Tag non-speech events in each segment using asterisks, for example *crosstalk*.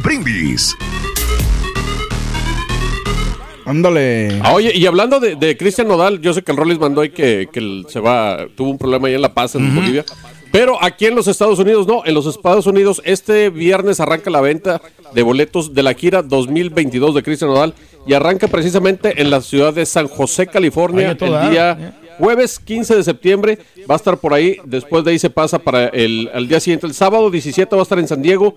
Brindis. Ándale. Ah, oye, y hablando de, de Cristian Nodal, yo sé que el Rollis mandó ahí que, que él se va, tuvo un problema ahí en La Paz, en Bolivia. Pero aquí en los Estados Unidos, no, en los Estados Unidos, este viernes arranca la venta de boletos de la gira 2022 de Cristian Nodal y arranca precisamente en la ciudad de San José, California, el día jueves 15 de septiembre. Va a estar por ahí, después de ahí se pasa para el, el día siguiente, el sábado 17 va a estar en San Diego,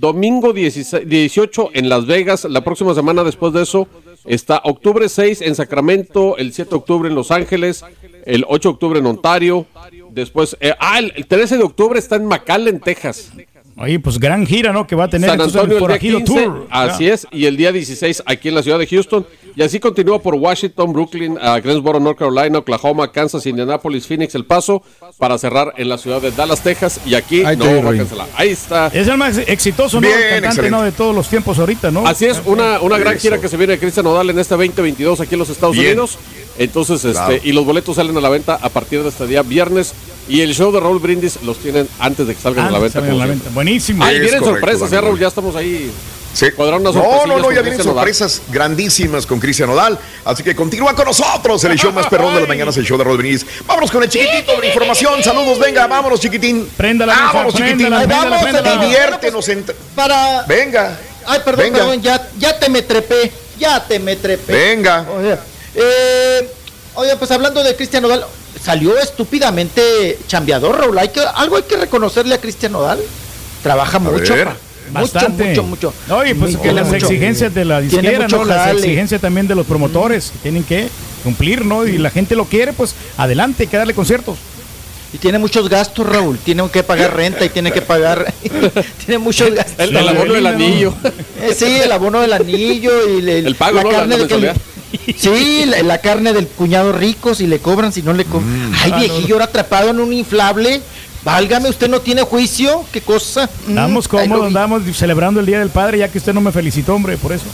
domingo 16 18 en Las Vegas, la próxima semana después de eso está octubre 6 en Sacramento, el 7 de octubre en Los Ángeles, el 8 de octubre en Ontario, después, eh, ah, el 13 de octubre está en McAllen, Texas. Oye, pues gran gira, ¿no? Que va a tener San entonces, Antonio el el día Forajido 15, Tour. así Ya. es, y el día 16 aquí en la ciudad de Houston, y así continúa por Washington, Brooklyn, a Greensboro, North Carolina, Oklahoma, Kansas, Indianapolis, Phoenix, El Paso, para cerrar en la ciudad de Dallas, Texas, y aquí Ahí no va a cancelar. Ahí está. Es el más exitoso, ¿no? Bien, el cantante, excelente. ¿no? De todos los tiempos ahorita, ¿no? Así es, una, una gran Eso. gira que se viene de Cristian Nodal en este 2022 aquí en los Estados Bien. Unidos. Entonces, Claro. este, y los boletos salen a la venta a partir de este día viernes. Y el show de Raúl Brindis los tienen antes de que salgan a la venta. a la. Buenísimo. Ay, Es vienen correcto, sorpresas, ¿eh. Raúl? Ya estamos ahí. Sí. Cuadraron unas No, no, no, ya vienen Nodal. sorpresas grandísimas con Cristian Nodal. Así que continúa con nosotros en el show más perrón de las mañanas, el show de Raúl Brindis. Vámonos con el chiquitito de información. Saludos, venga, vámonos, chiquitín. Préndala, mija, Vámonos, chiquitín. préndala, préndala, vamos, préndala. diviértenos. en- Para. Venga. Ay, perdón, Venga. perdón, ya, ya te me trepé. Ya te me trepé. Venga. Oye, eh, oye, pues hablando de Cristian Nodal, salió estúpidamente chambeador, Raúl. Hay que, algo hay que reconocerle a Cristian Nodal. Trabaja mucho. ver. Bastante. Mucho, mucho, mucho. No, y pues que las mucho. exigencias de la mucho ¿no? Las exigencias también de los promotores que tienen que cumplir, ¿no? Y la gente lo quiere, pues adelante, hay que darle conciertos. Y tiene muchos gastos, Raúl. Tiene que pagar renta y tiene que pagar. *laughs* tiene muchos gastos. El- el abono del anillo. Eh, sí, el abono del anillo y El pago, la ¿no? La- carne la de que le- Sí, la, carne del cuñado rico, si le cobran, si no le cobran. Mm. Ay, ah, viejillo, ahora atrapado en un inflable. Válgame, usted no tiene juicio, qué cosa. Mm. Andamos cómodos, andamos celebrando el Día del Padre, ya que usted no me felicitó, hombre, por eso.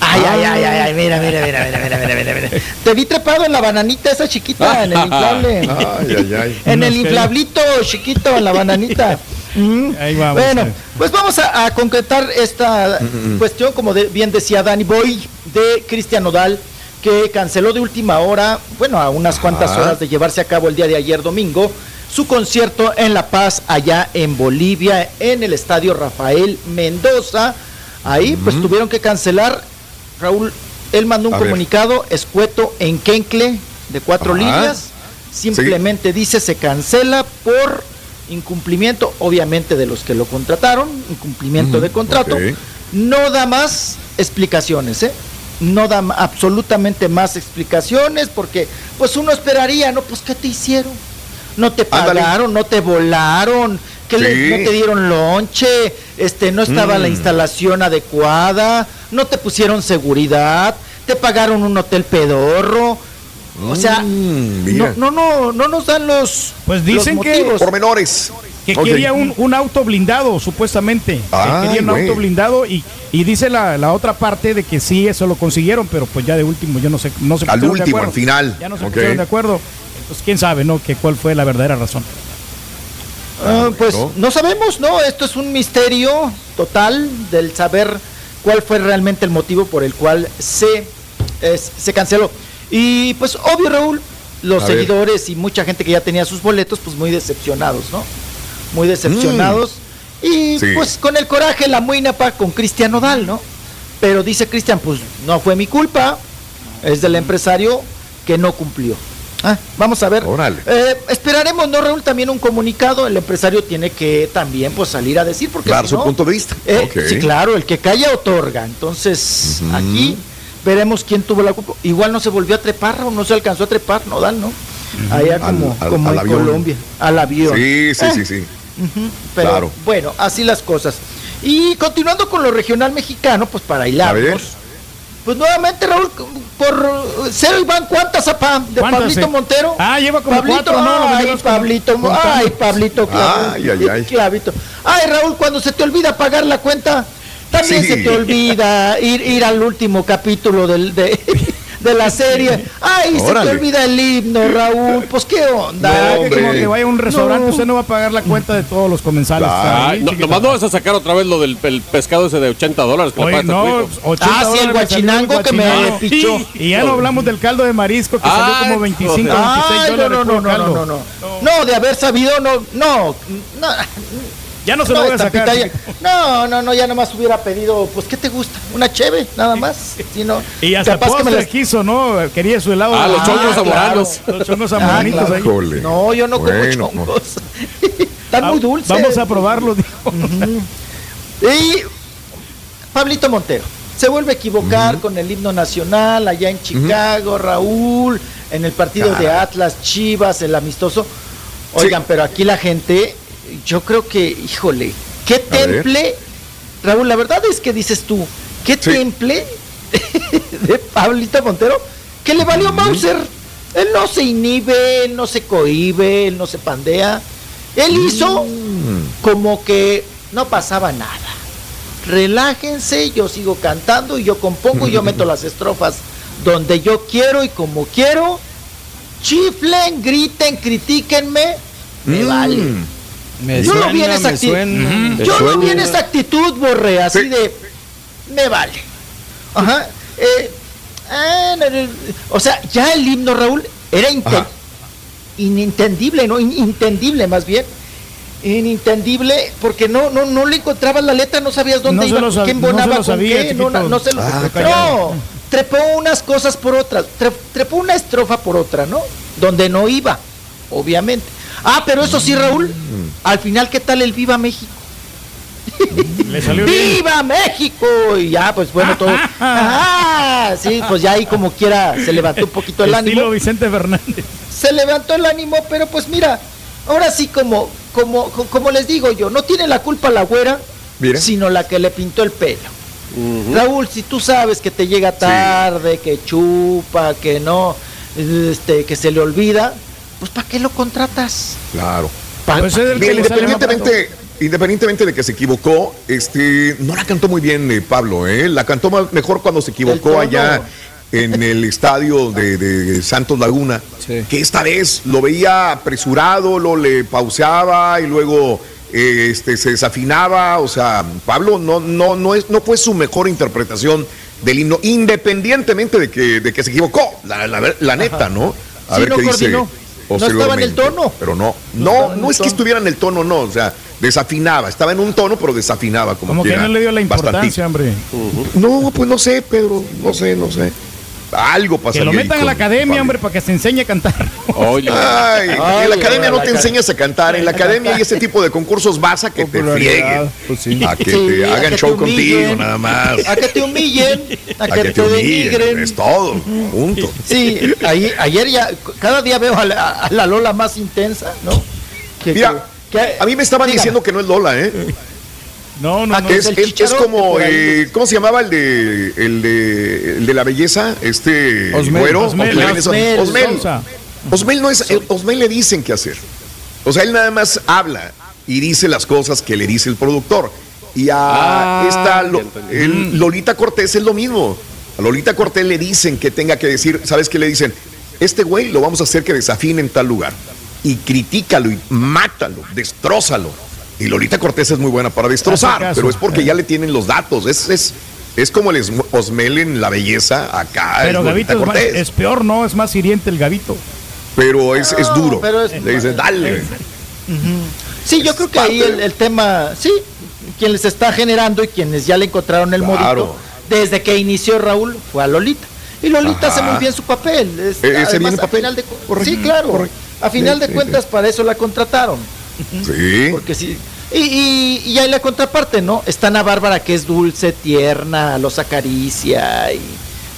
Ay, ay, ay, ay, ay, mira, mira, mira, mira, mira, mira, mira. Te vi trepado en la bananita esa chiquita, en el inflable. *laughs* Ay, ay, ay. *laughs* En el inflablito chiquito, en la bananita. *laughs* Mm. Bueno, eh. pues vamos a, concretar esta cuestión, como de, bien decía Danny Boy, de Cristian Nodal que canceló de última hora, bueno, a unas cuantas horas de llevarse a cabo el día de ayer domingo, su concierto en La Paz, allá en Bolivia, en el estadio Rafael Mendoza. Ahí, pues tuvieron que cancelar. Raúl, él mandó un A ver. comunicado escueto en Kencle de cuatro Ajá. líneas. Simplemente dice se cancela por incumplimiento, obviamente, de los que lo contrataron, incumplimiento de contrato. No da más explicaciones, ¿eh? No da absolutamente más explicaciones porque, pues uno esperaría, ¿no? Pues, ¿qué te hicieron? No te Ándale. pagaron, no te volaron, que le- no te dieron lonche, este, no estaba la Mm. instalación adecuada, no te pusieron seguridad, te pagaron un hotel pedorro. O sea, Mm, no, no, no, no nos dan los, Pues los dicen que- motivos. Pormenores. Que quería un, un auto blindado, supuestamente. Que quería un güey. auto blindado y, y dice la, la otra parte de que sí, eso lo consiguieron, pero pues ya de último, yo no sé, no se Al pusieron de último, acuerdo. al final. Ya no se Ok. pusieron de acuerdo. Pues quién sabe, ¿no? Que cuál fue la verdadera razón. Ah, pues no sabemos, ¿no? Esto es un misterio total del saber cuál fue realmente el motivo por el cual se, es- se canceló. Y pues obvio Raúl, los A ver. seguidores y mucha gente que ya tenía sus boletos, pues muy decepcionados, ¿no? Muy decepcionados. Y Sí. pues con el coraje, la muina pa con Cristian Nodal, ¿no? Pero dice Cristian, pues no fue mi culpa, es del empresario que no cumplió. Ah, vamos a ver. Eh, esperaremos, ¿no, Raúl? También un comunicado. El empresario tiene que también pues salir a decir porque Dar si su no- punto de vista. Eh. Sí, claro, el que calla otorga. Entonces, aquí veremos quién tuvo la culpa. Igual no se volvió a trepar o no se alcanzó a trepar, no dan, ¿no? Allá Al- como, al- como al en avión. Colombia, al avión. Sí, sí, Eh, sí, sí. *laughs* Pero Claro. bueno, así las cosas. Y continuando con lo regional mexicano, pues para hilarnos. Pues nuevamente, Raúl, por cero y van cuántas, apá, de ¿Cuántas, Pablito eh? Montero. Ah, lleva como Pablito, cuatro, ¿no? Ay, como- Pablito, contando. ay, Pablito, Clavito, Ay, ay, ay. Clavito. Ay, Raúl, cuando se te olvida pagar la cuenta, también Sí. se te olvida ir, ir al último capítulo del, de, *laughs* de la serie. Ay, se Órale. te olvida el himno, Raúl. Pues qué onda. ¿Verdad que hombre. como que vaya a un restaurante, No. usted no va a pagar la cuenta de todos los comensales. Claro. No, nomás no vas a sacar otra vez lo del el pescado ese de 80 dólares que le Oye, no, hijo. 80 Ah, sí, el salió guachinango que me pichó. Y ya no hablamos del caldo de marisco que salió Ay, como 25, joder. 26 Ay, no, dólares. no, no, no, no, no, no. No, de haber sabido, no, no, no, Ya no se no, lo voy a sacar. pitaya- no, no, no, ya nomás hubiera pedido, pues, ¿qué te gusta? Una cheve, nada más. Si no, Y hasta capaz que me las- quiso, ¿no? Quería su helado. Ah, de- los chongos claro. zamoranos. Los chongos Ah, zamoranitos claro. ahí. No, yo no Bueno, como chongos. *laughs* Están muy Ah, dulces. Vamos a probarlo, dijo. Y Pablito Montero se vuelve a equivocar con el himno nacional allá en Chicago, Raúl, en el partido de. Atlas, Chivas, el amistoso. Oigan, pero aquí la gente, yo creo que, híjole, qué temple, Raúl, la verdad es que dices tú, qué Sí. temple *laughs* de Pablito Montero, que le valió Mauser. Él no se inhibe, él no se cohibe, él no se pandea. Él hizo como que no pasaba nada. Relájense, yo sigo cantando y yo compongo y yo meto *laughs* las estrofas donde yo quiero y como quiero. Chiflen, griten, critíquenme. Me vale. Me Yo suena, lo vi en esa actitud. suena. ¿Te Yo lo suena? vi en esa actitud, Borre, así Sí. de. Me vale. Ajá. eh, ah, no, no, o sea, ya el himno, Raúl, era Ajá. inintendible, ¿no? Inintendible, más bien. Inintendible, porque no, no, no le encontrabas la letra, no sabías dónde No iba, quién bonaba, con sabía, qué, no, no se lo Ah, No, trepó unas cosas por otras, tre- trepó una estrofa por otra, ¿no? Donde no iba, obviamente. Ah, pero eso sí, Raúl, al final, ¿qué tal el Viva México? Le salió bien. ¡Viva México! Y ya, pues bueno, todo. Ah, sí, pues ya ahí como quiera se levantó un poquito el Estilo ánimo. Vicente Fernández. Se levantó el ánimo, pero pues mira, ahora sí como, como, co- como les digo yo, no tiene la culpa la güera, Mira. sino la que le pintó el pelo. Raúl, si tú sabes que te llega tarde, que chupa, que no, este, que se le olvida, pues ¿para qué lo contratas? Claro. Pa- Pues es el que independientemente, independientemente de que se equivocó, este, no la cantó muy bien eh, Pablo, ¿eh? La cantó mejor cuando se equivocó allá en el estadio de, de Santos Laguna, Sí. que esta vez lo veía apresurado, lo le pauseaba y luego eh, este, se desafinaba. O sea, Pablo no, no, no, es, no fue su mejor interpretación del himno, independientemente de que, de que se equivocó, la, la ver- la neta, ¿no? A Sí, ver no qué dice. No estaba en el tono. Pero no, No no, es que estuviera en el tono, no, o sea, desafinaba, estaba en un tono, pero desafinaba como, Como que no le dio la importancia, hombre. No, pues no sé, Pedro, no sé, no sé. Algo pasa. Que lo metan en la academia, hombre, para que se enseñe a cantar. Oye, Ay, en Ay, la academia no la te ca- enseñas a cantar, en la academia y ese tipo de concursos vas a que te frieguen, Pues sí. a que Sí, te a hagan que show te contigo, nada más. A que te humillen, a A que, que te, te humillen, es todo, punto. Sí, ahí, ayer ya, cada día veo a la, a la Lola más intensa, ¿no? Que- Mira, que- que- a mí me estaban Dígame. diciendo que no es Lola, ¿eh? No, no, Ah, no. que Es, el como, eh, ¿cómo se llamaba el de, el de, el de la belleza? Este, Osmel, güero, Osmel, Osmel, Osmel Osmel. Sousa. Osmel no es, eh, Osmel le dicen qué hacer. O sea, él nada más habla y dice las cosas que le dice el productor. Y a Ah, esta Lo- el Lolita Cortés es lo mismo. A Lolita Cortés le dicen que tenga que decir, ¿sabes qué le dicen? Este güey lo vamos a hacer que desafine en tal lugar. Y critícalo y mátalo, destrózalo. Y Lolita Cortés es muy buena para destrozar, pero es porque ya le tienen los datos. Es, es, Es como el esmo- Osmel en la belleza acá. Pero es Gavito es, más- es peor, ¿no? Es más hiriente el Gavito. pero es, es duro. pero es- Le dicen, dale. Sí, yo creo que ahí el, el tema, sí, quien les está generando y quienes ya le encontraron el Claro. modito, desde que inició Raúl, fue a Lolita. Y Lolita hace muy bien su papel. Es- E- ese además, bien el papel. final de Correcto, sí, claro. correcto. A final de cuentas, para eso la contrataron. Sí. Porque sí. Y, y, y hay la contraparte, ¿no? Está Ana Bárbara, que es dulce, tierna, los acaricia y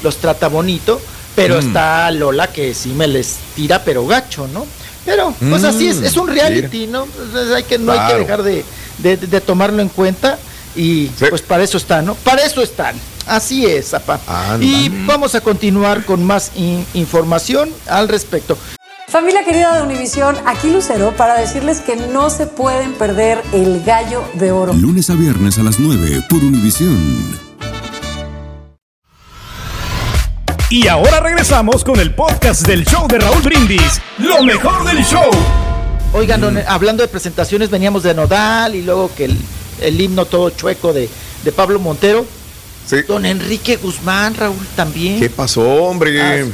los trata bonito. Pero Mm. está Lola, que sí me les tira, pero gacho, ¿no? Pero, pues así es, es un reality, ¿no? Entonces hay que, no hay que dejar de, de- de tomarlo en cuenta. Y Sí. pues para eso están, ¿no? Para eso están. Así es. Anda. Y vamos a continuar con más in- información al respecto. Familia querida de Univisión, aquí Lucero para decirles que no se pueden perder el gallo de oro. Lunes a viernes a las 9 por Univisión. Y ahora regresamos con el podcast del show de Raúl Brindis. Lo mejor del show. Oigan, don- hablando de presentaciones, veníamos de Nodal y luego que el, el himno todo chueco de, de Pablo Montero. Sí. Don Enrique Guzmán, Raúl, también. ¿Qué pasó, hombre? Ah,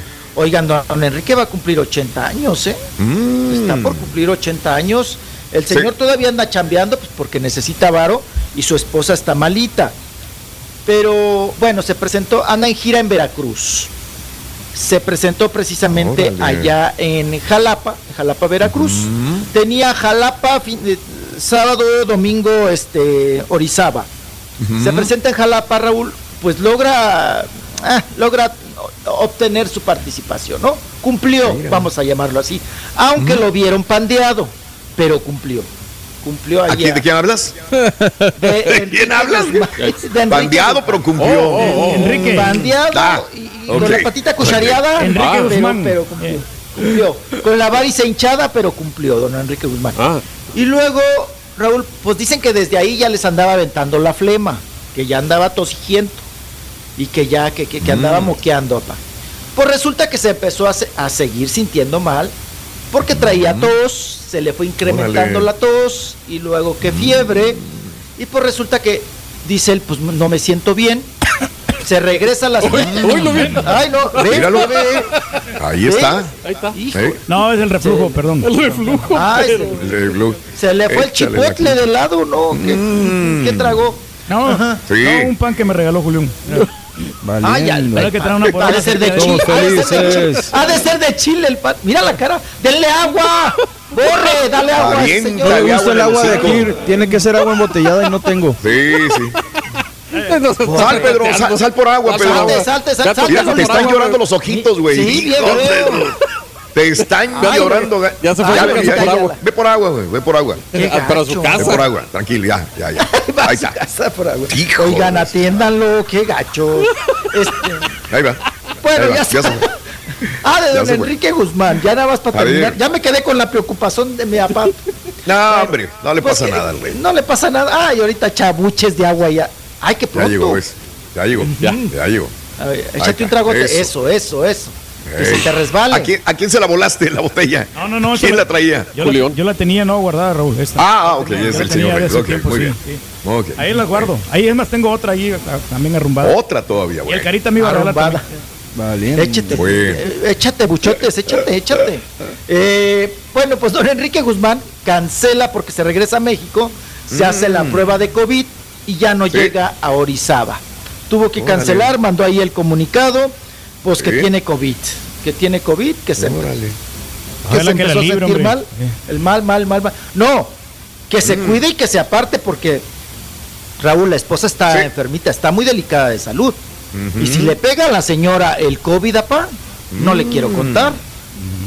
oigan, don, Enrique va a cumplir 80 años, ¿eh? Mm. Está por cumplir 80 años. El Sí. señor todavía anda chambeando pues, porque necesita varo y su esposa está malita. Pero bueno, se presentó, anda en gira en Veracruz. Se presentó precisamente Órale. allá en Jalapa, Jalapa, Veracruz. Tenía Jalapa fin de- sábado, domingo, este, Orizaba. Se presenta en Jalapa, Raúl, pues logra, ah, logra obtener su participación, ¿no? Cumplió, vamos a llamarlo así. Aunque lo vieron pandeado, pero cumplió. Cumplió ¿A quién- ¿De quién hablas? De, *laughs* ¿De Enrique quién hablas? De Enrique Bandeado, Guzmán. pero cumplió. Oh, Enrique. Bandeado Ah, y, y con la patita cuchareada, Enrique pero- Guzmán. pero cumplió. Eh. Cumplió. Con la varice hinchada, pero cumplió, don Enrique Guzmán. Ah, Y luego, Raúl, pues dicen que desde ahí ya les andaba aventando la flema, que ya andaba tosigiento y que ya, que, que- que Mm. andaba moqueando, papá. Pues resulta que se empezó a, se- a seguir sintiendo mal porque traía tos, se le fue incrementando Mm. Órale. la tos y luego que fiebre. Y pues resulta que dice él, pues no me siento bien. *coughs* Se regresa a las. Ay, no, ve, Míralo. Ahí está. ahí está. ¿Eh? No, es el reflujo, Sí. perdón. El reflujo. Ay, se- Le- lo- se le fue el Échale chipotle de lado, ¿no? ¿Qué, Mm. qué tragó? No, Sí. no, un pan que me regaló Julián. *laughs* Ay, ya, el Ahora que trae una pan. Ha de ser de Chile. Ha de ser de Chile. Ha de ser de Chile el pan. Mira la cara. Denle agua. Borre, dale agua. señor. No me agua gusta el agua de aquí, tiene que ser agua embotellada y no tengo. Sí, sí. *laughs* Sal, Pedro, sal, sal por agua, Pedro. Salte, salte, Ya salte. te- Mira, salte, te están llorando los ojitos, güey. Sí, bien. Te están Ay, llorando. ya se fue Ya, ve, ya, ya. por agua. Ve por agua, güey. Ve por agua. Pero a su casa. Ve por agua. Tranquilo, ya, ya, ya. *laughs* Ahí está. casa por agua. Hijo Oigan, atiéndanlo, qué gacho. *laughs* Este, Ahí va. bueno, Ahí va, ya, se se fue. *laughs* Ah, de Ya don. Enrique Guzmán. Ya nada más para terminar. Ya me quedé con la preocupación de mi papá. No, hombre, no le Pues pasa que- nada al güey. No le pasa nada. Ay, ahorita chabuches de agua ya. Ay, qué Ya pronto. llegó, pues. Ya llegó. Ya, ya llegó. A ver, échate un tragote. eso. Eso, eso, Que se te resbale. ¿A quién, ¿A quién se la volaste la botella? No, no, no. ¿Quién la traía? Yo. La, yo la tenía, no, guardada, Raúl. Esta. Ah, ah, ok, es el señor de Reyes. hace Ok, tiempo, muy sí, bien. sí. Ahí la guardo. Ahí es más, tengo otra ahí ah, también arrumbada. Otra todavía, Y el güey. carita me iba a regalar Arrumbada. también. Valiente. Échate, Bueno. eh, échate, buchotes, échate, échate. Eh, bueno, pues don Enrique Guzmán cancela porque se regresa a México, se hace la prueba de COVID y ya no Mm. Sí. llega a Orizaba. Tuvo que Órale. cancelar, mandó ahí el comunicado, pues que tiene COVID, que tiene COVID, que se, Órale. que Ojalá se que empezó libre, a sentir hombre. mal, el mal, mal, mal, mal. No, que se Mm. cuide y que se aparte porque Raúl, la esposa está Sí. enfermita, está muy delicada de salud. Y si le pega a la señora el COVID, apá, no le quiero contar.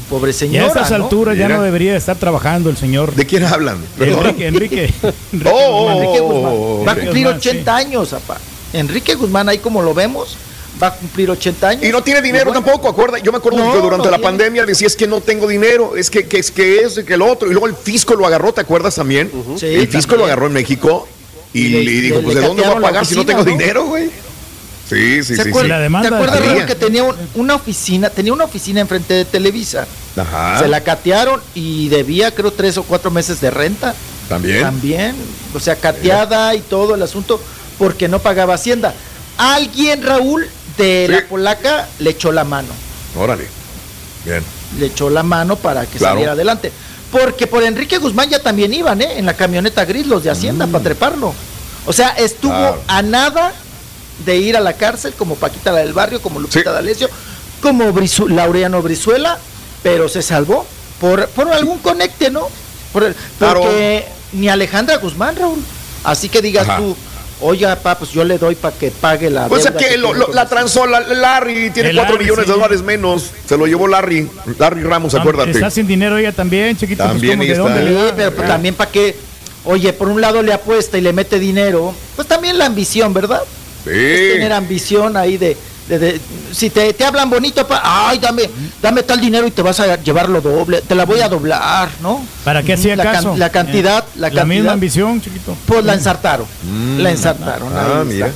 Pobre Y a señora. estas ¿no? alturas ya no debería estar trabajando el señor. ¿De quién hablan? Perdón. Enrique, Enrique. *laughs* Enrique Oh, Guzmán. Enrique Guzmán. Va a cumplir Guzmán, 80 años, apá. Enrique Guzmán, ahí como lo vemos, va a cumplir 80 años. Y no tiene dinero Bueno, tampoco, acuerda. Yo me acuerdo No, que durante no la tiene. pandemia decía es que no tengo dinero, es que, que es que eso y que el otro. Y luego el fisco lo agarró, ¿te acuerdas también? Sí, el fisco también. lo agarró en México y, Y le- le, dijo, le- pues le ¿de dónde voy a pagar si no tengo ¿no? dinero, güey? Sí, sí, ¿Se sí. acuerda- sí. La demanda ¿Te acuerdas. Raúl, que tenía un- una oficina, tenía una oficina enfrente de Televisa? Ajá. Se la catearon y debía, creo, tres o cuatro meses de renta. También. También, o sea, cateada y todo el asunto porque no pagaba Hacienda. alguien, Raúl, de Sí. la polaca le echó la mano. Órale. Bien. Le echó la mano para que Claro. saliera adelante. Porque por Enrique Guzmán ya también iban, ¿eh? En la camioneta gris los de Hacienda para treparlo. O sea, estuvo Mm. Claro. a nada de ir a la cárcel, como Paquita la del barrio, como Lupita Sí. D'Alessio, como Brizu- Laureano Brizuela, pero se salvó por, por algún conecte, ¿no? Por el- Claro. porque ni Alejandra Guzmán, Raúl. Así que digas Ajá. tú, oiga, pa, pues yo le doy para que pague la Pues es deuda que que lo- la transó la- Larry, tiene El 4 Larry, millones de dólares menos. Se lo llevó Larry. Larry Ramos, acuérdate. Está sin dinero ella también, chiquito. pues, También ¿cómo? ella ¿De dónde está. le Sí, pero pues, también para que, oye, por un lado le apuesta y le mete dinero, pues también la ambición, ¿verdad? Sí. Es tener ambición ahí de, de- de- si te, te hablan bonito, pa, ay, dame, dame tal dinero y te vas a llevar lo doble, te la voy a doblar, ¿no? ¿Para qué hacía la, can- caso? la cantidad, Eh, la misma cantidad, ambición, chiquito. pues la ensartaron, la ensartaron. Ah, mira.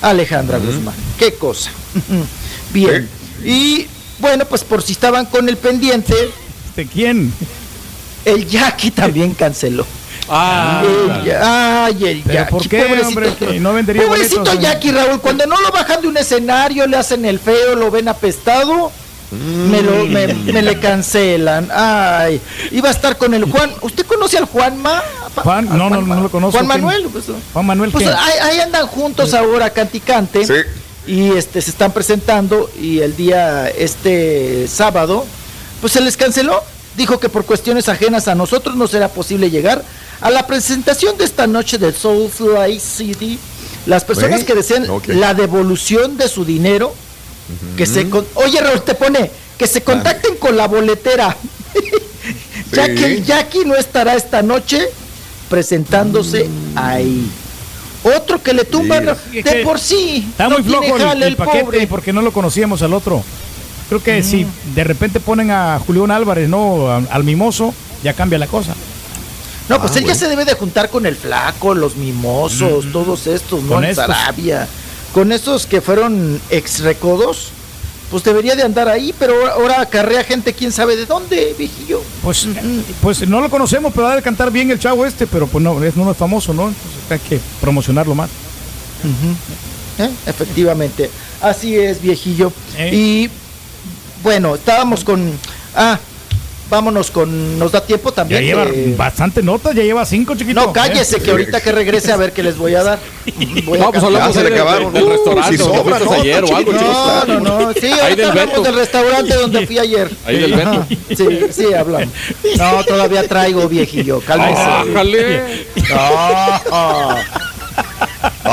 Alejandra Guzmán, qué cosa. *laughs* Bien, y bueno, pues por si estaban con el pendiente, ¿De quién? el Jackie también canceló. Ah, Ya- Ay, el ¿Pero Jackie, por qué, pobrecito. hombre? Que no vendería Pobrecito boletos, ¿no? Jackie, Raúl, cuando no lo bajan de un escenario, le hacen el feo, lo ven apestado, me, lo, me, me le cancelan. Ay, iba a estar con el Juan. ¿Usted conoce al Juanma? Juan, al no, no, no lo conozco. Juan. Manuel. Pues, Juan Manuel, pues, ahí, ahí andan juntos ahora, canticante. Sí. Y este se están presentando y el día este sábado pues se les canceló. Dijo que por cuestiones ajenas a nosotros no será posible llegar a la presentación de esta noche del Soulfly City. Las personas que deseen ok. la devolución de su dinero, que se con- Oye, Raúl, te pone que se contacten con la boletera. ya Sí. que el Jackie no estará esta noche presentándose ahí. Otro que le tumban de por sí. Está no muy flojo el, paquete pobre. porque no lo conocíamos al otro. Creo que si de repente ponen a Julián Álvarez, ¿no? Al mimoso, ya cambia la cosa. No, pues Ah, él ya se debe de juntar con el flaco, los mimosos, todos estos, ¿no? Con En estos. Sarabia. Con esos que fueron ex recodos, pues debería de andar ahí, pero ahora, acarrea gente quién sabe de dónde, viejillo. Pues, pues no lo conocemos, pero ha de cantar bien el chavo este, pero pues no, es, no es famoso, ¿no? Entonces hay que promocionarlo más. ¿eh? Efectivamente. Así es, viejillo. Eh. Y bueno, estábamos con. Ah, vámonos con. ¿Nos da tiempo Ya también? lleva Eh, bastante notas, ya lleva cinco chiquitos. no, cállese, que ahorita que regrese a ver qué les voy a dar. *laughs* Voy a No, pues cambiar. hablamos Ya del, acabaron. del Uh, restaurante si sobra, no, ayer o algo, chiquito. chiquito. No, no, no. Sí, ahorita del hablamos Beto. del restaurante donde fui ayer. Ahí del Beto. *laughs* Sí, sí, hablamos. No, todavía traigo, viejillo. Cálmese. Ájale. Ah, *laughs*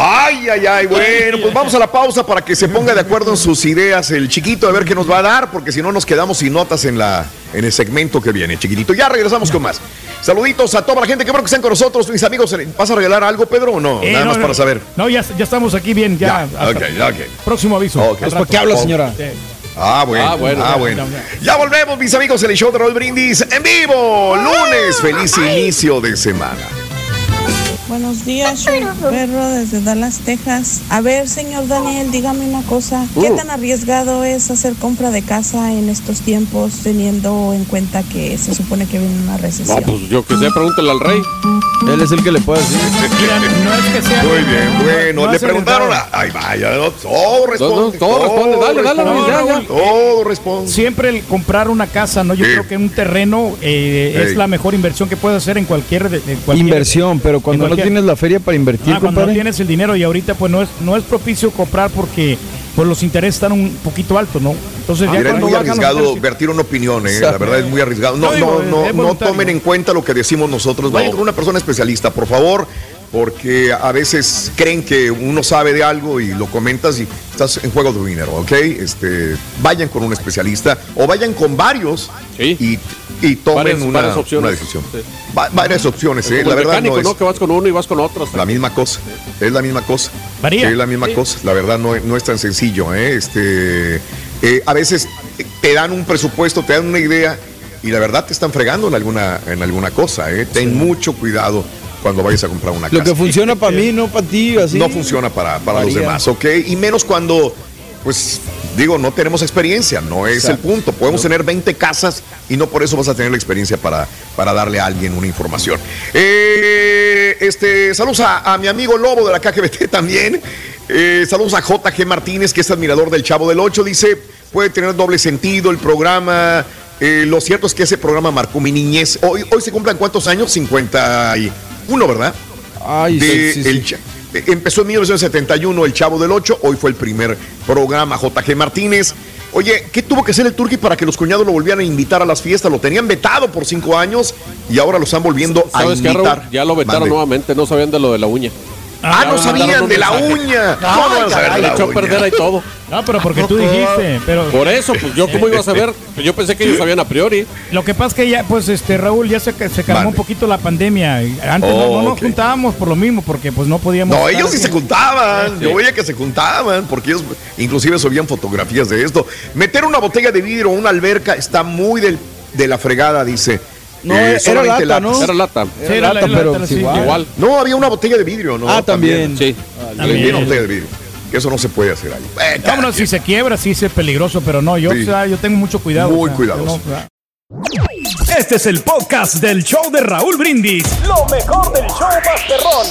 Ay, ay, ay, bueno, pues vamos a la pausa para que se ponga de acuerdo en sus ideas el chiquito, a ver qué nos va a dar, porque si no nos quedamos sin notas en, la, en el segmento que viene, chiquitito. Ya regresamos con más. Saluditos a toda la gente, que bueno que están con nosotros, mis amigos. ¿Vas a regalar algo, Pedro, o no? Eh, Nada no, más no, para saber. No, ya, ya estamos aquí bien, ya. Ya, hasta- ok, ok. Próximo aviso. ¿Por qué habla, señora? Sí. Ah, bueno. Ah, bueno. Ah, Ya, bueno. ya, volvemos, mis amigos, en el show de Raúl Brindis en vivo. Lunes, feliz inicio de semana. Buenos días, soy Perro desde Dallas, Texas. A ver, señor Daniel, dígame una cosa. ¿Qué Uh. tan arriesgado es hacer compra de casa en estos tiempos, teniendo en cuenta que se supone que viene una No, recesión? pues yo que sé, pregúntale al rey. Él es el que le puede decir. Mira, *laughs* no es que sea. Muy bien, no, bueno, no le preguntaron a. Ay, vaya, no, todo responde. todo responde, dale, dale, dale, ya, ya. Todo responde. Siempre el comprar una casa, ¿no? Yo Sí. creo que un terreno eh, es la mejor inversión que puedes hacer en cualquier, de- en cualquier- Inversión, pero cuando no tienes la feria para invertir, Ah, cuando no compadre. tienes el dinero y ahorita pues no es no es propicio comprar porque pues los intereses están un poquito altos, ¿no? Entonces ya Mira, es muy arriesgado vertir una opinión, ¿eh? la verdad es muy arriesgado. No, No, no, no, no tomen en cuenta lo que decimos nosotros. Vayan con una persona especialista, por favor, porque a veces creen que uno sabe de algo y lo comentas y estás en juego de dinero, ¿ok? Este, vayan con un especialista o vayan con varios Sí. y, y tomen Varias- una, varias opciones. una decisión. Sí. Va- varias opciones, ¿eh? La verdad mecánico, no ¿no? es Que vas con uno y vas con otro. la misma cosa. Es la misma cosa. Varía. Es la misma Sí. cosa. La verdad no, es- no es tan sencillo. ¿eh? Este, eh, a veces te dan un presupuesto, te dan una idea y la verdad te están fregando en alguna, en alguna cosa. ¿eh? Ten mucho cuidado cuando vayas a comprar una Lo casa. que funciona para mí, no para ti, así. No funciona para, para los demás, ¿ok? Y menos cuando, pues, digo, no tenemos experiencia, no es Exacto. el punto. Podemos tener 20 casas y no por eso vas a tener la experiencia para, para darle a alguien una información. Eh, este, saludos a, a mi amigo Lobo de la KGBT *laughs* también. Eh, saludos a JG Martínez, que es admirador del Chavo del 8. Dice, puede tener doble sentido el programa. Eh, lo cierto es que ese programa marcó mi niñez. Hoy, hoy se cumplen cuántos años? 51, ¿verdad? Ay, De sí, sí, el sí. Empezó en 1971 el Chavo del 8, hoy fue el primer programa JG Martínez. Oye, ¿qué tuvo que hacer el Turqui para que los cuñados lo volvieran a invitar a las fiestas? Lo tenían vetado por cinco años y ahora lo están volviendo a ¿Sabes qué, invitar. Ya lo vetaron Mande. nuevamente, no sabían de lo de la uña. Ah, no sabían de la mensaje. uña. Ay, ¿Cómo van a saber caray, la echó a perder ahí todo. No, pero porque tú dijiste, pero Por eso, pues yo cómo iba a saber. Yo pensé que ellos sabían a priori. lo que pasa es que ya, pues, este, Raúl, ya se, se calmó un poquito la pandemia. Antes no, Oh, no nos juntábamos por lo mismo, porque pues no podíamos. No, ellos sí se juntaban. Sí. Yo veía que se juntaban porque ellos inclusive subían fotografías de esto. Meter una botella de vidrio o una alberca está muy del- de la fregada, dice. No, Eh, era solamente lata, latas. ¿no? Era lata. Sí, Era la- lata, la- pero sí. igual. Igual. No, había una botella de vidrio, ¿no? Ah, también. Sí. También una botella de vidrio. Que eso no se puede hacer ahí. Eh, Vámonos, si se quiebra, sí es peligroso, pero no, yo, Sí. o sea, yo tengo mucho cuidado. Muy o sea, cuidadoso. Este es el podcast del show de Raúl Brindis. Lo mejor del show Masterrón.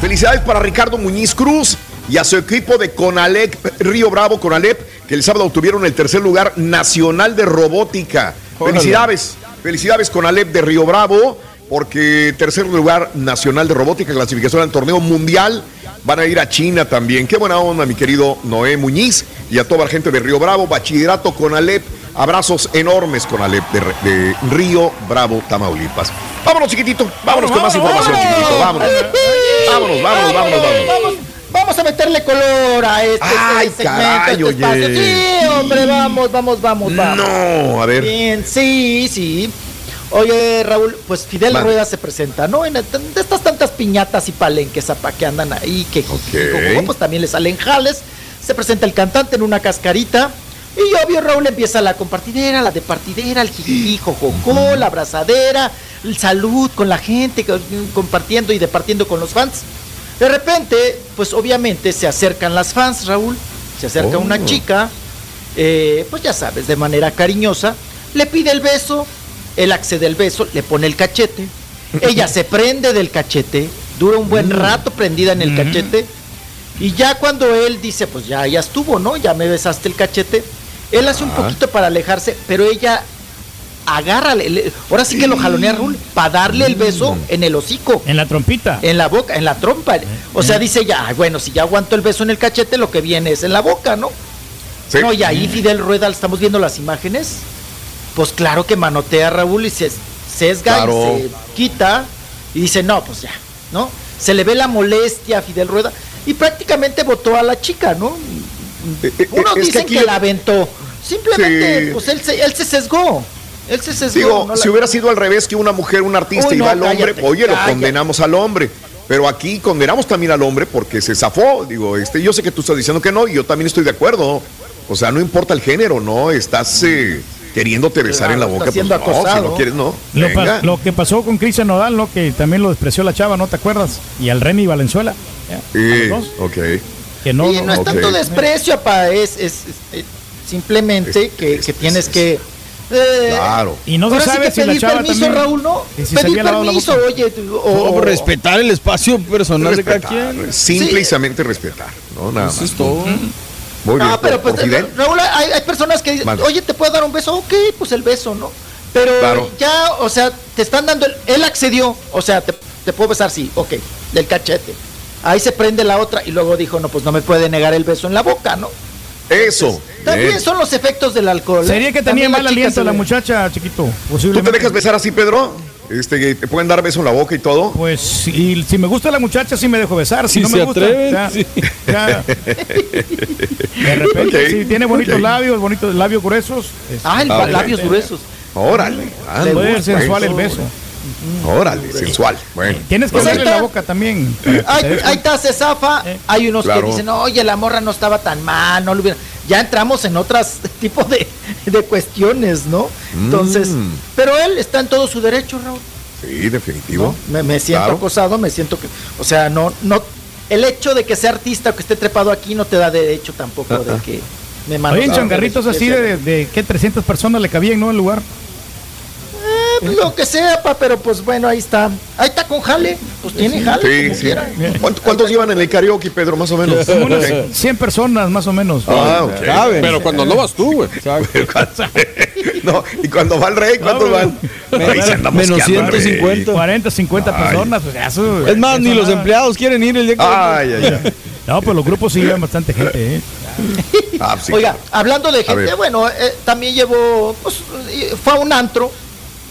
Felicidades para Ricardo Muñiz Cruz y a su equipo de Conalep Río Bravo Conalep, que el sábado obtuvieron el tercer lugar nacional de robótica. Órale. Felicidades, felicidades Conalep de Río Bravo, porque tercer lugar nacional de robótica, clasificación al torneo mundial. Van a ir a China también. Qué buena onda, mi querido Noé Muñiz y a toda la gente de Río Bravo, bachillerato Conalep. Abrazos enormes Conalep de, de Río Bravo, Tamaulipas. Vámonos, chiquitito. Vámonos con más información, chiquitito. Vámonos. Vámonos, vámonos, vámonos, vámonos. Vamos, a meterle color a este, Ay, este segmento, caray, este oye. espacio. Sí, hombre, vamos, vamos, vamos, vamos. No, a ver. Bien, sí, sí. Oye, Raúl, pues Fidel. Rueda se presenta, ¿no? En de estas tantas piñatas y palenques apa, que andan ahí, que Ok. pues también le salen jales. Se presenta el cantante en una cascarita. Y obvio, Raúl empieza la compartidera, la departidera, el jiji, jojocó, la abrazadera, el salud con la gente, co- compartiendo y departiendo con los fans. De repente, pues obviamente se acercan las fans, Raúl. Se acerca Oh. una chica, eh, pues ya sabes, de manera cariñosa, le pide el beso, él accede al beso, le pone el cachete, ella se *laughs* prende del cachete, dura un buen rato prendida en el cachete, y ya cuando él dice, pues ya, ya estuvo, ¿no? Ya me besaste el cachete, él hace un poquito para alejarse, pero ella agarra, le- le- ahora sí que lo jalonea Raúl, para darle el beso en el hocico. En la trompita. En la boca, en la trompa. O sea, dice ya, "Ay, bueno, si ya aguanto el beso en el cachete, lo que viene es en la boca, ¿no? Sí. No, y ahí Fidel Rueda, estamos viendo las imágenes. Pues claro que manotea a Raúl y se sesga Claro. y se quita y dice, no, pues ya, ¿no? Se le ve la molestia a Fidel Rueda y prácticamente votó a la chica, ¿no? Eh, eh, Unos es que dicen aquí que, la aventó. Simplemente, Sí. pues él se, él se sesgó. Él se sesgó. Digo, no si hubiera sido al revés que una mujer, un artista Uy, iba no, al hombre, cállate, oye, lo condenamos al hombre. Pero aquí condenamos también al hombre porque se zafó. Digo, este, yo sé que tú estás diciendo que no, y yo también estoy de acuerdo. O sea, no importa el género, ¿no? Estás eh, queriéndote besar Claro, en la boca. Pues no, si no quieres, no. Lo, pa- Venga. lo que pasó con Cristian Nodal, ¿no? Que también lo despreció la chava, ¿no te acuerdas? Y al Remy Valenzuela. Sí, ok. que no, y no, es tanto desprecio, apa, es, es- es, simplemente Es- que, es- que es- tienes es- que... eh, Claro. Y no se sí sabe que si la pedir chava permiso, también. Raúl, ¿no? si pedir permiso, oye, o, No, respetar el espacio personal de cada quien. Simplemente respetar, ¿no? Nada Eso más. es todo. Muy bien. Ah, pero por- pues, por Fidel. Raúl, hay, hay personas que dicen, oye, ¿te puedo dar un beso? Ok, pues el beso, ¿no? Pero Claro. ya, o sea, te están dando, el- él accedió, o sea, te, te puedo besar, sí, ok, del cachete. Ahí se prende la otra y luego dijo, no, pues no me puede negar el beso en la boca, ¿no? Eso. También bien. son los efectos del alcohol. ¿eh? Sería que tenía mal aliento la muchacha, chiquito. ¿Tú te dejas besar así, Pedro? Este, que ¿Te pueden dar beso en la boca y todo? Pues si, si me gusta la muchacha, sí me dejo besar. Si, Si no se me gusta, atreven, ya, sí. ya. *laughs* De repente, Ok, si tiene bonitos labios, bonitos labios gruesos. este, Ah, el Ah, ok. labios gruesos. Órale. ah, le no, puede ser sensual el beso. Órale, sensual. Bueno. Tienes que Pues hacerle está. la boca también. que Ahí, está, se zafa. Eh. Hay unos Claro. que dicen, oye, la morra no estaba tan mal, no lo hubiera. Ya entramos en otras *laughs* tipo de, de cuestiones, ¿no? Entonces, Mm. pero él está en todo su derecho, Raúl. Sí, definitivo. ¿no? Me, me siento Claro. acosado, me siento que, o sea, no, no, el hecho de que sea artista o que esté trepado aquí no te da derecho tampoco Ah, de que me Oye, en changarritos de así pieza. de, de, ¿qué? 300 personas le cabían, ¿no? En el lugar. Pues, lo que sea, pa, pero pues bueno, ahí está. Ahí está con jale. Pues tiene jale. Sí, como sí. ¿Cuántos, cuántos llevan en el karaoke, Pedro, más o menos? Como unas Ok. 100 personas más o menos. Ah, ok. Caben. Pero cuando no vas tú, güey. *laughs* No, y cuando va el rey, ¿cuántos No, van? menos- Ahí se anda menos mosqueando al rey. 150. 40, 50 Ay. personas. pues, eso- Es más, ni los empleados quieren ir el día que Ay, ay, ay. No, pues los grupos sí llevan bastante gente, ¿eh? Ah, sí. Oiga, hablando de gente, bueno, eh, también llevó, pues, fue a un antro,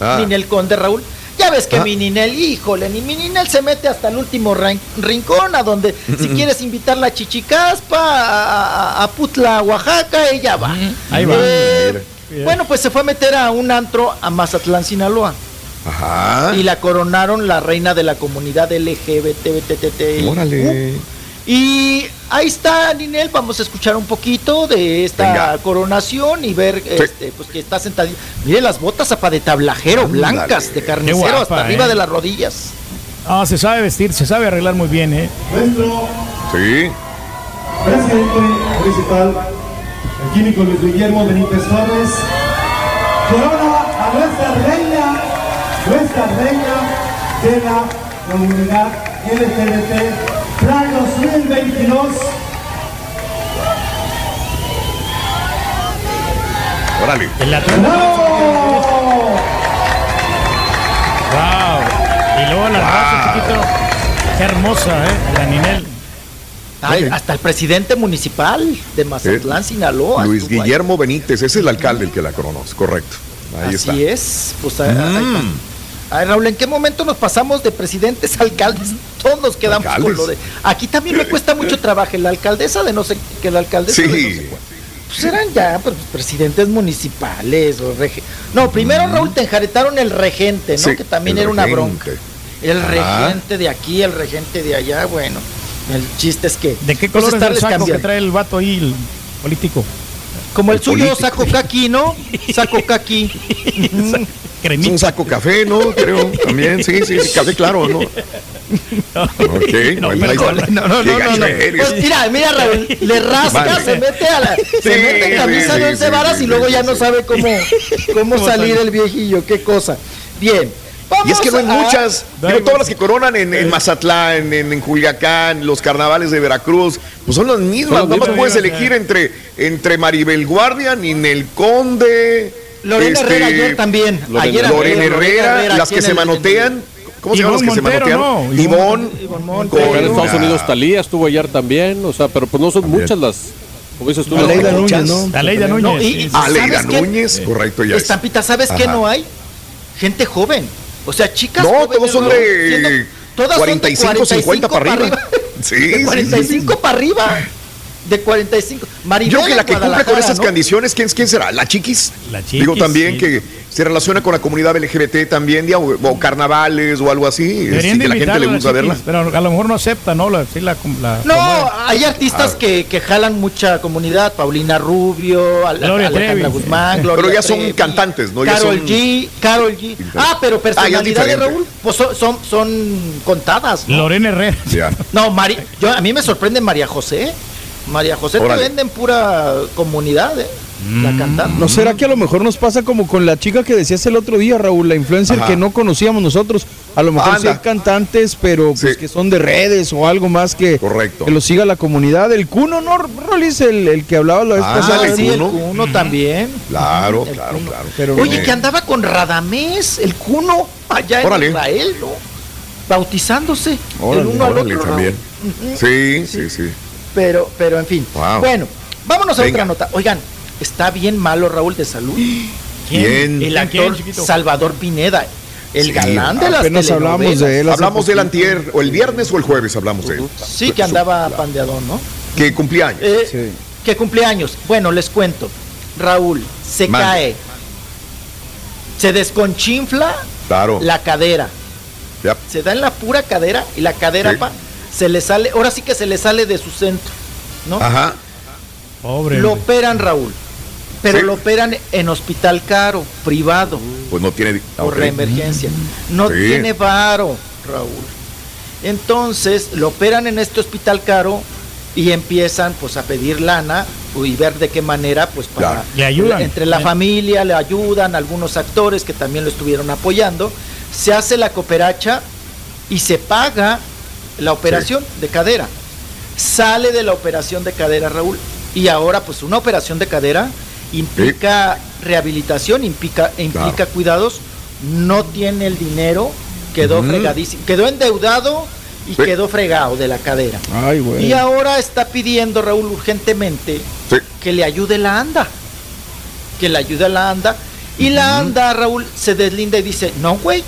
Ah. Ninel Conde Raúl. Ya ves que Ah. mi Ninel, híjole, ni mi Ninel se mete hasta el último rin- rincón, a donde si quieres invitarla a Chichicaspa, a, a- a Putla, Oaxaca, ella va. Ahí va. Eh, bueno, pues se fue a meter a un antro a Mazatlán, Sinaloa. Ajá. Y la coronaron la reina de la comunidad LGBT. Órale. Y ahí está, Ninel. Vamos a escuchar un poquito de esta Venga. coronación y ver este, pues que está sentada. Mire las botas apa de tablajero, Ándale. blancas, de carnicero, guapa, hasta arriba ¿eh? de las rodillas. Ah, se sabe vestir, se sabe arreglar muy bien, ¿eh? Nuestro Sí. presidente municipal, el químico Luis Guillermo Benítez Torres, corona a nuestra reina, nuestra reina de la comunidad LGBT Plan 2022. Órale. El la. Wow. Y luego la raza, chiquito. Qué hermosa, ¿eh? La Ninel. Ay. Hasta el presidente municipal de Mazatlán, Sinaloa. Luis. Guillermo Benítez, es el alcalde el que la coronó, es correcto. Ahí Así está. es. Pues, ahí- ahí Ay, Raúl, ¿en qué momento nos pasamos de presidentes a alcaldes? Todos nos quedamos con Alcaldes. lo de. Aquí también me cuesta mucho *laughs* trabajo. La alcaldesa de no sé qué, la alcaldesa de no sé Sí. cuál. Pues eran ya pues, presidentes municipales o rege- No, primero Raúl te enjaretaron el regente, ¿no? Sí, que también era una bronca. El Ajá. regente de aquí, el regente de allá, bueno. El chiste es que. ¿De qué pues, color es el saco que trae el vato ahí, el político? Como el, El suyo, político. saco caqui, ¿no? Saco caqui. *laughs* Cremita. un saco café, ¿no? Creo, también, sí, sí, sí, café claro, ¿no? *laughs* Ok, No. No, no, no, no, no. Pues mira, mira, Raúl, le rasca, Vale. se mete a la, Sí, se mete en camisa sí, de once sí, varas sí, y luego sí, ya sí, no sabe cómo, *laughs* cómo salir el viejillo, qué cosa. Bien. Y es que no hay vamos a- muchas, digo, todas las que coronan en, en Mazatlán, en, en Culiacán, los carnavales de Veracruz, pues son las mismas. Nada más puedes elegir entre, entre Maribel Guardia, Ninel Conde, Lorena este, Herrera ayer también. Lorena- ayer Lorena Herrera, las que se manotean. ¿Cómo se llaman las que se manotean? no, Ivonne. En Estados Unidos Talía estuvo ayer también, o sea, pero pues no son También. muchas las, como dices tú, Aleida Núñez, ¿no? Núñez. y-. Aleida ¿Sabes qué? Núñez, correcto, ya es. Estampita, ¿sabes qué no hay? Gente joven. O sea, chicas No, jóvenes, todos son de Siendo- todas son de 45, 50 para arriba. *laughs* Sí, de sí, 45 para arriba. De 45. Maribel Yo que la que cumple con esas ¿no? condiciones, ¿quién, quién será? ¿La Chiquis? La Chiquis, Digo también sí. que se relaciona con la comunidad LGBT también, o, o carnavales o algo así, de que la gente le gusta verla. Pero a lo mejor no acepta, ¿no? La, sí, la, la- No, la- hay artistas Ah. que, que jalan mucha comunidad. Paulina Rubio, Gloria Alejandra Trevi. Guzmán, Gloria Pero ya son Trevi, cantantes, ¿no? Ya Carol son- G, Carol G. Ah, pero personalidades, diferente. Raúl, pues son, son, son contadas. ¿no? Lorena Herrera. Ya. No, Mari, yo, a mí me sorprende María José. María José Órale. te venden pura comunidad, ¿eh? La cantante. ¿No será que a lo mejor nos pasa como con la chica que decías el otro día, Raúl, la influencer Ajá. que no conocíamos nosotros? A lo mejor Anda. hay cantantes, pero pues Sí. que son de redes o algo más que, Correcto. que lo siga la comunidad. El Cuno, ¿no, Rolis? El, el que hablaba la vez Ah, pasada. el sí, el Cuno. También. Claro, El claro, Cuno. claro. Pero- Oye, Eh, que andaba con Radamés, el Cuno, allá Órale. en Israel, ¿no? Bautizándose Órale, el uno al otro. también. Sí, sí, sí. Pero, pero en fin. Wow. Bueno, vámonos a Venga. otra nota. Oigan, está bien malo Raúl de salud. ¿Quién? El ¿Quién, actor? Salvador Pineda, el Sí, galán de las Apenas hablamos telenovelas. de él. Hablamos del antier, o el viernes o el jueves hablamos de él. Sí, que andaba pandeadón, ¿no? Que cumplía años. Eh, Sí. Que cumpleaños. Bueno, les cuento. Raúl, se cae. Se desconchinfla Claro. la cadera. Ya. Se da en la pura cadera y la cadera, Sí. pa, se le sale, ahora sí que se le sale de su centro, ¿no? Ajá. Pobre. Lo operan, Raúl. Pero Sí. lo operan en hospital caro, privado, Pues no tiene. por ok. la emergencia. No Sí. tiene varo, Raúl. Entonces lo operan en este hospital caro y empiezan pues a pedir lana y ver de qué manera, pues para Claro. Le ayudan. entre la Sí. familia le ayudan, algunos actores que también lo estuvieron apoyando, se hace la cooperacha y se paga la operación de cadera. Sale de la operación de cadera, Raúl, y ahora pues una operación de cadera implica rehabilitación, implica, implica Claro. cuidados, no tiene el dinero, quedó fregadísimo, quedó endeudado y Sí. quedó fregado de la cadera. Ay. Y ahora está pidiendo, Raúl, urgentemente que le ayude la ANDA. Que le ayude a la ANDA. Y la ANDA, Raúl, se deslinda y dice, no, güey,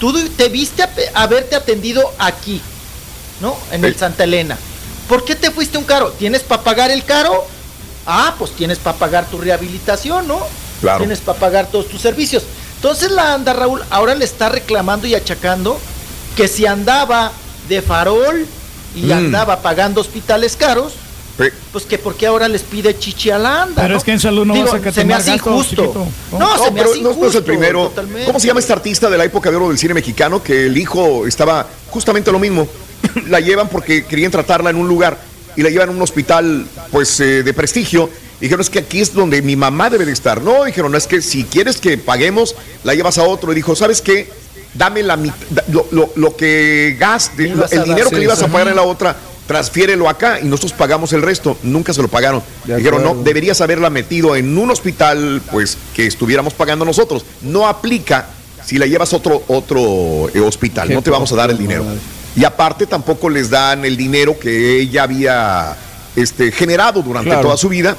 tú te viste a haberte atendido aquí, ¿no? En el. Santa Elena. ¿Por qué te fuiste un caro? ¿Tienes para pagar el caro? Ah, pues tienes para pagar tu rehabilitación, ¿no? Claro. Tienes para pagar todos tus servicios. Entonces la ANDA, Raúl, ahora le está reclamando y achacando que si andaba de farol y Mm. andaba pagando hospitales caros, Sí. pues que porque ahora les pide chichi a la ANDA. Pero ¿no? es que en salud no Digo, vas a Se me hace injusto. No, No, se me pero hace no, no injusto. es el primero. totalmente. ¿Cómo se llama este artista de la época de oro del cine mexicano? Que el hijo estaba justamente lo mismo. *coughs* la llevan porque querían tratarla en un lugar y la llevan a un hospital pues eh, de prestigio. Dijeron, es que aquí es donde mi mamá debe de estar. No, dijeron, es que si quieres que paguemos, la llevas a otro. Y dijo, ¿sabes qué? Dame la mit- da- lo, lo- lo que gaste, el dar, dinero que sí, le ibas a pagar en la otra, transfiérelo acá y nosotros pagamos el resto. Nunca se lo pagaron. Dijeron, no, deberías haberla metido en un hospital, pues, que estuviéramos pagando nosotros. No aplica si la llevas a otro, otro eh, hospital, Qué no te vamos a dar el dinero. madre. Y aparte tampoco les dan el dinero que ella había este, generado durante Claro. toda su vida.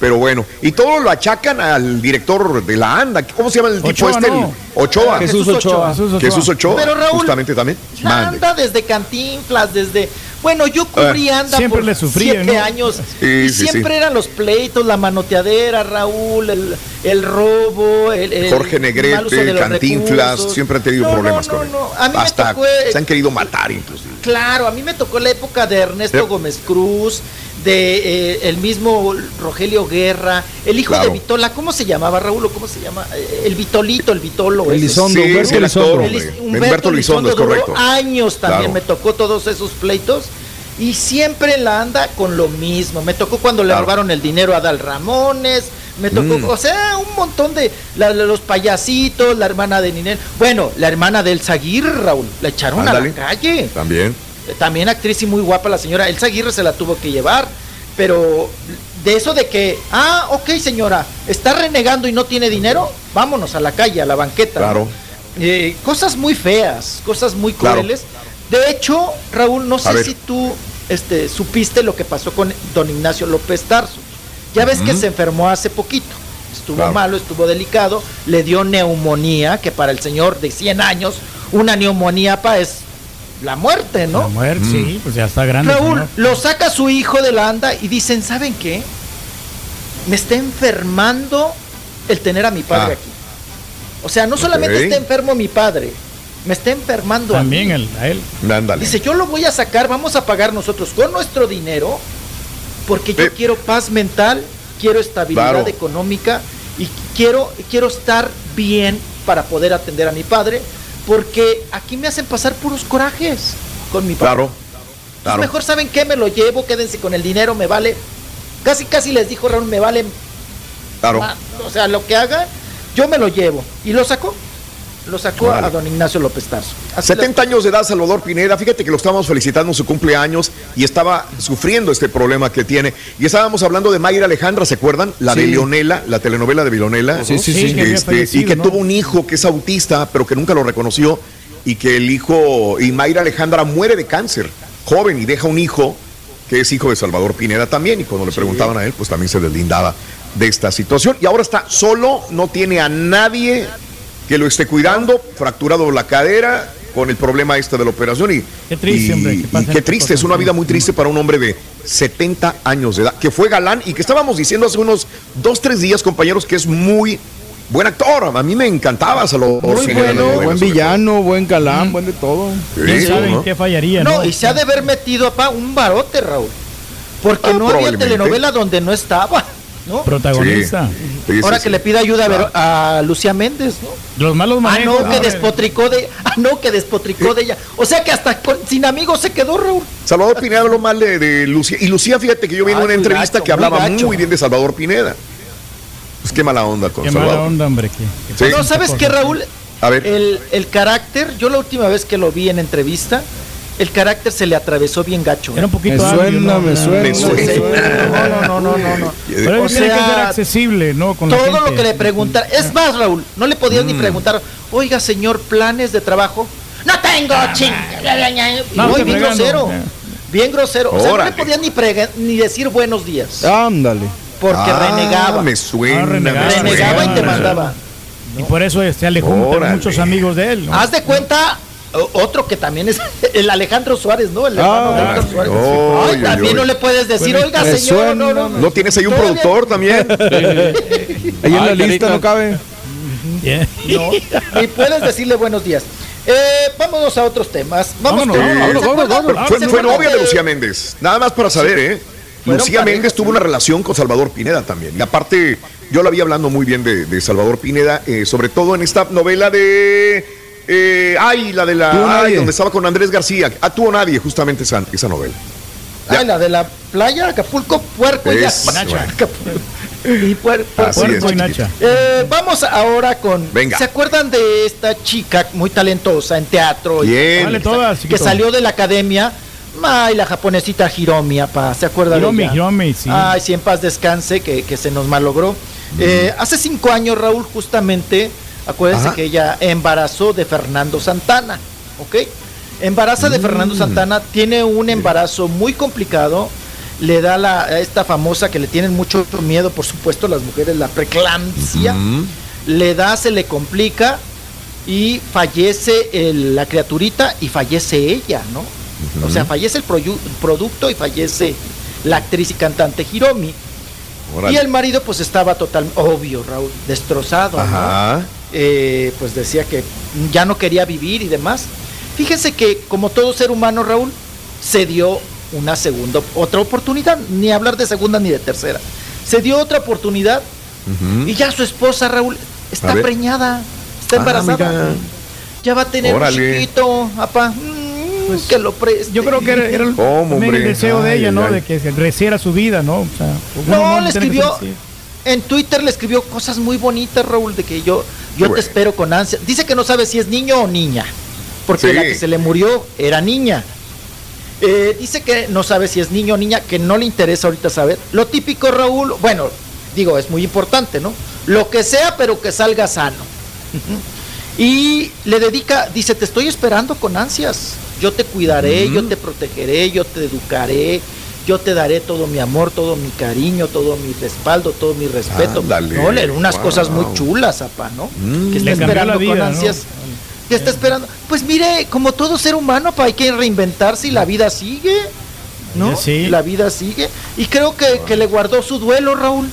Pero bueno, y todo lo achacan al director de la ANDA. ¿Cómo se llama el tipo Ochoa, este? El. Ochoa. Jesús Ochoa. Jesús Ochoa. Jesús Ochoa. Pero, Raúl, justamente también. La Mande. anda desde Cantinflas, desde... Bueno, yo cubrí anda Siempre por le sufría, siete ¿no? años. Sí, y sí, siempre sí. eran los pleitos, la manoteadera, Raúl, el, el robo, el, el Jorge Negrete, Cantinflas, recursos. siempre han tenido No, problemas no, con él. no, no. A mí Hasta me tocó... eh, se han querido matar inclusive. Claro, a mí me tocó la época de Ernesto Sí. Gómez Cruz, de eh, el mismo Rogelio Guerra, el hijo Claro. de Vitola, ¿cómo se llamaba Raúl? ¿O ¿Cómo se llama? Eh, El Vitolito, el Vitolo. ese. Elizondo, Sí, Humberto el actor. El is- Humberto Elizondo, es duró correcto. años también Claro. me tocó todos esos pleitos y siempre la anda con lo mismo. Me tocó cuando le robaron el dinero a Dal Ramones, me tocó, Mm. o sea, un montón de la- la- los payasitos, la hermana de Ninel. Bueno, la hermana de Elsa Aguirre, Raúl, la echaron Ándale. a la calle. También. También actriz y muy guapa la señora. Elsa Aguirre se la tuvo que llevar. Pero de eso de que, ah, ok señora, está renegando y no tiene dinero, vámonos a la calle, a la banqueta. Claro. Eh, cosas muy feas, cosas muy Claro. crueles. De hecho, Raúl, no sé si tú este, supiste lo que pasó con don Ignacio López Tarso. Ya ves que se enfermó hace poquito. Estuvo Claro. malo, estuvo delicado, le dio neumonía, que para el señor de 100 años, una neumonía pa, es la muerte, ¿no? La muerte, Mm. sí, pues ya está grande. Raúl, señor. lo saca su hijo de la anda y dicen, ¿saben qué? Me está enfermando el tener a mi padre Ah. aquí. O sea, no solamente está enfermo mi padre, me está enfermando a También mí. el, a él. Ándale. Dice, yo lo voy a sacar, vamos a pagar nosotros con nuestro dinero, porque yo Eh. quiero paz mental, quiero estabilidad Claro. económica y quiero, quiero estar bien para poder atender a mi padre, porque aquí me hacen pasar puros corajes con mi padre. Claro. Claro. mejor saben qué, me lo llevo, quédense con el dinero, me vale. Casi, casi les dijo Raúl, me vale. Claro. O sea, lo que hagan, yo me lo llevo. Y lo sacó. Lo sacó a don Ignacio López Tarso. Así 70 años de edad, Salvador Pineda. Fíjate que lo estábamos felicitando en su cumpleaños y estaba sufriendo este problema que tiene. Y estábamos hablando de Mayra Alejandra, ¿se acuerdan? La de. Leonela, la telenovela de Leonela. Sí, sí, sí. Este, y que ¿no? tuvo un hijo que es autista, pero que nunca lo reconoció. Y que el hijo, y Mayra Alejandra muere de cáncer, joven, y deja un hijo que es hijo de Salvador Pineda también. Y cuando le preguntaban a él, pues también se deslindaba de esta situación. Y ahora está solo, no tiene a nadie que lo esté cuidando, fracturado la cadera con el problema este de la operación. Y, Qué triste, y- hombre, que y pasen qué triste, es una vida muy triste para un hombre de 70 años de edad, que fue galán y que estábamos diciendo hace unos dos, tres días, compañeros, que es muy buen actor. A mí me encantaba Salvador Muy bueno, Buen villano, buen galán, buen de todo. todo. ¿Quién Sí, sabe ¿no? qué fallaría, No, no? y se ha de haber metido apá un barote, Raúl. Porque Ah, no había telenovela donde no estaba. ¿No? Protagonista. Sí, sí, Ahora sí. que le pide ayuda a, Vero- a Lucía Méndez, ¿no? Los malos Ah, manejos. no, que despotricó de, ah, no, que despotricó de ella. O sea que hasta con- sin amigos se quedó Raúl. Salvador Pineda habló mal de, de Lucía. Y Lucía, fíjate que yo vi en Ay, una entrevista gacho, que muy hablaba gacho. muy bien de Salvador Pineda. Pues qué mala onda con Qué Salvador. mala onda, hombre. que-. No, ¿sabes qué, Raúl? A ver. El, el carácter, yo la última vez que lo vi en entrevista, el carácter se le atravesó bien gacho. Era un poquito Me suena, ¿no? me suena. Me suena. No, no, no, no, no. Pero O tiene que ser accesible, ¿no? Con la todo gente. lo que le preguntar. Es más, Raúl, no le podías Mm. ni preguntar, oiga, señor, planes de trabajo. No tengo, ching. No, No, te bien fregando. grosero. Bien grosero. O sea, no le podías ni, prega- ni decir buenos días. Ándale. Porque Ah, renegaba. Me suena. Ah, renegaba. me Renegaba y suena. te mandaba. Y por eso se alejó muchos amigos de él. ¿no? Haz de cuenta otro que también es *laughs* el Alejandro Suárez, ¿no? El hermano de Ah, Héctor Suárez. Ay, también no le puedes decir, Bueno, oiga, señor, no, suena, no, ¿No tienes ahí un productor también? *laughs* Ahí en Ay, la lista carita. no cabe. Yeah. *laughs* No, y puedes decirle buenos días. Eh, vámonos a otros temas. Vamos Vámonos, con- vámonos, ¿se vámonos, vámonos. Fue, ¿Se fue novia de Lucía Méndez. Nada más para saber, ¿eh? Lucía Méndez tuvo una relación con Salvador Pineda también. Y aparte, yo la vi hablando muy bien de, de Salvador Pineda, eh, sobre todo en esta novela de. Eh, ay, la de la. Ay, donde estaba con Andrés García. Ah, tuvo nadie, justamente esa, esa novela. Ay, la de la playa, Acapulco, puerco y. Es- Nacha. Acapulco. Y puer-. Así Puerco es, y Nacha. Eh, vamos ahora con. Venga. ¿Se acuerdan de esta chica muy talentosa en teatro? y- Bien. Dale todas, que salió de la academia. Ay, la japonesita Hiromi, apa, ¿se acuerdan Hiromi, de ella? Hiromi, sí. Ay, sí, en paz descanse, que, que se nos malogró. Eh, hace cinco años, Raúl, justamente, acuérdense Ajá. que ella embarazó de Fernando Santana, ¿ok? Embaraza de Fernando Mm. Santana, tiene un embarazo muy complicado, le da la, a esta famosa que le tienen mucho miedo, por supuesto, las mujeres, la preeclampsia, Mm. le da, se le complica y fallece el- la criaturita y fallece ella, ¿no? O sea, fallece el producto y fallece la actriz y cantante Hiromi. Y el marido pues estaba total, obvio, Raúl, destrozado, ¿no? Eh, pues decía que ya no quería vivir y demás. Fíjense que como todo ser humano, Raúl, se dio una segunda, otra oportunidad, ni hablar de segunda ni de tercera. Se dio otra oportunidad y ya su esposa, Raúl, está preñada, está Ah, embarazada. ya va a tener Órale. un chiquito, papá. Mm, que lo preste. Yo creo que era, era el, deseo de Ay, ella, ¿no? ay. De que se reciera su vida, ¿no? O sea, No, le escribió. En Twitter le escribió cosas muy bonitas, Raúl, de que yo, yo te espero con ansia. Dice que no sabe si es niño o niña, porque Sí. la que se le murió era niña. Eh, dice que no sabe si es niño o niña, que no le interesa ahorita saber. Lo típico, Raúl, bueno, digo, es muy importante, ¿no? Lo que sea, pero que salga sano. *laughs* Y le dedica, dice, te estoy esperando con ansias. Yo te cuidaré, yo te protegeré, yo te educaré, yo te daré todo mi amor, todo mi cariño, todo mi respaldo, todo mi respeto. Ándale, no, le unas wow. cosas muy chulas, apa, ¿no? Mm. Que está esperando con ¿no? ansias. Que está esperando. Pues mire, como todo ser humano, pa, hay que reinventarse y la vida sigue. ¿No? Sí. La vida sigue. Y creo que, que le guardó su duelo, Raúl.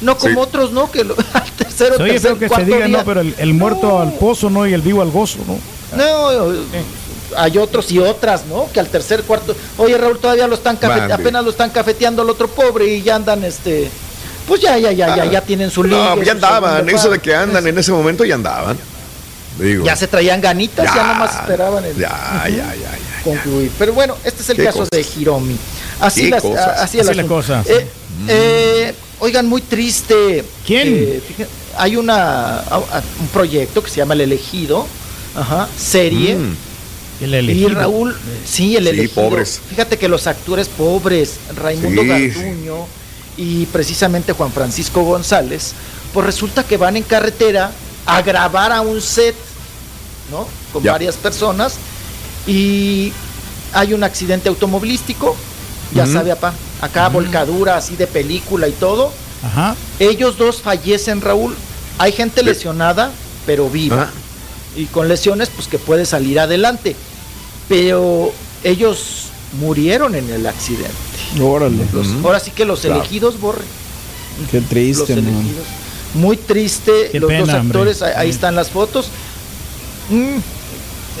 No como Sí. otros, ¿no? Que lo- *laughs* al tercero, Oye, tercer, creo que se cuarto diga, día- ¿no? Pero el, el muerto al pozo, ¿no? Y el vivo al gozo, ¿no? No, hay otros y otras, ¿no? Que al tercer, cuarto. Oye, Raúl, todavía lo están cafe- Mande. apenas lo están cafeteando al otro pobre y ya andan, este. Pues ya, ya, ya, ya, ya tienen su Ah. No, ya andaban. Eso de que andan en ese momento ya andaban. Digo. Ya se traían ganitas, ya, nomás esperaban el Ya, ya, ya, ya. concluir. Pero bueno, este es el caso cosas. de Hiromi. Así, las, así la cosa. Eh, eh, oigan, muy triste. ¿Quién? Eh, fíjate, hay una a- a- un proyecto que se llama El Elegido, ajá, serie. Mm. El Y. Raúl, sí, el Sí, elegido. pobres. Fíjate que los actores pobres, Raimundo Sí, Garduño y precisamente Juan Francisco González, pues resulta que van en carretera a grabar a un set, ¿no? Con Ya. varias personas y hay un accidente automovilístico, ya sabe, apá, acá volcadura así de película y todo. Ajá. Ellos dos fallecen, Raúl. Hay gente lesionada, pero viva Ah, y con lesiones pues que puede salir adelante. Pero ellos murieron en el accidente. Órale. Los- Ahora sí que los Claro. elegidos borre. Qué Los triste, man. elegidos. Muy triste. Qué los pena, dos actores, ahí, ahí Sí. están las fotos. Mm,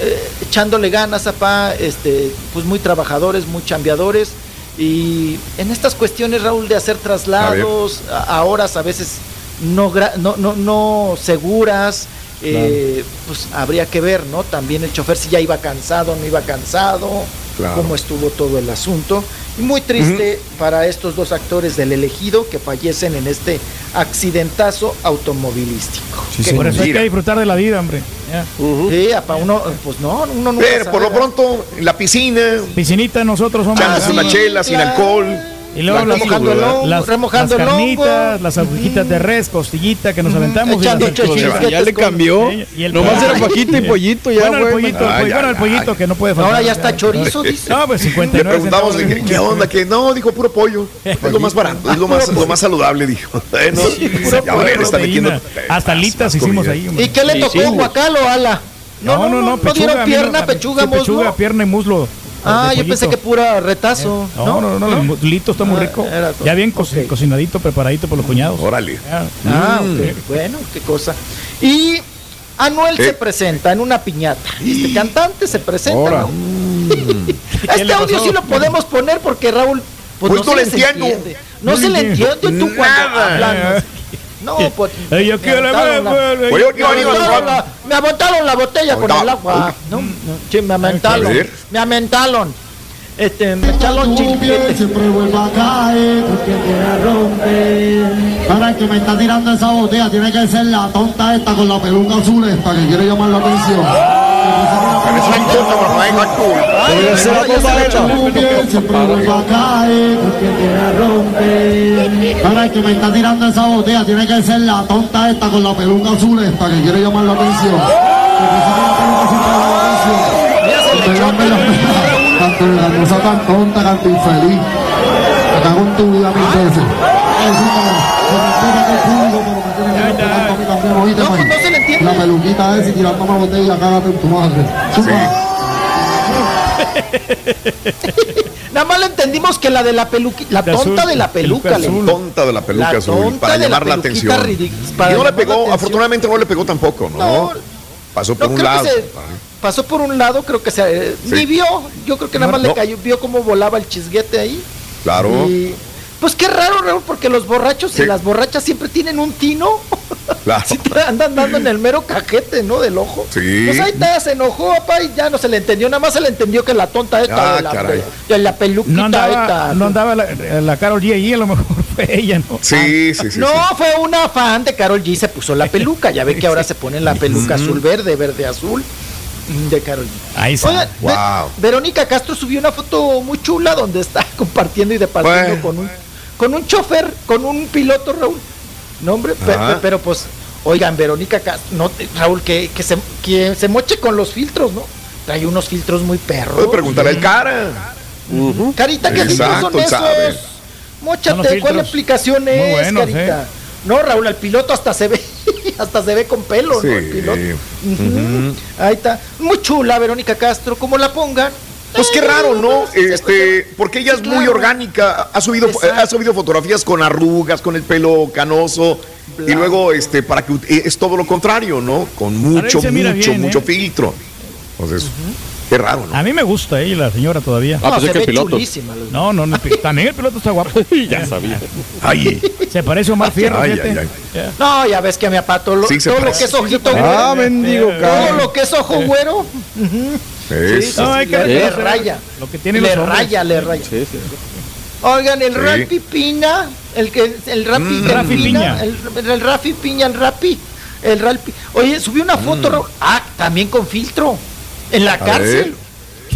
eh, echándole ganas, papá, este, pues muy trabajadores, muy chambeadores. Y en estas cuestiones, Raúl, de hacer traslados a, a horas a veces no, gra- no, no, no seguras, eh, pues habría que ver, ¿no? También el chofer si ya iba cansado, no iba cansado, Claro. cómo estuvo todo el asunto. Y muy triste para estos dos actores del elegido que fallecen en este accidentazo automovilístico. Qué Por eso hay que disfrutar de la vida, hombre. Sí, apa, uno, pues no, uno nunca Pero por lo pronto, en la piscina, Piscinita nosotros somos. sí, una chela sin alcohol. Y luego La las, remojando el hongo, las, remojando las carnitas, las agujitas de res, costillita que nos aventamos. y Echando las- chichisquetes Ya le cambió. Sí, y el Nomás era fajita y pollito ya, Bueno, el güey. pollito, el Ay, pollo- bueno, el pollito ay. que no puede faltar. Ahora ya está chorizo, dice. No, pues Le 59 *laughs* preguntamos centavos. ¿qué, qué onda, que no, dijo puro pollo. Es lo más barato, es lo más, lo más saludable, dijo. *laughs* Bueno, Pura ya van a ver, están metiendo Hasta alitas hicimos ahí. ¿Y qué le Sí, tocó, sí. guacal o ala? No, no, no, no pechuga. dieron pierna, no, pechuga, sí, pechuga, muslo. pierna y muslo. Ah, yo pensé que pura retazo. No, no, no, el muslito está muy Ah, rico. Ya bien co- cocinadito, preparadito por los cuñados. Órale. Ah, Mm. ok, bueno, qué cosa. Y Anuel Eh. se presenta en una piñata. Este cantante se presenta. *laughs* ¿Qué este audio sí lo podemos poner porque Raúl. Pues, Pues no no se le entiendo. No No se le entiende tú cuando Nada. No, pues. Ella me quiere yo Me digo, aventaron la, me aventaron la botella con el agua. No, no, sí, me A aventaron. ver. Me aventaron. Este, me chilquete. siempre vuelve a caer porque quiere romper. Para el que me está tirando esa botella tiene que ser la tonta esta con la peluca azul esta que quiere llamar la atención. Es una cosa, por favor, no actúe. Podría ser la cosa esta. siempre vuelve a caer porque quiere romper. Para el que me está tirando esa botella tiene que ser la tonta esta con la peluca azul esta que quiere llamar atención. Peluca la atención. *laughs* Te la- la cosa tan tonta, tanto infeliz. Me cago en tu vida mil veces. Ay, sí, pero, se respeta que el público, pero me tiene que respetar a mí también, ¿oíste, No, no se le entiende. La peluquita esa y tirando una botella, cágate en tu madre. *laughs* Nada más le entendimos que la de la peluca, la tonta azul, de la peluca, azul. Tonta de la peluca La azul, tonta para de la llamar la peluquita atención. Y no le llamar la pegó, atención. afortunadamente no le pegó tampoco, ¿no? Pasó por No, un lado. se pasó por un lado, creo que se eh, Sí. ni vio. Yo creo que nada más No. le cayó, vio cómo volaba el chisguete ahí. Claro. Y, pues qué raro, Raúl, porque los borrachos Sí. y las borrachas siempre tienen un tino. Claro. *laughs* Sí te andan dando en el mero cajete, ¿no? Del ojo. Sí. Pues ahí está, se enojó, papá, y ya no se le entendió. Nada más se le entendió que la tonta esta Ah, de, la, caray. de, de la peluquita No andaba, esta. no andaba la, la Carol G ahí, a lo mejor *laughs* fue ella, ¿no? Sí, sí, sí. no, sí. fue una fan de Carol G. Se puso la peluca. Ya ve que ahora *laughs* se pone la peluca azul verde, verde azul mm, de Carol G. Ahí está. Wow. Verónica Castro subió una foto muy chula donde está compartiendo y departiendo Bueno. con un con un chofer, con un piloto, Raúl. No, hombre, pe- Ajá. pe- pero pues, oigan, Verónica Castro, no, te- Raúl, que, que, se, que se moche con los filtros, ¿no? Trae unos filtros muy perros. Puede preguntarle al cara. Carita, ¿qué filtros son esos? Móchate, ¿cuál aplicación muy es, buenos, Carita? No, Raúl, el piloto hasta se ve, *laughs* hasta se ve con pelo, Sí. ¿no? El piloto. Ahí está. Muy chula, Verónica Castro, como la pongan. Pues qué raro, ¿no? Este, porque ella es muy orgánica. Ha subido, Exacto. ha subido fotografías con arrugas, con el pelo canoso. Y luego, este, para que es todo lo contrario, ¿no? Con mucho, mucho, bien, mucho ¿eh? filtro. Entonces, qué raro, ¿no? A mí me gusta ella, la señora todavía. Ah, No, pensé se que el piloto. No, no, no, también el piloto está guapo. *laughs* Ya sabía. Ay, Se parece a Omar Fierro, Ay, ay. No, ya ves que a mi papá todo lo, Sí, todo lo que es ojito güero. Ah, mendigo, todo lo que es ojo güero. *laughs* eso. No, hay que le, raya. Lo que tienen le raya, le raya. Sí, sí. Oigan, el Sí. Rafi Pina, el que el Rafi, Mm. Rafi Piña. el, el Rafi Piña, el Rapi, el Rapi. Oye, subió una foto, Mm. Ah, también con filtro, en la cárcel.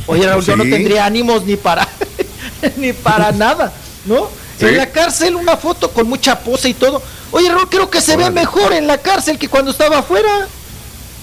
Oye, Raúl, yo no tendría ánimos ni para, *laughs* ni para *laughs* nada, ¿no? Sí. En la cárcel una foto con mucha pose y todo. Oye, Raúl, creo que se ve mejor en la cárcel que cuando estaba afuera,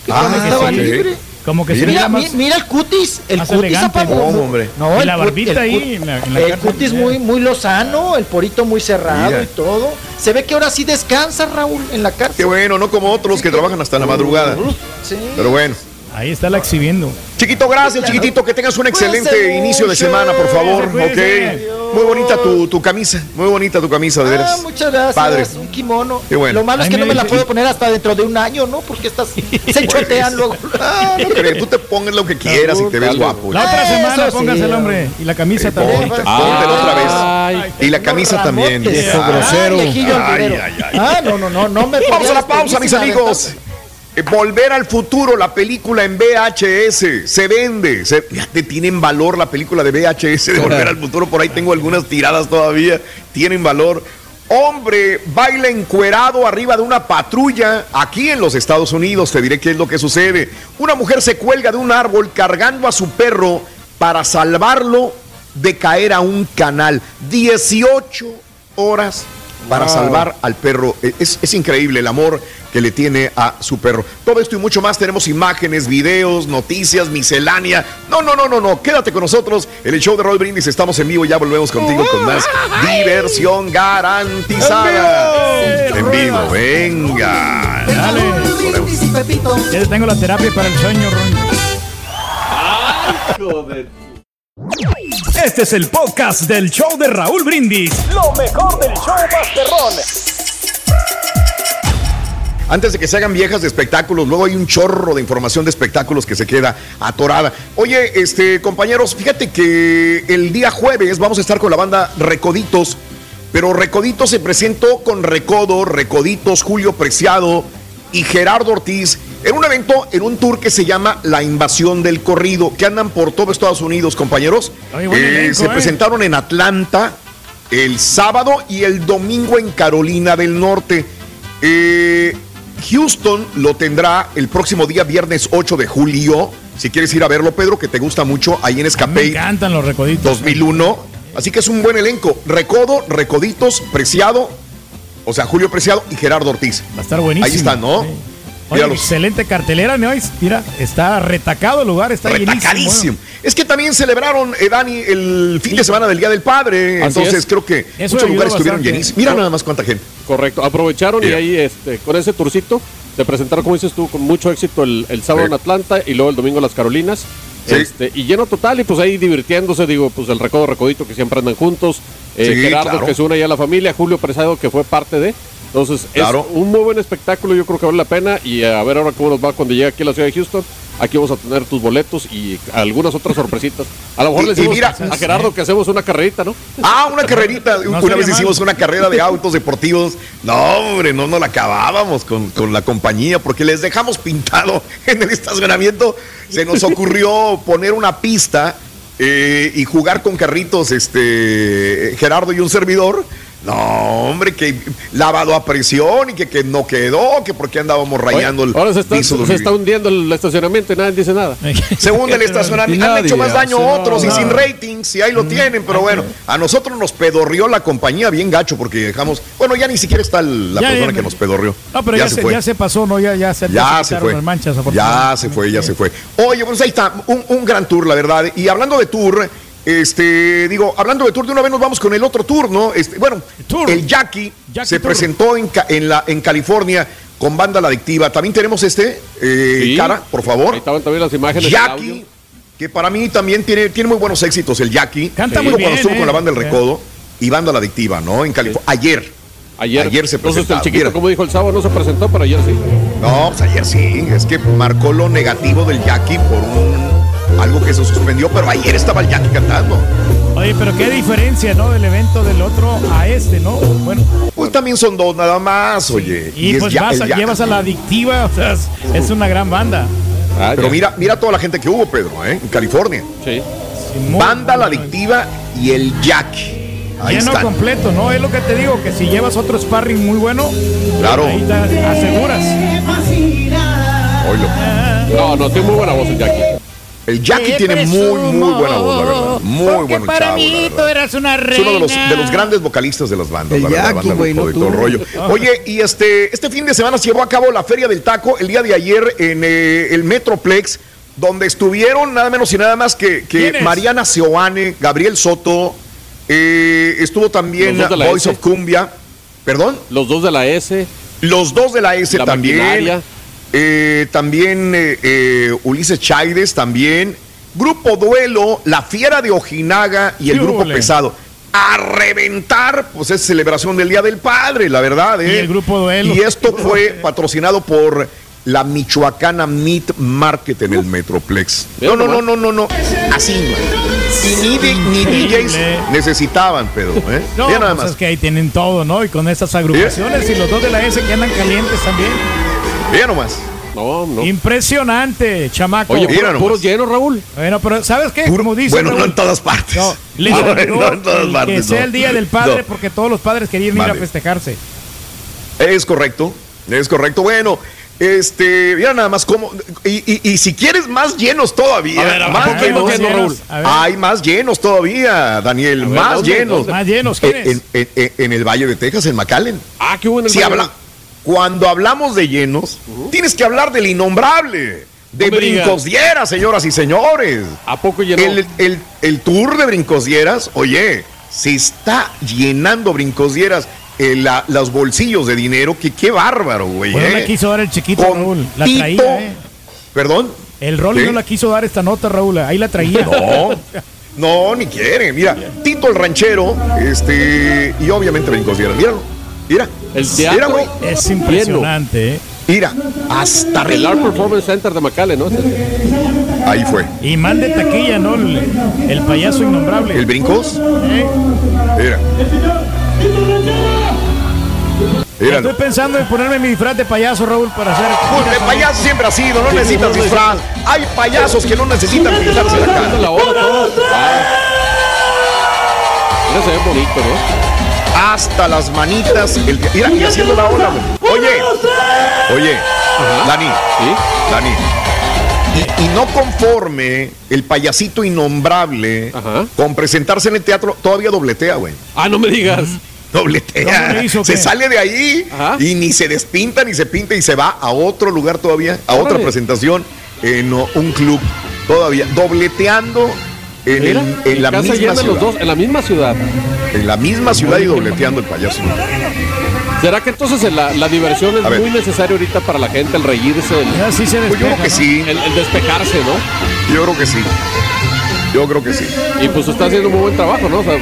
que Ah, cuando estaba sí. libre. Como que se Mira, mira mira el cutis, el cutis elegante, apa- ¿no? hombre. No, Y el la barbita el ahí cut- en la- en la el cutis muy, muy lozano, el porito muy cerrado Mira. y todo. Se ve que ahora sí descansa, Raúl, en la Qué cárcel. bueno, no como otros que trabajan hasta la madrugada. Sí. Pero bueno, Ahí está la exhibiendo. Chiquito, gracias, chiquitito. Que tengas un excelente Cuídense inicio de semana, por favor. Ok. Muy bonita tu, tu camisa. Muy bonita tu camisa, de Ah, veras. muchas gracias. Padre. Un kimono. Qué bueno. Lo malo es Ay, que no me la puedo poner hasta dentro de un año, ¿no? Porque estas *laughs* se chotean luego. *laughs* Ah, no crees. Tú te pongas lo que quieras y te ves guapo. La otra Eso semana sí. póngase el hombre. Y la camisa también. Póntelo otra vez. Ay, Y la camisa también. Ah, grosero. Ah, viejillo Ay, olvidero. ay, ay. Ah, no, no, no, no me Vamos a la pausa, mis amigos. Eh, Volver al futuro, la película en VHS, se vende. Se, tienen valor la película de VHS de Volver al futuro. Por ahí tengo algunas tiradas todavía. Tienen valor. Hombre baila encuerado arriba de una patrulla aquí en los Estados Unidos. Te diré qué es lo que sucede. Una mujer se cuelga de un árbol cargando a su perro para salvarlo de caer a un canal. 18 horas para salvar al perro. Eh, Es, es increíble el amor que le tiene a su perro. Todo esto y mucho más. Tenemos imágenes, videos, noticias, miscelánea. No, no, no, no, no. Quédate con nosotros en el show de Roll Brindis. Estamos en vivo. Ya volvemos contigo con más diversión garantizada. En vivo, venga. Dale. Ya tengo la terapia para el sueño, Ron. Este es el podcast del show de Raúl Brindis. Lo mejor del show Masterrón. Antes de que se hagan viejas de espectáculos, luego hay un chorro de información de espectáculos que se queda atorada. Oye, este, compañeros, fíjate que el día jueves vamos a estar con la banda Recoditos, pero Recoditos se presentó con Recodo, Recoditos, Julio Preciado y Gerardo Ortiz en un evento, en un tour que se llama La Invasión del Corrido, que andan por todo Estados Unidos, compañeros. Ay, elenco, se eh. presentaron en Atlanta el sábado y el domingo en Carolina del Norte. Eh, Houston lo tendrá el próximo día, viernes 8 de julio. Si quieres ir a verlo, Pedro, que te gusta mucho, ahí en Me Escapey encantan los recoditos. 2001. Así que es un buen elenco. Recodo, Recoditos, Preciado, o sea, Julio Preciado y Gerardo Ortiz. Va a estar buenísimo. Ahí están, ¿no? Sí. Oye, excelente cartelera, ¿no? Mira, está retacado el lugar, está Retacadísimo. llenísimo. Es que también celebraron, eh, Dani, el fin de semana del Día del Padre. Así Entonces es. creo que Eso muchos lugares estuvieron llenísimos. Mira nada más cuánta gente. Correcto, aprovecharon y ahí este, con ese tourcito se presentaron, como dices tú, con mucho éxito el, el sábado Sí. en Atlanta y luego el domingo en las Carolinas. Sí. Este, y lleno total y pues ahí divirtiéndose, digo, pues el recodo recodito que siempre andan juntos, eh, Sí, Gerardo claro. que se une ahí a la familia, Julio Presado que fue parte de. Entonces Claro. es un muy buen espectáculo, yo creo que vale la pena y a ver ahora cómo nos va cuando llegue aquí a la ciudad de Houston. Aquí vamos a tener tus boletos y algunas otras sorpresitas. A lo mejor Y- le decimos mira- a Gerardo que hacemos una carrerita, ¿no? Ah, una carrerita. una sería vez mal. hicimos una carrera de autos deportivos. No, hombre, no nos la acabábamos con, con la compañía porque les dejamos pintado en el estacionamiento. Se nos ocurrió poner una pista eh, y jugar con carritos, este, Gerardo y un servidor. No, hombre, que lavado a presión y que, que no quedó, que porque andábamos rayando el Ahora se está, se está hundiendo el estacionamiento y nadie dice nada. *laughs* se hunde el estacionamiento. Han hecho más daño hace otros y nada. sin ratings, y ahí lo tienen. Pero bueno, a nosotros nos pedorrió la compañía bien gacho porque dejamos. Bueno, ya ni siquiera está la Ya, persona ya, que nos pedorrió. No, pero ya, se, ya se pasó, ¿no? Ya, ya se, Ya se fue. las manchas, ya se fue, ya se fue. Oye, pues ahí está, un, un gran tour, la verdad. Y hablando de tour, este, digo, hablando de tour, de una vez nos vamos con el otro tour, ¿no? Este, bueno, Tour. el Jackie, Jackie se Tour. presentó en, en, la, en California con banda La Adictiva. También tenemos este, eh, Sí. cara, por favor. Ahí estaban también las imágenes. Jackie, audio. que para mí también tiene, tiene muy buenos éxitos el Jackie. Canta Digo, muy cuando bien, estuvo eh. con la banda El Sí. Recodo y banda La Adictiva, ¿no? En California. Ayer. Ayer, Ayer se Entonces el chiquito, como dijo el sábado, no se presentó, pero ayer sí. No, pues ayer sí. Es que marcó lo negativo del Jackie por un algo que se suspendió, pero ayer estaba el Jackie cantando. Oye, pero qué diferencia, ¿no? Del evento del otro a este, ¿no? Bueno, Pues también son dos nada más, oye. y, es pues ya- vas llevas a la adictiva, o sea, es, es una gran banda. Ah, Pero ya. mira, mira toda la gente que hubo, Pedro, ¿eh? En California. Sí. Banda La. Adictiva y el Jackie. Ahí Lleno están. completo, ¿no? Es lo que te digo, que si llevas otro sparring muy bueno, Claro. ahí te aseguras. Oílo. No, no, tiene muy buena voz el Jackie. El Jackie tiene muy, muy buena voz, la verdad. Muy bueno el para chavo, mí tú eras una Es reina. uno de los, de los grandes vocalistas de las bandas, El la verdad, Jackie, banda Recodo no y todo el rollo. Oye, y este, este fin de semana se llevó a cabo la Feria del Taco el día de ayer en eh, el Metroplex, donde estuvieron nada menos y nada más que, que. Mariana Seoane, Gabriel Soto, eh, estuvo también Los dos de la Voice S. of Cumbia, perdón, Los dos de la S, los dos de la S la también. maquinaria. Eh, también eh, eh, Ulises Chaides, también. Grupo Duelo, La Fiera de Ojinaga y el ¡Qué Grupo ole! Pesado. A reventar, pues es celebración del Día del Padre, la verdad. ¿eh? Y el Grupo Duelo. Y esto fue patrocinado por la Michoacana Meat Market en el Metroplex. No, no, no, no, no, no. Así. Y ni, DJs necesitaban, Pedro. ¿eh? *laughs* No, nada pues más. es que ahí tienen todo, ¿no? Y con estas agrupaciones y los dos de la S que andan calientes también. Mira nomás. No, no. Impresionante, chamaco. Oye, Mira puro, puro lleno, Raúl. Bueno, pero ¿sabes qué? Puro- Como dice bueno, no en todas partes. No, *laughs* les No, en todas partes, que sea el Día del Padre No. porque todos los padres querían ir a Vale. festejarse. Es correcto, es correcto. Bueno, este, mira nada más cómo. Y, y- y si quieres más llenos todavía, A ver, ¿a más llenos, llenos, Raúl? Hay más llenos todavía, Daniel, más ¿dónde? llenos. ¿Dónde? Más llenos, En, ¿quiénes? en- en- en el Valle de Texas, en McAllen. Ah, qué bueno. Si habla, cuando hablamos de llenos, tienes que hablar del innombrable, de No me digas. Brincos Dieras, señoras y señores. ¿A poco llenó? El, el- el tour de Brincos Dieras, oye, se está llenando Brincos Dieras eh, la- los bolsillos de dinero, que qué bárbaro, güey. Pues no eh. la quiso dar el chiquito, Con Raúl. La Tito- traía, ¿eh? Perdón. El Rolly ¿Sí? no la quiso dar esta nota, Raúl. Ahí la traía. No, no, ni quiere. Mira, Tito el ranchero, este, y obviamente Brincos Dieras. Míralo, mira. El Mira, teatro güey. Es impresionante, ¿eh? Mira, hasta El Art. Performance Center de McAllen, ¿no? Ahí fue. Y mal de taquilla, ¿no? El, el payaso innombrable. ¿El Brincos? ¿Eh? Mira. Mira, Estoy pensando en ponerme mi disfraz de payaso, Raúl, para hacer. Pues de payaso siempre ha sido, no necesitas disfraz. Hay payasos que no necesitan pintarse la cara. la ola, todo. Mira, se ve bonito, ¿no? Hasta las manitas. El, mira, y haciendo la ola, güey. Oye, oye, Dani, Sí. Dani. Y, y no conforme el payasito innombrable Ajá. con presentarse en el teatro, todavía dobletea, güey. Ah, no me digas. Dobletea. ¿Cómo le hizo, se sale de ahí Ajá. y ni se despinta ni se pinta y se va a otro lugar todavía, a otra presentación en un club todavía, dobleteando en, el- en la casa misma ciudad. los dos, en la misma ciudad. En la misma ciudad y dobleteando el payaso. ¿Será que entonces la, la diversión es muy necesaria ahorita para la gente, el reírse, el, Ya sí se Pues yo despeja, creo que ¿no? sí, el- el despejarse, ¿no? yo creo que sí. Yo creo que sí. Y pues está haciendo muy buen trabajo, ¿no? O sea,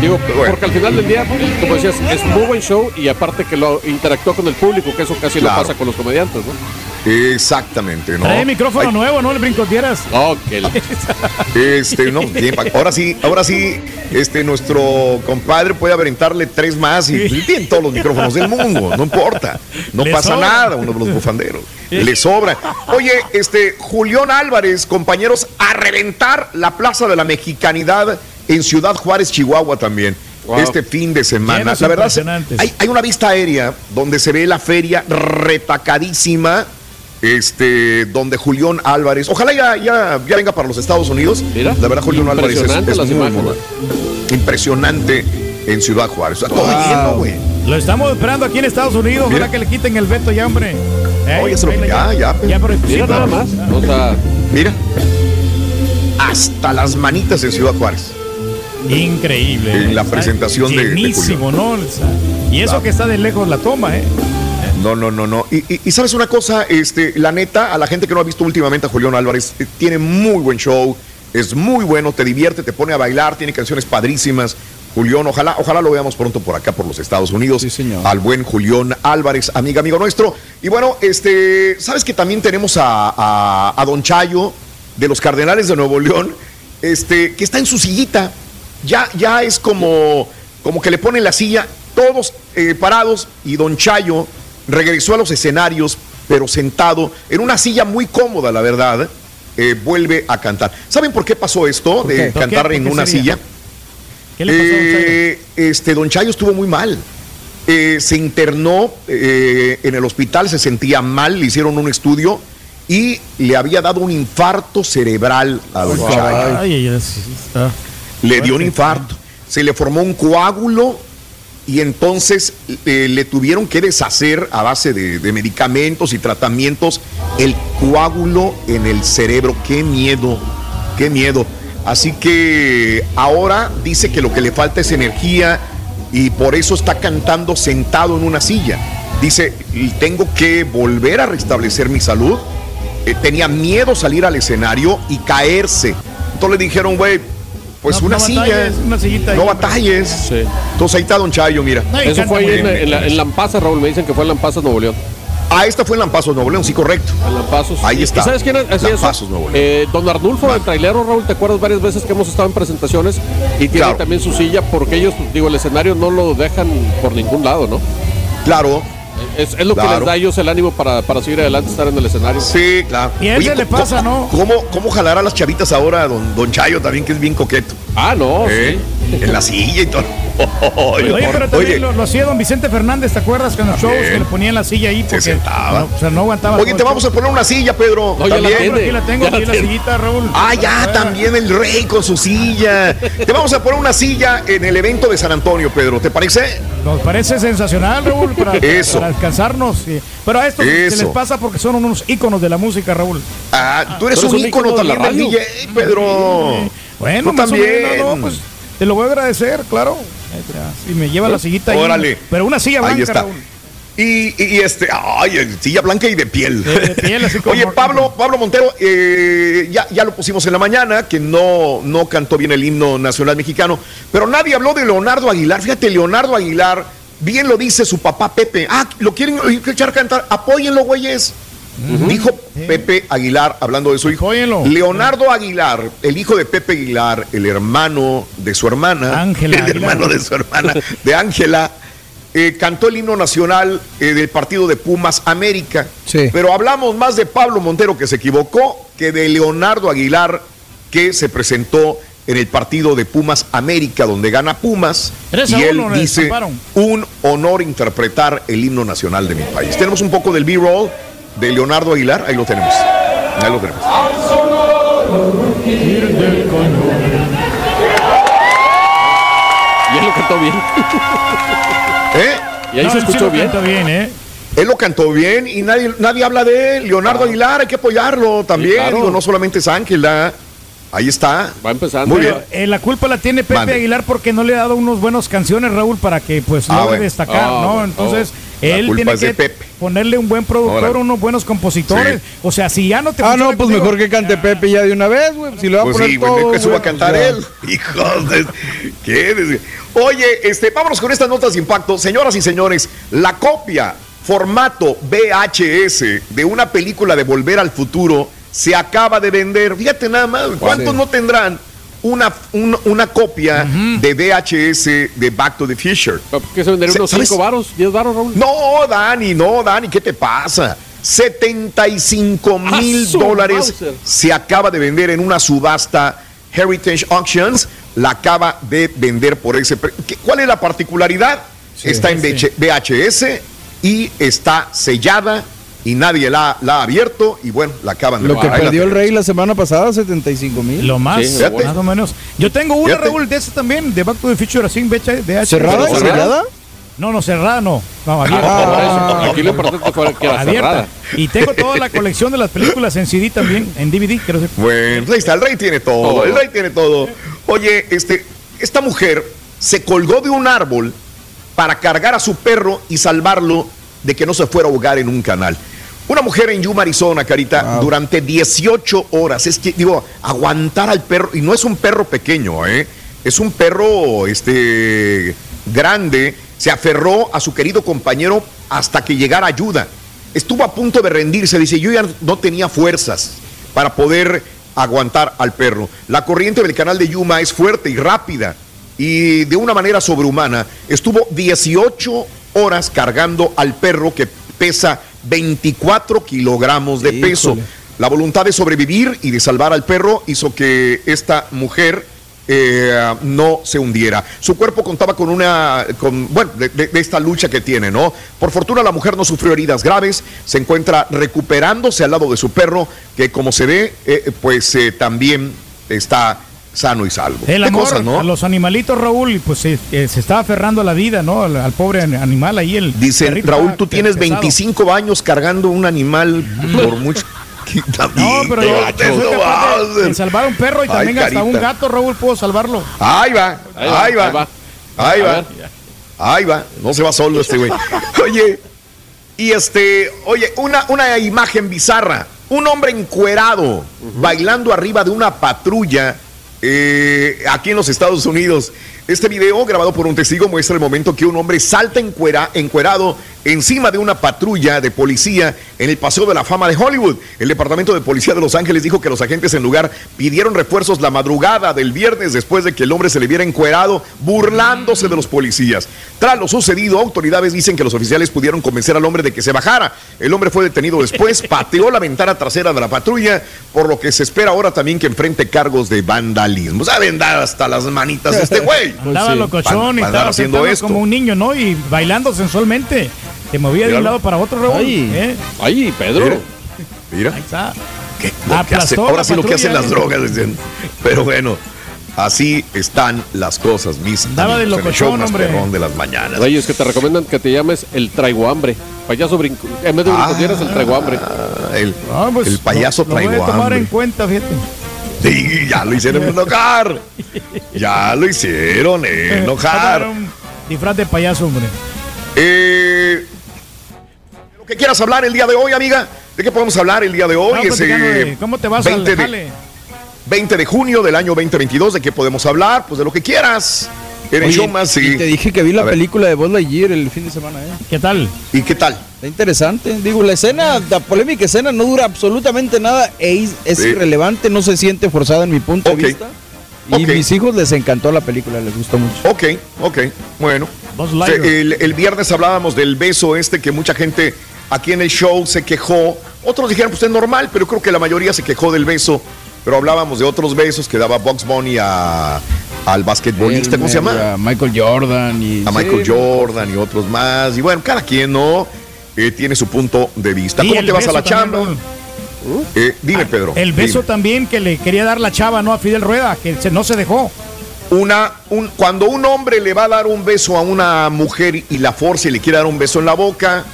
digo, Bueno. porque al final del día, como decías, es muy buen show y aparte que lo interactúa con el público, que eso casi Claro. no pasa con los comediantes, ¿no? Exactamente, ¿no? Trae micrófono Ay, nuevo, ¿no? El brincotieras. La- Este, no, bien, ahora sí, ahora sí, este, nuestro compadre puede aventarle tres más y Sí. tiene todos los micrófonos del mundo, no importa, no Le pasa sobra. nada, uno de los bufanderos, le sobra. Oye, este, Julián Álvarez, compañeros, a reventar la Plaza de la Mexicanidad en Ciudad Juárez, Chihuahua también. Wow. Este fin de semana. Llenos La verdad, hay, hay una vista aérea donde se ve la feria retacadísima. Este, donde Julián Álvarez, ojalá ya, ya, ya venga para los Estados Unidos. Mira, la verdad, Julián Álvarez es, impresionante es muy, imágenes. muy impresionante en Ciudad Juárez. Sea, todo lleno, güey. Lo estamos esperando aquí en Estados Unidos. Mira. Ojalá que le quiten el veto ya, hombre. Eh, Oye, se lo- ya, ya, Ya, pero Mira sí, nada más. O sea, Mira, hasta las manitas en Ciudad Juárez. Increíble. En la Está presentación de- de Llenísimo, ¿no? O sea, Y eso Claro. que está de lejos la toma, ¿eh? No, no, no, no. Y, y- y sabes una cosa, este, la neta, a la gente que no ha visto últimamente a Julián Álvarez, eh, tiene muy buen show, es muy bueno, te divierte, te pone a bailar, tiene canciones padrísimas. Julián, ojalá, ojalá lo veamos pronto por acá, por los Estados Unidos. Sí, señor. Al buen Julián Álvarez, amiga, amigo nuestro. Y bueno, este, sabes que también tenemos a, a- a Don Chayo de los Cardenales de Nuevo León, este, que está en su sillita. Ya, ya es como, como que le ponen la silla, todos eh, parados, y Don Chayo regresó a los escenarios, pero sentado en una silla muy cómoda, la verdad. eh, vuelve a cantar. ¿Saben por qué pasó esto de cantar qué? en ¿Por qué una sería? silla? ¿Qué le pasó a Don Chayo? Eh, este, don Chayo estuvo muy mal. Eh, se internó en el hospital, se sentía mal, le hicieron un estudio y le había dado un infarto cerebral a don Chayo. Ay, ay, ay. Le dio un infarto, se le formó un coágulo y entonces eh, le tuvieron que deshacer a base de, medicamentos y tratamientos el coágulo en el cerebro. Qué miedo, qué miedo. Así que ahora dice que lo que le falta es energía y por eso está cantando sentado en una silla. Dice, tengo que volver a restablecer mi salud. Eh, tenía miedo salir al escenario y caerse. Entonces le dijeron, güey, pues No, una no silla. batalles, una sillita ahí, no hombre. batalles. Entonces ahí está Don Chayo, mira. No, Eso fue ahí en, en la- en Lampazas, Raúl. Me dicen que fue en Lampazas, Nuevo León. Ah, esta fue en Lampazos, Nuevo León, sí, correcto. En Lampazos. Ahí está. ¿Y sabes quién hacía? Lampazos, Nuevo León. Eh, don Arnulfo, el trailero, Raúl, ¿te acuerdas varias veces que hemos estado en presentaciones? Y tiene Claro. también su silla, porque ellos, digo, el escenario no lo dejan por ningún lado, ¿no? Claro. Es, es lo que les da a ellos el ánimo para, para seguir adelante, estar en el escenario. Sí, claro. Y a él le ¿cómo- pasa, ¿no? ¿Cómo, cómo jalará a las chavitas ahora, don, don Chayo, también, que es bien coqueto? Ah, no, ¿Eh? En la silla y todo. *laughs* Oye, pero también Oye, lo, lo hacía don Vicente Fernández, ¿te acuerdas? Que en los shows que le ponían la silla ahí porque sentaba. No, o sea, no aguantaba. Oye, te vamos a poner una silla, Pedro. No, ya la también. Aquí la tengo, Ya aquí la sillita, Raúl. Ah, ya, también el rey con su silla. Te vamos a poner una silla en el evento de San Antonio, Pedro. ¿Te parece? Nos parece sensacional, Raúl, para, *laughs* Eso. para sí. Pero a estos se les pasa porque son unos íconos de la música, Raúl. Ah, tú eres Tú eres un ícono ícono de la también del radio. DJ, Pedro. Bueno, Tú más o también. menos, no, pues te lo voy a agradecer, claro. Si me lleva la sillita ahí. Órale. Pero una silla blanca, Ahí está. Raúl. Y, y- y este, ay, silla blanca y de piel. De- de piel, así *laughs* como Oye. Pablo, Pablo Montero, eh, ya, ya lo pusimos en la mañana, que no, no cantó bien el himno nacional mexicano, pero nadie habló de Leonardo Aguilar. Fíjate, Leonardo Aguilar, bien lo dice su papá Pepe. Ah, lo quieren echar a cantar, apóyenlo, güeyes. Dijo Pepe Aguilar, hablando de su hijo. Leonardo Aguilar, el hijo de Pepe Aguilar, el hermano de su hermana. Ángela *laughs* El Aguilar. hermano de su hermana, de Ángela. eh, cantó el himno nacional eh, del partido de Pumas América. Sí. Pero hablamos más de Pablo Montero que se equivocó que de Leonardo Aguilar que se presentó en el partido de Pumas América donde gana Pumas y él dice un honor interpretar el himno nacional de mi país. Tenemos un poco del B-roll de Leonardo Aguilar, ahí lo tenemos. Ahí lo tenemos. Y él lo cantó bien. *laughs* ¿Eh? Y ahí No, se escuchó bien. bien, ¿eh? Él lo cantó bien y nadie, nadie habla de él. Leonardo Aguilar, hay que apoyarlo también. Sí, claro. Digo, no solamente es Ángela. Ahí está. Va empezando. Muy bien. eh, la culpa la tiene Pepe Mande. Aguilar porque no le ha dado unos buenos canciones, Raúl, para que pues Ah, logre bueno. destacar, Ah, ¿no? bueno. Entonces, Oh, él tiene que Pepe. ponerle un buen productor, Órale. unos buenos compositores. Sí. O sea, si ya no te Ah, no, pues mejor que cante Pepe ya de una vez, güey. Si lo va a Pues poner sí, todo. güey, que suba a cantar pues ya. él. *laughs* Hijos de... ¿Qué? Oye, este, vámonos con estas notas de impacto. Señoras y señores, la copia, formato VHS de una película de Volver al Futuro se acaba de vender. Fíjate nada más, ¿cuántos no tendrán una, un- una copia de VHS de Back to the Future? ¿Qué se venderían unos ¿Sabes? 5 varos? ¿10 varos, Raúl? No, Dani, no, Dani, ¿qué te pasa? 75 mil Ah, su dólares se acaba de vender en una subasta Heritage Auctions. La acaba de vender por ese precio. ¿Cuál es la particularidad? está en sí. VHS y está sellada y nadie la, la ha abierto. Y bueno, la acaban de Lo que perdió el rey la semana pasada, 75 mil. Lo más, Sí, más o menos. Yo tengo una, Fíjate. Raúl, de esa también, de Back to the Future, así en VHS. ¿Cerrada ¿Cerrada? No, no, cerrada no. No, abierta. Ah, por Ah. eso. Aquí lo importante fue que era abierta. cerrada. Y tengo toda la colección de las películas en CD también, en DVD, quiero decir. Bueno, ahí está, el rey tiene todo, Todo. el rey tiene todo. Oye, este, esta mujer se colgó de un árbol para cargar a su perro y salvarlo de que no se fuera a ahogar en un canal. Una mujer en Yuma, Arizona, Carita, Wow. durante 18 horas. Es que, digo, aguantar al perro, y no es un perro pequeño, ¿eh? Es un perro, este, grande. Se aferró a su querido compañero hasta que llegara ayuda. Estuvo a punto de rendirse. Dice, yo ya no tenía fuerzas para poder aguantar al perro. La corriente del canal de Yuma es fuerte y rápida y de una manera sobrehumana. Estuvo 18 horas cargando al perro que pesa 24 kilogramos de peso. La voluntad de sobrevivir y de salvar al perro hizo que esta mujer eh, no se hundiera. Su cuerpo contaba con una, con, bueno, de esta lucha que tiene, ¿no? Por fortuna la mujer no sufrió heridas graves, se encuentra recuperándose al lado de su perro, que como se ve, eh, pues eh, también está sano y salvo. El Qué amor cosas, ¿no? a los animalitos, Raúl, y pues se, eh, se está aferrando a la vida, ¿no? Al, al pobre an- animal ahí. El Dice Raúl, tú tienes pesado. 25 años cargando un animal por mucho. *laughs* No, pero yo, no de- de salvar un perro y Ay, también hasta un gato, Raúl, puedo salvarlo. Ahí va, Ahí ahí va, va, ahí va. ahí A va, ver. ahí va. No se va solo este güey. Oye, Y este, oye, una, una imagen bizarra. Un hombre encuerado bailando arriba de una patrulla eh, aquí en los Estados Unidos. Este video, grabado por un testigo, muestra el momento que un hombre salta encuera, encuerado encima de una patrulla de policía en el Paseo de la Fama de Hollywood. El Departamento de Policía de Los Ángeles dijo que los agentes en lugar pidieron refuerzos la madrugada del viernes después de que el hombre se le viera encuerado burlándose de los policías. Tras lo sucedido, autoridades dicen que los oficiales pudieron convencer al hombre de que se bajara. El hombre fue detenido después, *laughs* pateó la ventana trasera de la patrulla, por lo que se espera ahora también que enfrente cargos de vandalismo. Saben dar hasta las manitas este güey. Andaba Pues sí. locochón y estaba haciendo esto. como un niño, ¿no? Y bailando sensualmente. Se movía de un lado para otro, Raúl. Ay. ¿eh? Ay, Pedro. Mira. Mira. Ahí está. ¿Qué? Lo que hace- ahora sí lo que hacen las ¿eh? drogas. dicen. Pero bueno, así están las cosas, mis Andaba de amigos, en el show locochón, más hombre. de las mañanas. Reyes, que te recomiendan que te llames el traigo hambre. Payaso brinco. En vez de brincotieras, el traigo hambre. Ah, El, Ah, pues, el payaso lo, lo voy a traigo tomar hambre. en cuenta, fíjate. Sí, ya lo hicieron enojar. Ya lo hicieron enojar. Disfraz de payaso, hombre. Eh, lo que quieras hablar el día de hoy, amiga. ¿De qué podemos hablar el día de hoy? Es, eh, ¿Cómo te vas 20 al de- jale? 20 de junio del año 2022. ¿De qué podemos hablar? Pues de lo que quieras. En el show más, sí. y te dije que vi A la ver. película de Buzz Lightyear el fin de semana, ¿eh? ¿Qué tal? ¿Y qué tal? Está interesante. Digo, la escena, la polémica escena no dura absolutamente nada e es, es Sí. irrelevante, no se siente forzada en mi punto Ok. de vista. Y Ok. mis hijos les encantó la película, les gustó mucho. Ok, ok, bueno. El, el viernes hablábamos del beso este que mucha gente aquí en el show se quejó. Otros dijeron, pues es normal, pero creo que la mayoría se quejó del beso. Pero hablábamos de otros besos que daba Box Bunny a, al basquetbolista, ¿cómo se llama? A Michael Jordan y A Michael sí, Jordan y otros más. Y bueno, cada quien no eh, tiene su punto de vista. Sí, ¿Cómo te vas a la chamba? Raúl. Eh, dime, Pedro. El beso dime. también que le quería dar la chava, ¿no? A Fidel Rueda, que se- no se dejó. Una, un, cuando un hombre le va a dar un beso a una mujer y la forza y le quiere dar un beso en la boca,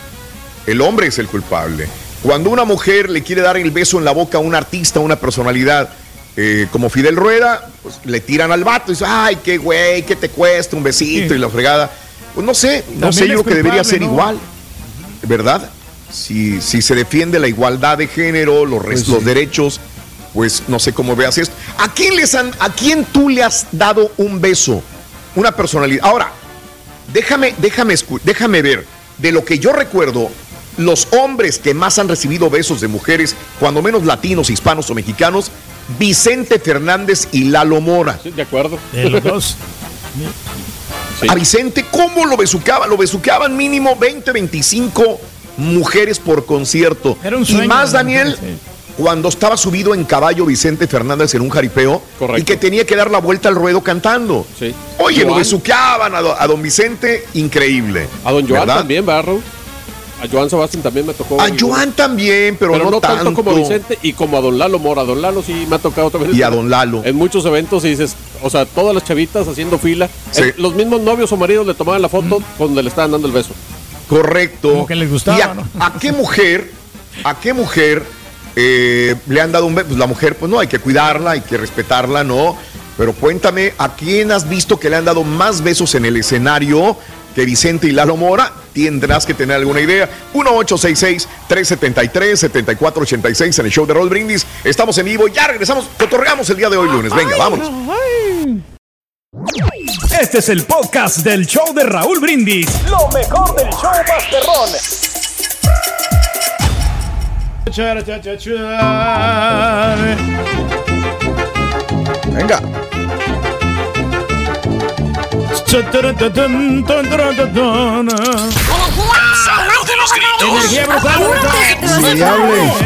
el hombre es el culpable. Cuando una mujer le quiere dar el beso en la boca a un artista, a una personalidad eh, como Fidel Rueda, pues le tiran al vato y dice, ay, qué güey, qué te cuesta un besito Sí. y la fregada. Pues no sé, no También sé, yo que debería ser ¿no? igual, ¿verdad? Si, si se defiende la igualdad de género, los, Pues sí. los derechos, pues no sé cómo veas esto. ¿A quién, les han, ¿A quién tú le has dado un beso? Una personalidad. Ahora, déjame, déjame, déjame ver. De lo que yo recuerdo, los hombres que más han recibido besos de mujeres, cuando menos latinos, hispanos o mexicanos, Vicente Fernández y Lalo Mora. Sí, de acuerdo. De los dos. Sí. A Vicente, ¿cómo lo besucaban? Lo besucaban mínimo 20, 25 mujeres por concierto. Era un y sueño, más, ¿no? Daniel, Sí. cuando estaba subido en caballo Vicente Fernández en un jaripeo Correcto. y que tenía que dar la vuelta al ruedo cantando. Sí. Oye, lo besuqueaban a, do- a don Vicente, increíble. A don Joan ¿verdad? también, ¿verdad, Raúl? A Joan Sebastián también me tocó. A Joan también, pero, pero, no, tanto, como a Vicente y como a don Lalo Mora. A don Lalo sí me ha tocado también. Y a don Lalo. En muchos eventos y dices, o sea, todas las chavitas haciendo fila. Sí. Eh, los mismos novios o maridos le tomaban la foto donde le estaban dando el beso. Correcto. Como que les gustaba, ¿Y a, ¿no? a qué mujer, a qué mujer eh, le han dado un beso? Pues la mujer, pues no, hay que cuidarla, hay que respetarla, ¿no? Pero cuéntame, ¿a quién has visto que le han dado más besos en el escenario que Vicente y Lalo Mora? Tendrás que tener alguna idea. 1866-373-7486 en el show de Roll Brindis. Estamos en vivo, ya regresamos, cotorreamos el día de hoy lunes. Venga, vámonos. Este es el podcast del show de Raúl Brindis. Lo mejor del show Masterrón. Venga. De los gritos.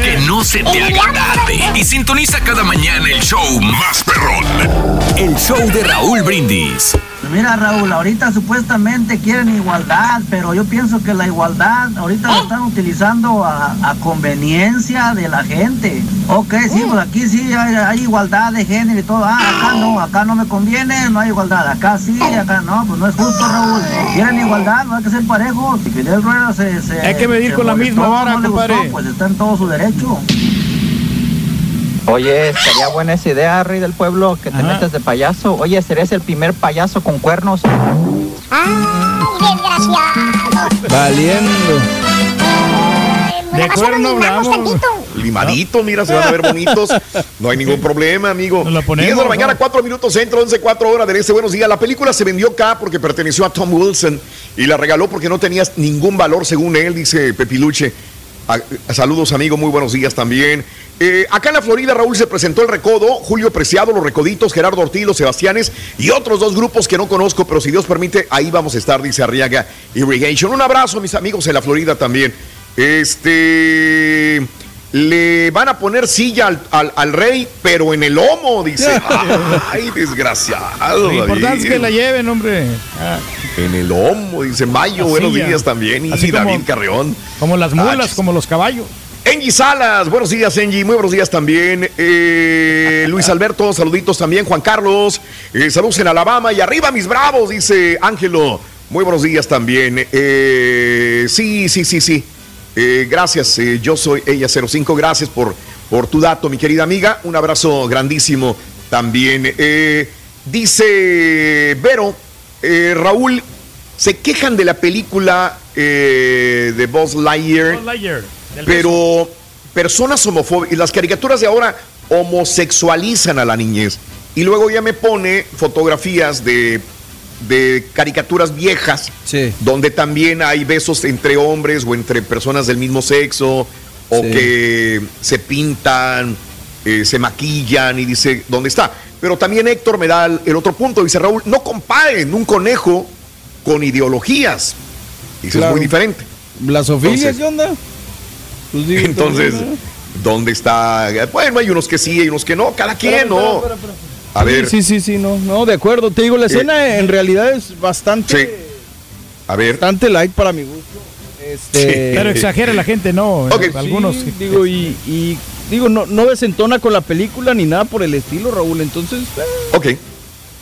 Que no se te haga tarde. Y sintoniza cada mañana el show más perrón. El show de Raúl Brindis. Mira Raúl, ahorita supuestamente quieren igualdad, pero yo pienso que la igualdad ahorita la están utilizando a, a conveniencia de la gente. Ok, sí, pues aquí sí hay, hay igualdad de género y todo. Ah, acá no, acá no me conviene, no hay igualdad. Acá sí, acá no, pues no es justo Raúl. Quieren igualdad, no hay que ser parejos. Si Fidel Rueda se, se- Hay que medir con la misma vara, no le gustó, compadre. Pues está en todo su derecho. Oye, sería buena esa idea, Rey del Pueblo, que te Ajá. metes de payaso. Oye, serías el primer payaso con cuernos. Valiendo. Pues De la basura cuero no limamos hablamos. tantito. Limaditos, mira, se van a ver bonitos. No hay ningún problema, amigo. Nos la ponemos, 10 de la mañana, ¿no? 4 minutos centro, 11, 4 horas del este. Buenos días. La película se vendió acá porque perteneció a Tom Wilson y la regaló porque no tenía ningún valor, según él, dice Pepiluche. Ah, saludos, amigo. Muy buenos días también. Eh, acá en la Florida, Raúl, se presentó el Recodo, Julio Preciado, los Recoditos, Gerardo Ortiz, los Sebastianes y otros dos grupos que no conozco, pero si Dios permite, ahí vamos a estar, dice Arriaga Irrigation. Un abrazo, mis amigos en la Florida también. Este. Le van a poner silla al, al- al rey, pero en el lomo, dice. *laughs* Ay, desgraciado. Lo importante es que la lleven, hombre. Ah, En el lomo, dice Mayo. Buenos días también. Y Así como- David Carreón. como las mulas, como los caballos. Engie Salas, buenos días, Engie. Muy buenos días también. Eh, Luis Alberto, saluditos también. Juan Carlos, eh, saludos en Alabama. Y arriba, mis bravos, dice Ángelo. Muy buenos días también. Eh, sí, sí, sí, sí. Gracias, yo soy ella 05. Gracias por, por tu dato, mi querida amiga. Un abrazo grandísimo también. Dice Vero, Raúl, se quejan de la película de Buzz Lightyear. Buzz Lightyear, Pero personas homofóbicas, las caricaturas de ahora homosexualizan a la niñez. Y luego ya me pone fotografías de, de caricaturas viejas, donde también hay besos entre hombres o entre personas del mismo sexo, o Sí. que se pintan, eh, se maquillan y dice, ¿dónde está? Pero también Héctor me da el, otro punto, dice Raúl, no comparen un conejo con ideologías. Dice, Claro. es muy diferente. ¿La Sofía Entonces- qué onda? Pues digo, Entonces, también, ¿dónde está? Bueno, hay unos que sí, hay unos que no, cada quien, Espérame, ¿no? espérame, espérame, A ver, Sí, sí, sí, no, no, de acuerdo. Te digo, la escena en realidad es bastante, a ver. bastante light para mi gusto. Este, Pero exagera la gente, no. Ok, Algunos. sí, digo, y, y digo, no, no desentona con la película ni nada por el estilo, Raúl. Entonces, eh, ok.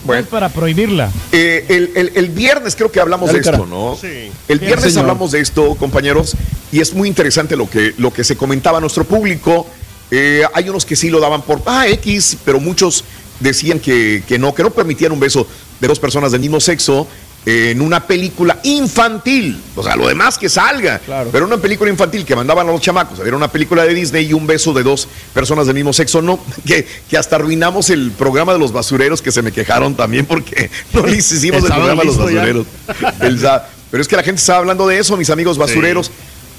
Bueno. Para prohibirla. Eh, el, el- el viernes creo que hablamos Dale, de esto, cara. ¿no? Sí. El viernes hablamos de esto, compañeros, y es muy interesante lo que, lo que se comentaba a nuestro público. Eh, hay unos que sí lo daban por ah, X, pero muchos decían que, que no, que no permitían un beso de dos personas del mismo sexo en una película infantil. O sea, lo demás que salga. Pero una película infantil que mandaban a los chamacos a ver una película de Disney y un beso de dos personas del mismo sexo, no. *laughs* Que, que hasta arruinamos el programa de los basureros que se me quejaron también porque *laughs* no les hicimos el, programa de los basureros. El pero es que la gente estaba hablando de eso, mis amigos basureros.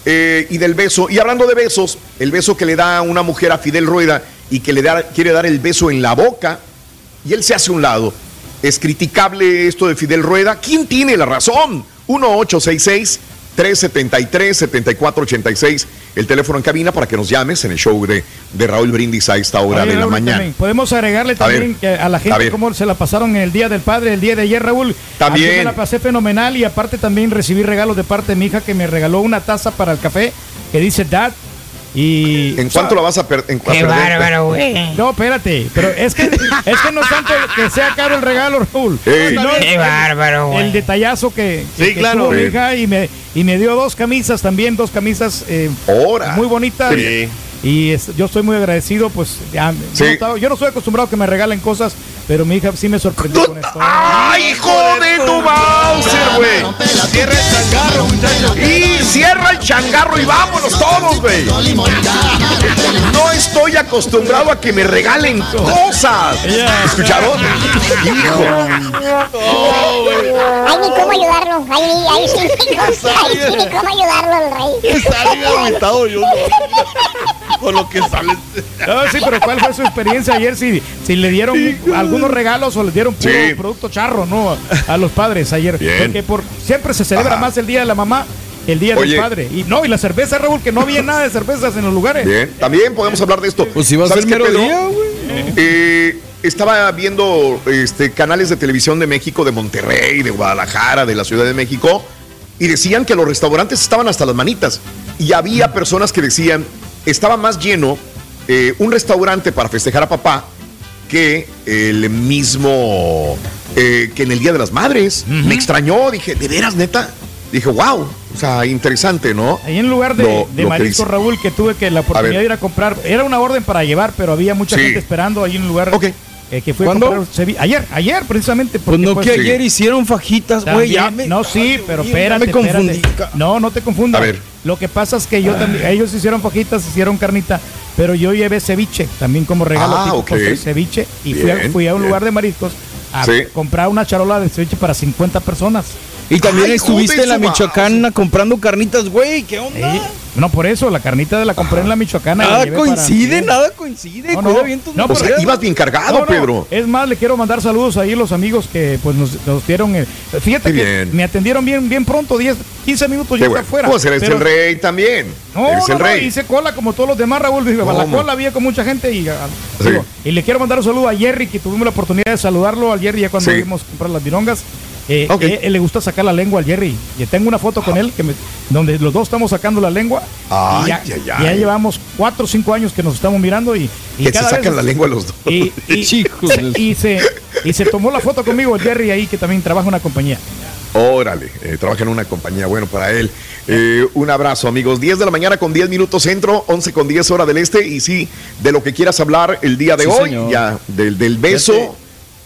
eh, y del beso. Y hablando de besos, el beso que le da una mujer a Fidel Rueda y que le da, quiere dar el beso en la boca y él se hace a un lado. ¿Es criticable esto de Fidel Rueda? ¿Quién tiene la razón? 1866-373-7486, el teléfono en cabina para que nos llames en el show de, de Raúl Brindis a esta hora Oye, de la Raúl, mañana. también, Podemos agregarle A también ver, a la gente cómo se la pasaron en el Día del Padre, el día de ayer, Raúl. También. Ayer me la pasé fenomenal y aparte también recibí regalos de parte de mi hija que me regaló una taza para el café que dice Dad. Y, ¿En cuánto la vas a, per- en- a perder? No, espérate, pero es que es que no es tanto que sea caro el regalo, Raúl. Sino Qué el- bárbaro, güey. El detallazo que, Sí, que claro. tuvo mi Sí. hija y me, y me dio dos camisas también, dos camisas eh, Ahora. muy bonitas. Sí. Y es- yo estoy muy agradecido, pues ya, Sí. no yo no soy acostumbrado a que me regalen cosas, pero mi hija sí me sorprendió con esto. ¡Ay, hijo de tu Bowser, güey! Cierra el changarro, muchachos. Y cierra el changarro y vámonos todos, güey. No estoy acostumbrado a que me regalen cosas. ¿Escucharon? Hijo. Ay, ni cómo ayudarlo. Ay, ni, ay, sí, ni cómo, ay, ni cómo ayudarlo al rey. Está bien agüitado yo. Con lo que sale. No, sí, pero ¿cuál fue su experiencia ayer? Si, si le dieron algunos regalos o le dieron puro Sí. producto charro, ¿no? A, a los padres ayer. Bien. Porque por, siempre se celebra Ajá. más el Día de la Mamá, el Día Oye. del Padre. Y no, y la cerveza, Raúl, que no había nada de cervezas en los lugares. Bien, también podemos hablar de esto. Pues si va a güey. Eh, estaba viendo este, canales de televisión de México, de Monterrey, de Guadalajara, de la Ciudad de México, y decían que los restaurantes estaban hasta las manitas. Y había personas que decían, estaba más lleno eh, un restaurante para festejar a papá que el mismo, eh, que en el Día de las Madres. Me extrañó, dije, ¿de veras, neta? Dije, wow, o sea, interesante, ¿no? Ahí en lugar de, Lo- de lo marisco. Raúl, que tuve que la oportunidad de ir a comprar, era una orden para llevar, pero había mucha Sí. gente esperando ahí en un lugar. eh, que fui ¿Cuándo? a comprar ceviche. Ayer, ayer precisamente. Pues porque, no que ayer hicieron fajitas, güey. No, sí, pero ya espérate, me confundí. espérate. No, no te confundas. A ver. Lo que pasa es que yo también, ellos hicieron fajitas, hicieron carnita, pero yo llevé ceviche también como regalo Ah, postre, ceviche y fui a, fui a un bien. lugar de mariscos a Sí. comprar una charola de ceviche para 50 personas. Y también Ay, estuviste en la. Michoacana comprando carnitas, güey. ¿Qué onda? Eh, No, por eso, la carnita de la compré en la Michoacana. la Nada para- coincide, nada coincide. No, no, bien tus no, O sea, pero- ibas bien cargado, No, no, Pedro. Es más, le quiero mandar saludos ahí a los amigos que pues nos, nos dieron. el- fíjate Qué que bien. me atendieron bien, bien pronto, 10, 15 minutos bueno. estaba afuera. Pues eres pero- el rey también. No, eres no, el no, rey. hice cola como todos los demás, Raúl. Dije, a la cola había con mucha gente y, ah, Sí. digo, y le quiero mandar un saludo a Jerry, que tuvimos la oportunidad de saludarlo al Jerry ya cuando Sí. fuimos a comprar las virongas. Eh, eh, él le gusta sacar la lengua al Jerry. Y tengo una foto con él que me- donde los dos estamos sacando la lengua. Ay, y ya, ay, y ay. ya llevamos cuatro o cinco años que nos estamos mirando y, y Que se cada sacan vez- la lengua los dos. y, *laughs* y- y se, y se tomó la foto conmigo Jerry ahí que también trabaja en una compañía. Órale, eh, trabaja en una compañía, bueno, para él. Eh, un abrazo, amigos. 10 de la mañana con 10 minutos centro, 11 con 10 hora del este. Y sí, de lo que quieras hablar el día de Sí, hoy, señor. ya del, del beso,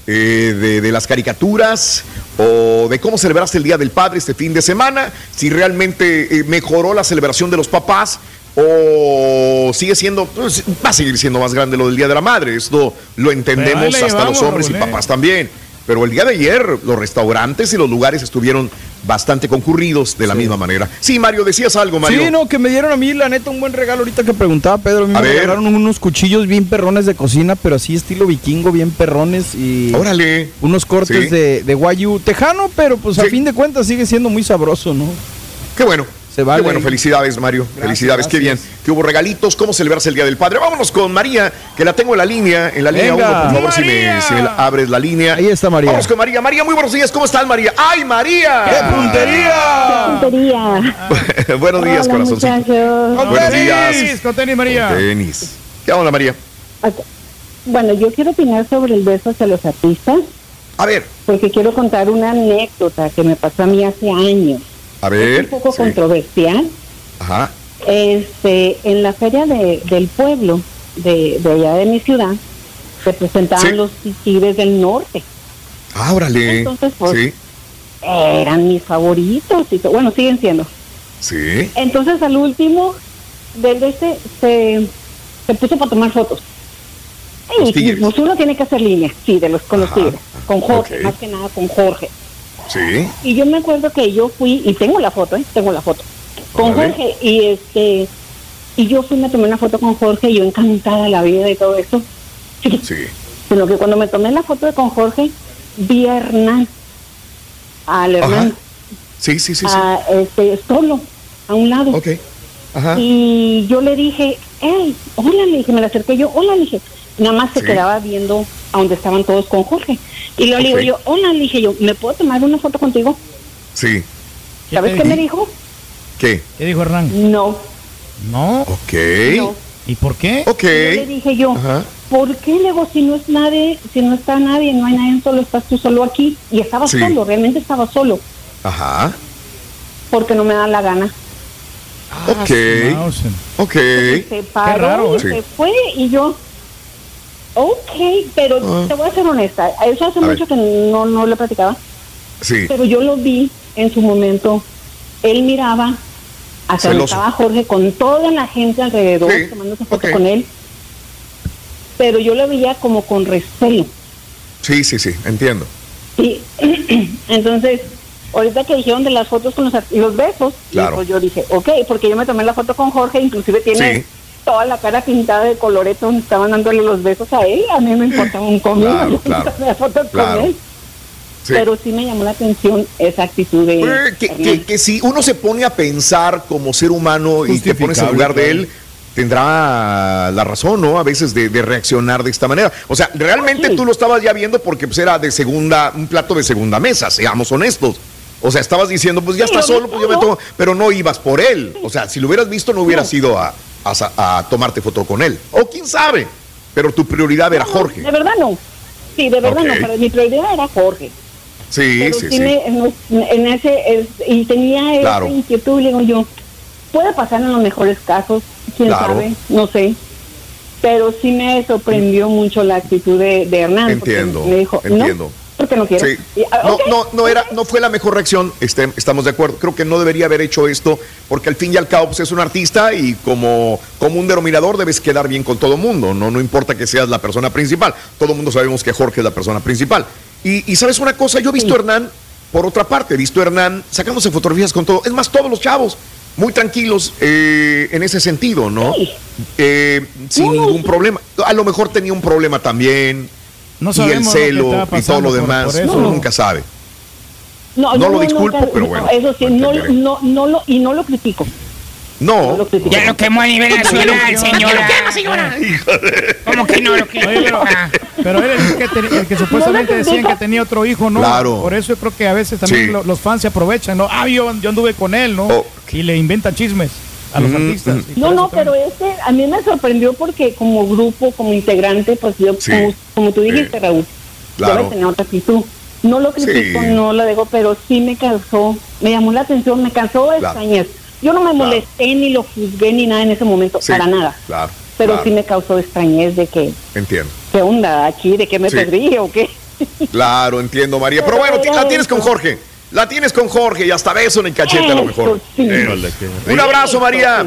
eh, de, de las caricaturas o de cómo celebraste el Día del Padre este fin de semana, si realmente eh, mejoró la celebración de los papás o sigue siendo, pues, va a seguir siendo más grande lo del Día de la Madre. Esto lo entendemos hasta los hombres y eh. papás también. Pero el día de ayer los restaurantes y los lugares estuvieron bastante concurridos de la misma manera. Sí, Mario, decías algo, Mario. Sí, no, que me dieron a mí, la neta, un buen regalo ahorita que preguntaba Pedro. A mí A me ver. regalaron unos cuchillos bien perrones de cocina, pero así estilo vikingo, bien perrones. Y Órale. unos cortes Sí. de, de guayu tejano, pero pues a fin de cuentas sigue siendo muy sabroso, ¿no? Qué bueno. Se vale. Qué bueno, felicidades, Mario. felicidades, qué bien. Que hubo regalitos, cómo celebrarse el Día del Padre. Vámonos con María, que la tengo en la línea, en la línea Venga. 1, por favor, si me, si abres la línea. Ahí está María. Vamos con María. María, muy buenos días. ¿Cómo estás, María? ¡Ay, María! ¡Qué puntería! Tontería. *laughs* buenos días. Con Buenos tenis, días. con tenis, María. Tenis. ¿Qué onda, María? Bueno, yo quiero opinar sobre el beso hacia los artistas, A ver, porque quiero contar una anécdota que me pasó a mí hace años. A Es un poco Sí. controversial. Ajá. Este, en la feria de- del pueblo de, de allá de mi ciudad, se presentaban Sí. los tigres del norte. Ah, órale. Entonces, pues, Sí, Eran mis favoritos y bueno, siguen siendo. sí. Entonces al último del de este se, se puso para tomar fotos. Y pues uno tiene que hacer línea, sí, de los con los tigres, con Jorge, más que nada con Jorge. Sí. Y yo me acuerdo que yo fui, y tengo la foto, ¿eh? tengo la foto, con Órale. Jorge, y este, y yo fui, me tomé una foto con Jorge, y yo encantada de la vida y todo eso. Sí. Sí. Sino que cuando me tomé la foto de con Jorge, vi a Hernán, al Hernán, Sí, sí, sí, sí. a, este, solo, a un lado. Ok. Ajá. Y yo le dije, hey, hola, le dije, me la acerqué yo, hola, le dije. Nada más se Sí. quedaba viendo a donde estaban todos con Jorge. Y luego le Ok. digo yo, hola, le dije yo, ¿me puedo tomar una foto contigo? Sí. ¿Sabes qué me dijo? ¿Qué? ¿Qué dijo Hernán? No, No. Ok. no. ¿Y por qué? Ok. Y yo le dije yo, Ajá. ¿por qué luego si no es nadie, si no está nadie, no hay nadie, solo estás tú solo aquí? Y estaba Sí. solo, realmente estaba solo, Ajá. porque no me da la gana. Ok. Mausen. Ok. se paró raro, y ¿eh? se fue y yo ok pero Ah. te voy a ser honesta eso hace A mucho ver. que no, no le platicaba Sí. pero yo lo vi en su momento él miraba hacia donde estaba Jorge con toda la gente alrededor Sí, tomándose foto ok. con él pero yo lo veía como con recelo Sí, sí, sí. Entiendo. y *clears throat* entonces ahorita que dijeron de las fotos con los, los besos Claro. pues yo dije ok porque yo me tomé la foto con Jorge inclusive tiene Sí. Toda la cara pintada de colorete donde estaban dándole los besos a él a mí me importaba un comino Claro, fotos claro. con él Sí. pero sí me llamó la atención esa actitud de Eh, que, que- que si uno se pone a pensar como ser humano y te pones en lugar de él, tendrá la razón, ¿no? A veces de, de reaccionar de esta manera. O sea, realmente Sí. tú lo estabas ya viendo porque pues, era de segunda, un plato de segunda mesa, seamos honestos. O sea, estabas diciendo, pues ya está solo, pues yo me tomo, pero no ibas por él. O sea, si lo hubieras visto, no hubieras ido a, a tomarte foto con él. O quién sabe, pero tu prioridad era Jorge. de verdad no sí de verdad no pero mi prioridad era Jorge Sí, pero sí, sí, me- en, ese es- y tenía esa inquietud le digo yo puede pasar en los mejores casos quién Claro. sabe no sé pero sí me sorprendió mucho la actitud de, de Hernán. Entiendo, Me dijo, entiendo. no, porque no quiero. Sí. Y, ah, No, no, no era, no fue la mejor reacción, este, estamos de acuerdo. Creo que no debería haber hecho esto, porque al fin y al cabo pues, es un artista y como, como un denominador debes quedar bien con todo el mundo. No, no importa que seas la persona principal. Todo el mundo sabemos que Jorge es la persona principal. Y, y sabes una cosa, yo he visto a Hernán, por otra parte, he visto a Hernán sacándose fotografías con todo. Es más, todos los chavos, muy tranquilos eh, en ese sentido, ¿no? Eh, sin ningún problema. A lo mejor tenía un problema también. No y el lo celo y todo lo demás. por eso. Uno nunca sabe. No, No lo disculpo, nunca- pero no, bueno, Eso sí, no, no, no lo, y no lo critico. No. Ya lo quemó a nivel nacional, señora. ¿Cómo que no lo Oye, pero, critica? pero él es el que, te- el que supuestamente No lo decían que tenía otro hijo, ¿no? Claro. Por eso yo creo que a veces también Sí. lo- los fans se aprovechan, ¿no? Ah, yo, yo anduve con él, ¿no? Oh. Y le inventan chismes a los Mm, artistas. mm. No, no, pero este a mí me sorprendió porque como grupo, como integrante, pues yo, Sí. como, como tú dijiste, Raúl, Claro. debe tener otra actitud. No lo critico, Sí. no lo dejo, pero sí me causó, me llamó la atención, me causó extrañez. Yo no me molesté ni lo juzgué ni nada en ese momento, Sí, para nada. Claro. Pero claro, sí me causó extrañez de que, Entiendo. ¿qué onda aquí? ¿De qué me Sí. perdí o qué? Claro, entiendo, María. *laughs* Pero bueno, ti- la tienes con Jorge. La tienes con Jorge y hasta beso en el cachete a lo mejor. Eh, Un abrazo, María.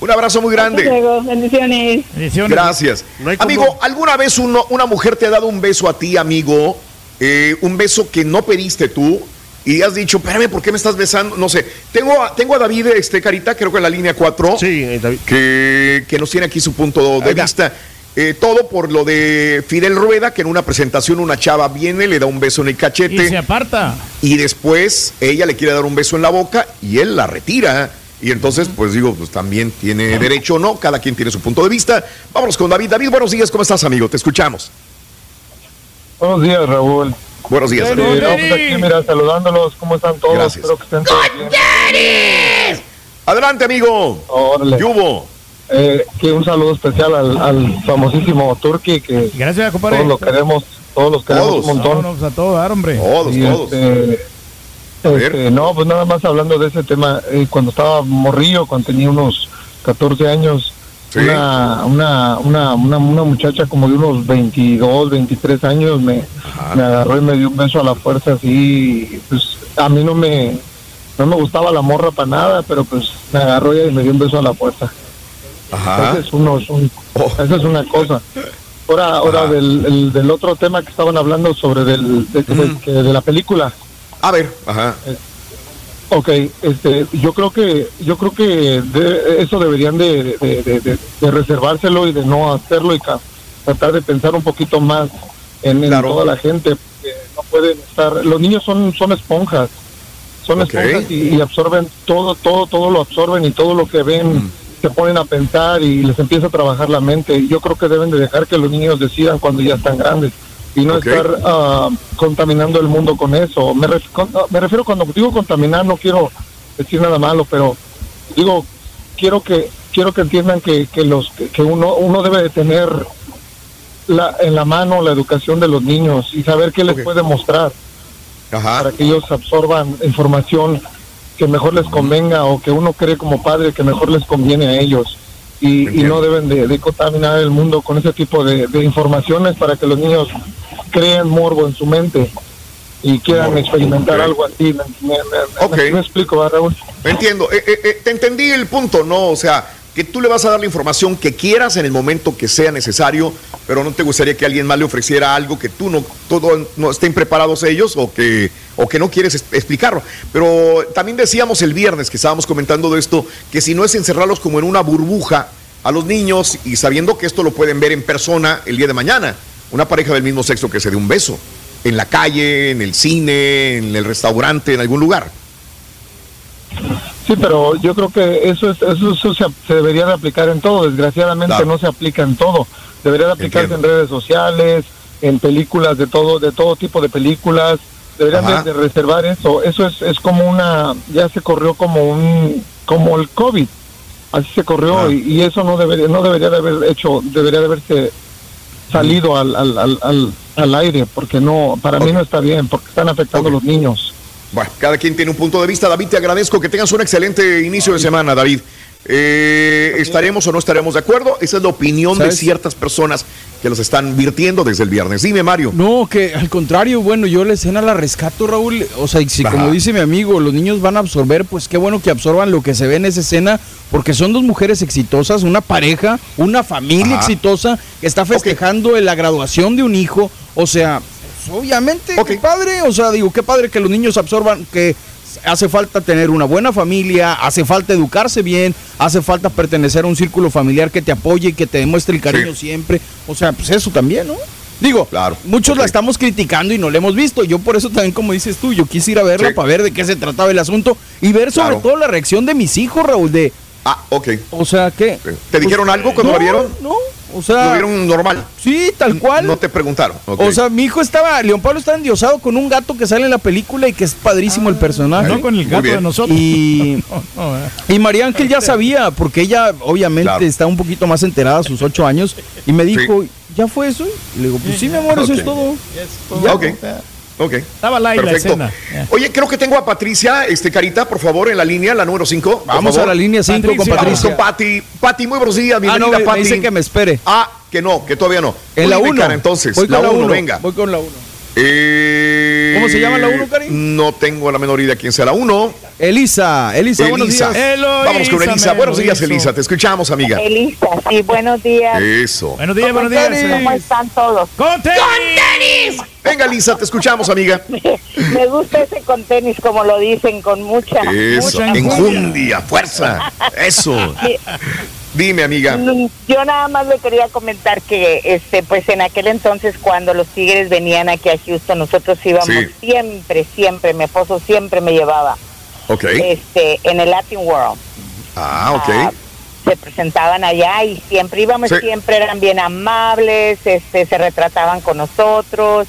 Un abrazo muy grande. bendiciones. Gracias. Amigo, ¿alguna vez uno- una mujer te ha dado un beso a ti, amigo? Eh, un beso que no pediste tú y has dicho, espérame, ¿por qué me estás besando? No sé. Tengo a, tengo a David este, Carita, creo que en la línea 4, Sí, eh, David. que, que nos tiene aquí su punto de vista. Eh, todo por lo de Fidel Rueda, que en una presentación una chava viene, le da un beso en el Y cachete se aparta. y después ella le quiere dar un beso en la boca y él la retira. Y entonces, pues digo, pues también tiene derecho o no, cada quien tiene su punto de vista. Vámonos con David. David, buenos días, ¿cómo estás, amigo? Te escuchamos. Buenos días, Raúl. Buenos días, Eh, pues aquí, mira, saludándolos, ¿cómo están todos? Gracias. Espero que estén todos bien. Adelante, amigo. Órale. ¿Qué hubo? Eh, que un saludo especial al, al famosísimo Turki, que Gracias, compadre. todos lo queremos, todos los queremos Todos. un montón. Vámonos a todo dar, hombre. Todos, Y, todos. este, este, no, pues nada más hablando de ese tema, eh, cuando estaba morrillo, cuando tenía unos 14 años, Sí. una, una, una, una, una muchacha como de unos 22, 23 años me, me agarró y me dio un beso a la fuerza así, pues a mí no me, no me gustaba la morra para nada, pero pues me agarró y me dio un beso a la fuerza. Ajá. Ese es, uno, es un- Oh. esa es una cosa. Ahora, ahora del, el- del otro tema que estaban hablando sobre del, de, de- la película. A ver, ajá. Ok, este, yo creo que yo creo que de- eso deberían de, de- reservárselo y de no hacerlo y ca- tratar de pensar un poquito más en, en Claro. toda la gente. porque no pueden estar. Los niños son son esponjas, son esponjas y, y absorben todo, todo, todo lo absorben y todo lo que ven Mm. Se ponen a pensar y les empieza a trabajar la mente. Yo creo que deben de dejar que los niños decidan cuando ya están grandes y no estar ah, contaminando el mundo con eso. Me, ref- con- ah, me refiero cuando digo contaminar, no quiero decir nada malo, pero digo, quiero que quiero que entiendan que, que los que, uno uno debe de tener la, en la mano la educación de los niños y saber qué les puede mostrar Ajá. para que ellos absorban información que mejor les convenga o que uno cree como padre que mejor les conviene a ellos. Y, no deben de, de contaminar el mundo con ese tipo de, de informaciones para que los niños creen morbo en su mente y quieran Morbo, experimentar algo así. ¿Me, me- me- explico, ¿verdad, Raúl? Entiendo, Eh, eh, eh, te entendí el punto, ¿no? O sea, que tú le vas a dar la información que quieras en el momento que sea necesario, pero no te gustaría que alguien más le ofreciera algo que tú no, todo, no estén preparados ellos o que, o que no quieres es- explicarlo. Pero también decíamos el viernes que estábamos comentando de esto, que si no es encerrarlos como en una burbuja a los niños y sabiendo que esto lo pueden ver en persona el día de mañana, una pareja del mismo sexo que se dé un beso, en la calle, en el cine, en el restaurante, en algún lugar. Sí, pero yo creo que eso es, eso, eso se, se debería de aplicar en todo. Desgraciadamente Claro. no se aplica en todo. Debería de aplicarse Entiendo. en redes sociales, en películas de todo, de todo tipo de películas. Deberían de, de reservar eso. Eso es, es como una, ya se corrió como un, como el COVID. Así se corrió Ah. y, y eso no debería, no debería de haber hecho, debería de haberse salido al, al, al, al, al aire, porque no, para mí Ok. no está bien, porque están afectando a los niños. Bueno, cada quien tiene un punto de vista. David, te agradezco que tengas un excelente inicio de semana, David. eh, ¿estaremos o no estaremos de acuerdo? Esa es la opinión de ciertas personas que los están virtiendo desde el viernes. Dime, Mario. No, que al contrario, bueno, yo la escena la rescato, Raúl. O sea, si Ajá. como dice mi amigo, los niños van a absorber, pues qué bueno que absorban lo que se ve en esa escena, porque son dos mujeres exitosas, una pareja, una familia Ajá. exitosa que está festejando la graduación de un hijo. O sea, pues, obviamente, qué padre. O sea, digo, qué padre que los niños absorban que hace falta tener una buena familia, hace falta educarse bien, hace falta pertenecer a un círculo familiar que te apoye y que te demuestre el cariño siempre. O sea, pues eso también, ¿no? Digo, muchos la estamos criticando y no la hemos visto. Yo por eso también, como dices tú, yo quise ir a verla Sí. para ver de qué se trataba el asunto y ver sobre Claro. todo la reacción de mis hijos, Raúl, de... Ah, ok. O sea, ¿qué? ¿Te dijeron algo cuando no, la vieron? No, o sea... ¿Lo vieron normal? Sí, tal cual. No te preguntaron. O sea, mi hijo estaba, León Pablo estaba endiosado con un gato que sale en la película y que es padrísimo el personaje. no con el gato de nosotros. Y, *laughs* eh. y María Ángel ya sabía, porque ella obviamente está un poquito más enterada a sus ocho años, y me dijo, ¿ya fue eso? Y le digo, pues sí, mi amor, eso es todo. Ya, ok. Ok. Estaba live la Perfecto. escena. Ya. Oye, creo que tengo a Patricia, este Carita, por favor, en la línea, la número 5. Vamos a la línea cinco con Vamos Patricia. con Pati. Pati, muy buenos días, Ah, bienvenida, no, me, me Pati. dice que me espere. Ah, que no, que todavía no. En Tú la dime, 1. Cara, entonces, Voy con la la 1, 1. venga. Voy con la 1. Eh, ¿Cómo se llama la uno, Cari? No tengo la menor idea quién sea la 1. Elisa, Elisa, buenos días. Vamos con Elisa. Buenos días, hizo. Elisa. Te escuchamos, amiga. Elisa, sí, buenos días. Eso. Buenos días, ¿Cómo buenos días. ¿Cómo están todos? ¡Con tenis! Venga, Elisa, te escuchamos, amiga. *laughs* Me gusta ese con tenis, como lo dicen, con mucha, Eso. mucha Enjundia, fuerza. Eso. Dime, amiga. Mm, Yo nada más le quería comentar que, este, pues en aquel entonces cuando los Tigres venían aquí a Houston, nosotros íbamos Sí. siempre, siempre, mi esposo siempre me llevaba, Ok. este, en el Latin World. Ah, ok. se presentaban allá y siempre íbamos, Sí. siempre eran bien amables, este, se retrataban con nosotros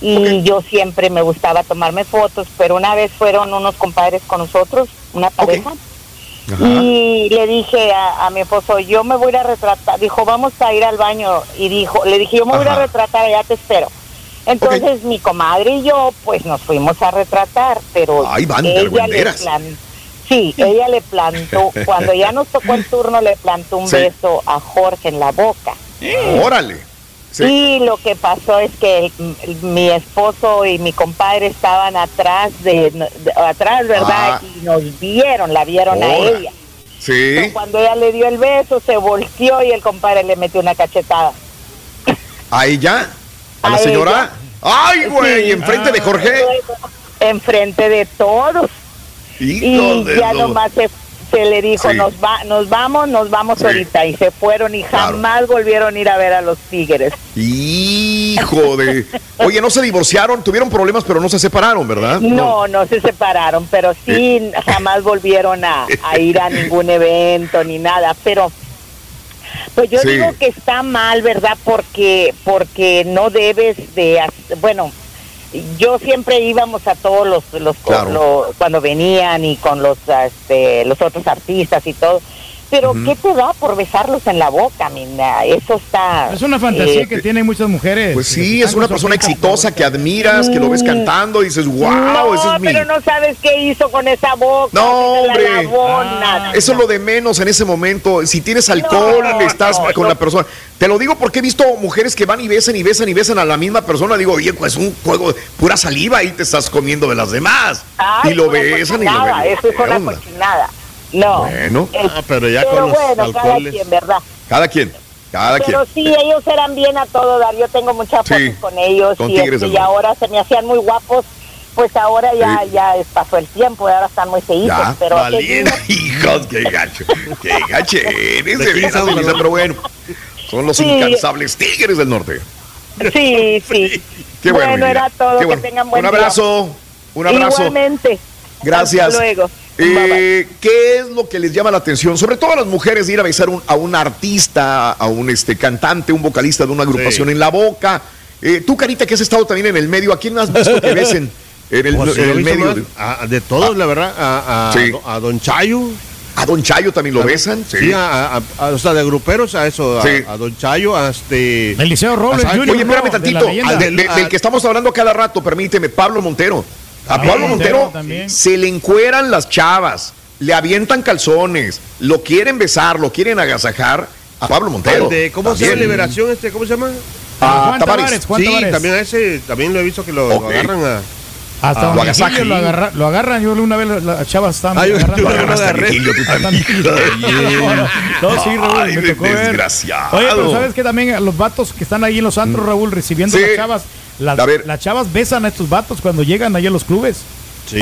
y yo siempre me gustaba tomarme fotos, pero una vez fueron unos compadres con nosotros, una pareja, y le dije a, a mi esposo, yo me voy a retratar, dijo, vamos a ir al baño, y dijo, le dije, yo me voy a retratar, allá te espero. Entonces mi comadre y yo, pues nos fuimos a retratar, pero Ay, van de ella le argüenderas. plan- Sí, ella le plantó, cuando ya nos tocó el turno, le plantó un Sí. beso a Jorge en la boca. Órale. Sí. Y lo que pasó es que el- mi esposo y mi compadre estaban atrás de, de- atrás, ¿verdad? Ah. Y nos vieron, la vieron a ella. Sí. Pero cuando ella le dio el beso, se volteó y el compadre le metió una cachetada. ¿A ella? ¿A la señora? ella. ¡Ay, güey! Sí. ¿Enfrente de Jorge? Enfrente de todos. Hijo y de ya lo- nomás se, se le dijo, Sí. nos va, nos vamos, nos vamos Sí. ahorita. Y se fueron y Claro. jamás volvieron a ir a ver a los tigres. Hijo de. Oye, no se divorciaron, tuvieron problemas, pero no se separaron, ¿verdad? No, no se separaron, pero sí jamás volvieron a, a ir a ningún evento ni nada. Pero, pues yo Sí. digo que está mal, ¿verdad? Porque, porque no debes de, bueno, yo siempre íbamos a todos los, los, Claro. cuando venían y con los, este, los otros artistas y todo. Pero. ¿qué te da por besarlos en la boca, mina? Eso está. Es una fantasía eh, que tienen muchas mujeres. Pues sí, es una persona exitosa que admiras, que lo ves cantando y dices, wow, no, ese es mi. pero no sabes qué hizo con esa boca. No, la hombre. nada. Eso es lo de menos en ese momento. Si tienes alcohol, No, estás no, con no. la persona. Te lo digo porque he visto mujeres que van y besan y besan y besan a la misma persona. Digo, oye, pues un juego de pura saliva y te estás comiendo de las demás. Ay, y lo besan y lo besan. Eso es ¿Qué una cochinada. No. Bueno, Ah, pero ya pero con los bueno, cada alcoholes. quien, ¿verdad? cada quien, cada quien. Pero sí, ellos eran bien a todo dar. Yo tengo muchas Sí, fotos con ellos son y, tigres este, y ahora se me hacían muy guapos. Pues ahora ya, Sí. ya es- pasó el tiempo y ahora están muy. Ya, pero valiente, *laughs* hijos, qué gacho, qué gacho eres, *laughs* de ¿De qué veras, Elisa, pero bueno, son los Sí. incansables tigres del norte. Sí, sí. *laughs* Qué bueno, bueno, era todo. qué que bueno. tengan buen Un día. abrazo, un abrazo. Igualmente. Gracias. Hasta luego. Eh, ¿Qué es lo que les llama la atención? Sobre todo a las mujeres de ir a besar un- a un artista, a un este, cantante, un vocalista de una agrupación Sí. en la boca. Eh, tú, Carita, que has estado también en el medio, ¿a quién has visto que besen en el, Pues, en el medio? más a- de todos, la verdad. A, a- Sí. a Don Chayo. ¿A Don Chayo también lo A- besan? Sí, a, a- a- o sea, de gruperos a eso, a, Sí. a Don Chayo, a este... Eliseo Robles a Sánchez. Jr., Oye, ¿no? espérame De tantito. al del que estamos hablando cada rato, permíteme, Pablo Montero. A También Pablo Montero, Montero también. se le encueran las chavas, le avientan calzones, lo quieren besar, lo quieren agasajar a Pablo Montero. De- ¿Cómo se llama? También. Liberación, este, ¿cómo se llama? Ah, Juan Tavares. Juan sí, Tavares. también a ese, también lo he visto que lo, lo Ok. agarran a... Hasta Ah, lo lo, agarra- lo agarran. Yo una vez la- las chavas estaban Ah, yo- agarrando. lo agarré. Tú también. *laughs* No, sí, Raúl, Ay, me tocó ver. Oye, pero sabes que también a los vatos que están ahí en los antros, Raúl, recibiendo Sí. las chavas, las, A ver. las chavas besan a estos vatos cuando llegan ahí a los clubes. Sí.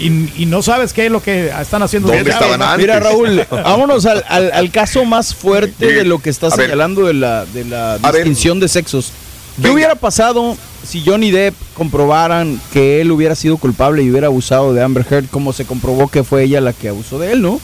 Y, y no sabes qué es lo que están haciendo. ¿Dónde estaban. Mira, Raúl, *laughs* vámonos al, al- al caso más fuerte Sí. de lo que estás A ver. señalando de la, de la distinción de sexos. ¿Qué Venga. hubiera pasado si Johnny Depp comprobaran que él hubiera sido culpable y hubiera abusado de Amber Heard, como se comprobó que fue ella la que abusó de él, ¿no?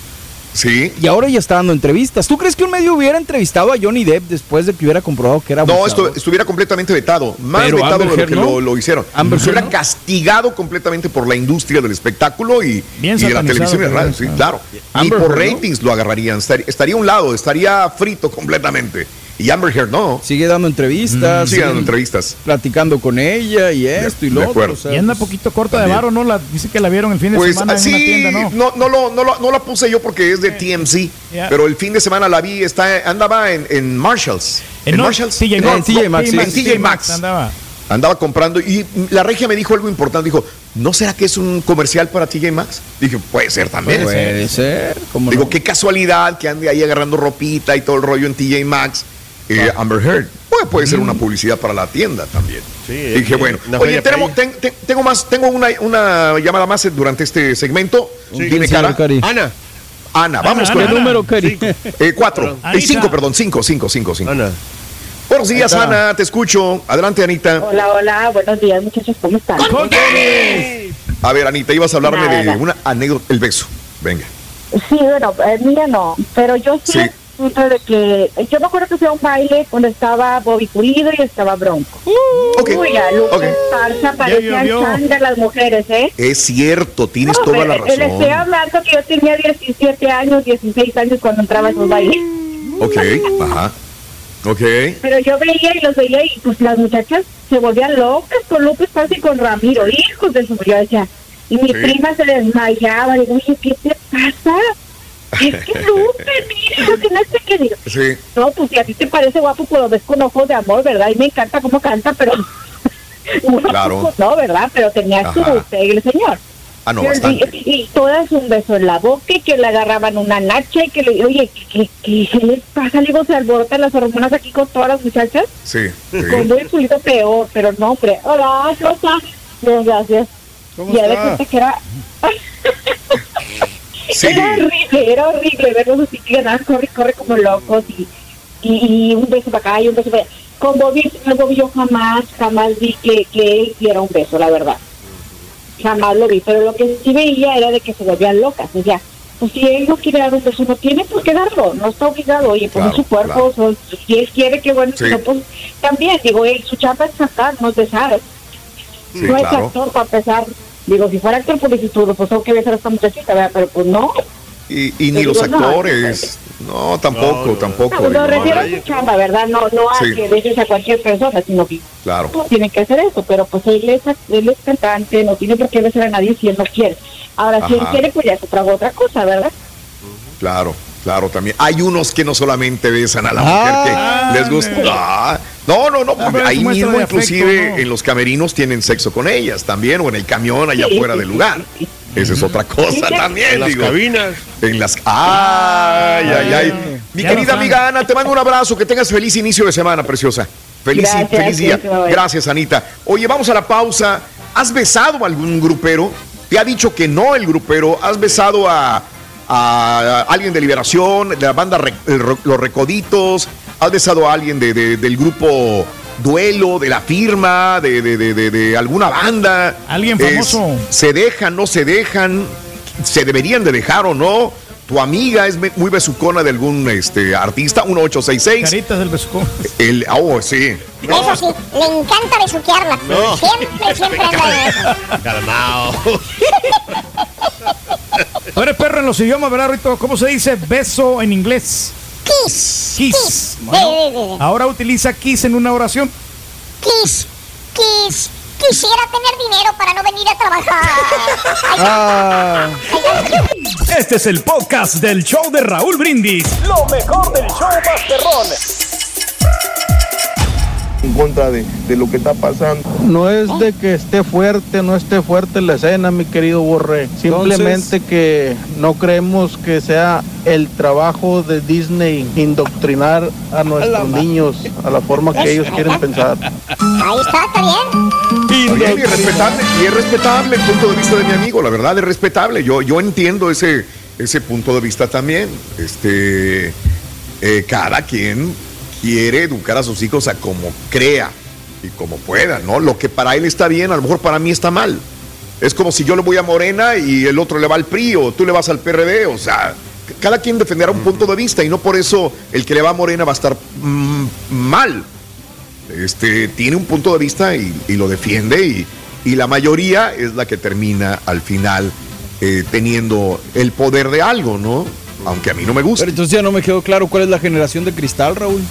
Sí. Y ahora ya está dando entrevistas. ¿Tú crees que un medio hubiera entrevistado a Johnny Depp después de que hubiera comprobado que era No, abusador? esto estuviera completamente vetado. Más Pero vetado Amber de lo que no. lo, lo hicieron. Amber estuviera Heard no. castigado completamente por la industria del espectáculo y, Bien y de la televisión y la radio. Sí, claro. Amber y por Heard, ¿no? ratings lo agarrarían. Estaría, estaría a un lado, estaría frito completamente. Y Amber Heard no. Sigue dando entrevistas, Sigue dando entrevistas. platicando con ella y esto y lo otro. o sea, Y anda pues, poquito corta de varo, ¿no? La, dice que la vieron el fin de Pues semana en sí, una tienda, ¿no? no, no, lo- no, lo- no la puse yo porque es de TMC, Ya. pero el fin de semana la vi, está, andaba en, en Marshalls. En ¿En no, Marshalls? TJ No, Maxx, en TJ Maxx, sí. En TJ Maxx. Andaba. Andaba comprando y la regia me dijo algo importante, dijo, ¿no será que es un comercial para TJ Maxx? Dije, puede ser también. puede ser. ¿cómo Digo, no? qué casualidad que ande ahí agarrando ropita y todo el rollo en TJ Maxx. Eh, Amber Heard. Puede, puede ser una publicidad para la tienda también. Sí, Dije, eh, bueno, oye, tenemos, ten- ten- tengo más, tengo una, una llamada más durante este segmento. Sí, Tiene señor cara. Cari. Ana, Ana, vamos Ana, con ¿Qué Ana. número, Cari? Eh, cuatro. Eh, cinco, perdón, cinco, cinco, cinco, cinco. Ana. Buenos días. Ana, te escucho. Adelante, Anita. Hola, hola, buenos días muchachos, ¿cómo están? ¡Con tenis! A ver, Anita, ibas a hablarme de una anécdota, el beso. Venga. Sí, bueno, eh, mira no, pero yo sí, Sí. Punto de que yo me acuerdo que fui a un baile cuando estaba Bobby Pulido y estaba Bronco. Ok, Uy, a Lupe ok. Esparza parecían changas las mujeres, ¿eh? Es cierto, tienes No, toda la eh, Le estoy razón. hablando que yo tenía 17 años, 16 años cuando entraba a esos bailes. Ok, ajá. Ok. Pero yo veía y los veía y pues las muchachas se volvían locas con Lupe Esparza y con Ramiro, hijos de su... Yo decía, y mi Sí. prima se desmayaba, digo, oye, ¿qué te pasa? Es que Lupe, mira, que no sé qué digo. Sí. No, pues si a ti te parece guapo, pues lo ves con ojos de amor, ¿verdad? Y me encanta cómo canta, pero... *laughs* Claro. No, ¿verdad? Pero tenía su el señor. Ah, no, Y- bastante. Y, y todas un beso en la boca y que le agarraban una nacha y que le... Oye, ¿qué, qué, qué les pasa? Le digo, se alborotan las hormonas aquí con todas las muchachas. Sí. sí. Con muy pulito peor, pero no, hombre. Hola, ¿cómo estás? Bien, gracias. ¿Cómo ya de está? cuenta que era... *laughs* Sí. Era horrible, era horrible verlos así que andaban, corre, corre como locos y, y, y un beso para acá y un beso para allá. Con Bobby, Bobby yo jamás, jamás vi que, que él diera un beso, la verdad. Jamás lo vi, pero lo que sí veía era de que se volvían locas. O sea, pues si él no quiere dar un beso, no tiene por qué darlo, no está obligado. Oye, pues Claro, su cuerpo, son- si él quiere, que bueno, Sí. pues también, digo, él, su chapa es cantar, no es besar. Sí, no es claro. actor para pesar. Digo, si fuera actor, pues dices tú, pues tengo que besar a esta muchachita, ¿verdad? Pero pues no. Y, y ni Digo, los no, actores. No, tampoco, No, no. tampoco. No, digo, me refiero a no, su chamba, ¿verdad? No, no a Sí. que beses a cualquier persona, sino que Claro. no tiene que hacer eso, pero pues él es, él es cantante, no tiene por qué besar a nadie si él no quiere. Ahora, si él quiere, pues ya es otra, otra cosa, ¿verdad? Claro, claro, también. Hay unos que no solamente besan a la Ah, mujer que les gusta. Ah, no, no, no, porque pero es ahí mismo afecto, inclusive ¿no? en los camerinos tienen sexo con ellas también, o en el camión allá Sí, afuera sí, del lugar. sí, Esa es otra cosa también, En las digo. cabinas. En las. ¡Ay, ay, ay! Mi Ya querida amiga Ana, te mando un abrazo. Que tengas feliz inicio de semana, preciosa. Feliz, Gracias, feliz día. Gracias, Anita. Oye, vamos a la pausa. ¿Has besado a algún grupero? Te ha dicho que no el grupero. ¿Has besado a, a alguien de Liberación, de la banda Re- el Ro- Los Recoditos? ¿Has besado a alguien de- de- del grupo Duelo, de la firma, de, de- de- de- de alguna banda? Alguien Es- famoso. ¿Se dejan, no se dejan? ¿Se deberían de dejar o no? ¿Tu amiga es me- muy besucona de algún este, artista? 1866. Caritas del besucón. El, oh, sí. Eso sí, le encanta besuquearla. No. Siempre, siempre anda en eso. Calmao. *laughs* Tú eres perro en los idiomas, ¿verdad, Rito? ¿Cómo se dice beso en inglés? Kiss. Kiss. Sí. Ahora utiliza kiss en una oración. Kiss. Kiss. quisiera tener dinero para no venir a trabajar. *laughs* Ah. Este es el podcast del show de Raúl Brindis. Lo mejor del show Masterrón. Contra de, de lo que está pasando. No es de que esté fuerte, no esté fuerte la escena, mi querido Borre. Simplemente que no creemos que sea el trabajo de Disney indoctrinar a nuestros niños a la forma que ellos quieren pensar. Ahí está, está bien. Bien, y es respetable, y es respetable el punto de vista de mi amigo, la verdad es respetable. Yo, yo entiendo ese, ese punto de vista también. Este, eh, cada quien quiere educar a sus hijos a como crea y como pueda, ¿no? Lo que para él está bien, a lo mejor para mí está mal. Es como si yo le voy a Morena y el otro le va al PRI o tú le vas al PRD, o sea, cada quien defenderá un punto de vista y no por eso el que le va a Morena va a estar mm, mal. Este, tiene un punto de vista y, lo defiende y, y la mayoría es la que termina al final eh, teniendo el poder de algo, ¿no? Aunque a mí no me gusta. Pero entonces ya no me quedó claro cuál es la generación de cristal, Raúl.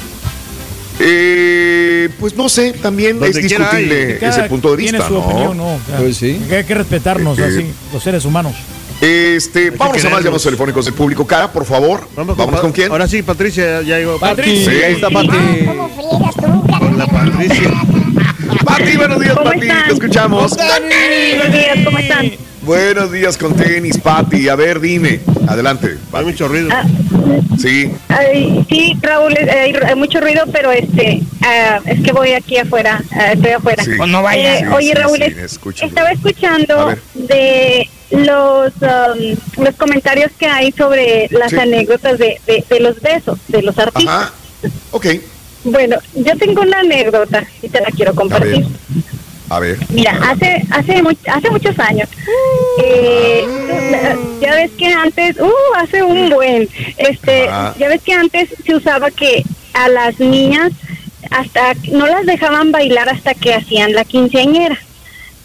Eh, pues no sé, también es Donde discutible ese punto de vista, Tiene su ¿no? opinión, ¿no? O sea, Pues sí. Hay que respetarnos Eh, así, los seres humanos. Este, vamos a más llamados telefónicos del público. Cara, por favor. Vamos, con quién. Ahora sí, Patricia, ya llegó. Patricia. Sí, ahí está Pati. ¿Cómo friegas tú, Con la Patricia. Pati, buenos días, ¿Cómo Pati. Te escuchamos. Buenos días, ¿cómo están? Buenos días con tenis, Pati. A ver, dime. Adelante. Hay mucho ruido. Ah, Sí. ay, sí, Raúl, hay, hay mucho ruido, pero este, ah, es que voy aquí afuera, ah, estoy afuera. Sí. Pues no vaya. Eh, Sí, oye, sí, Raúl, sí, es- escucho. estaba escuchando de los um, los comentarios que hay sobre las Sí. anécdotas de, de, de los besos de los artistas. Ajá. Ok. Bueno, yo tengo una anécdota y te la quiero A compartir. A ver. Mira, hace hace mu- hace muchos años, eh, ya ves que antes, uh, hace un buen, este, ya ves que antes se usaba que a las niñas hasta no las dejaban bailar hasta que hacían la quinceañera.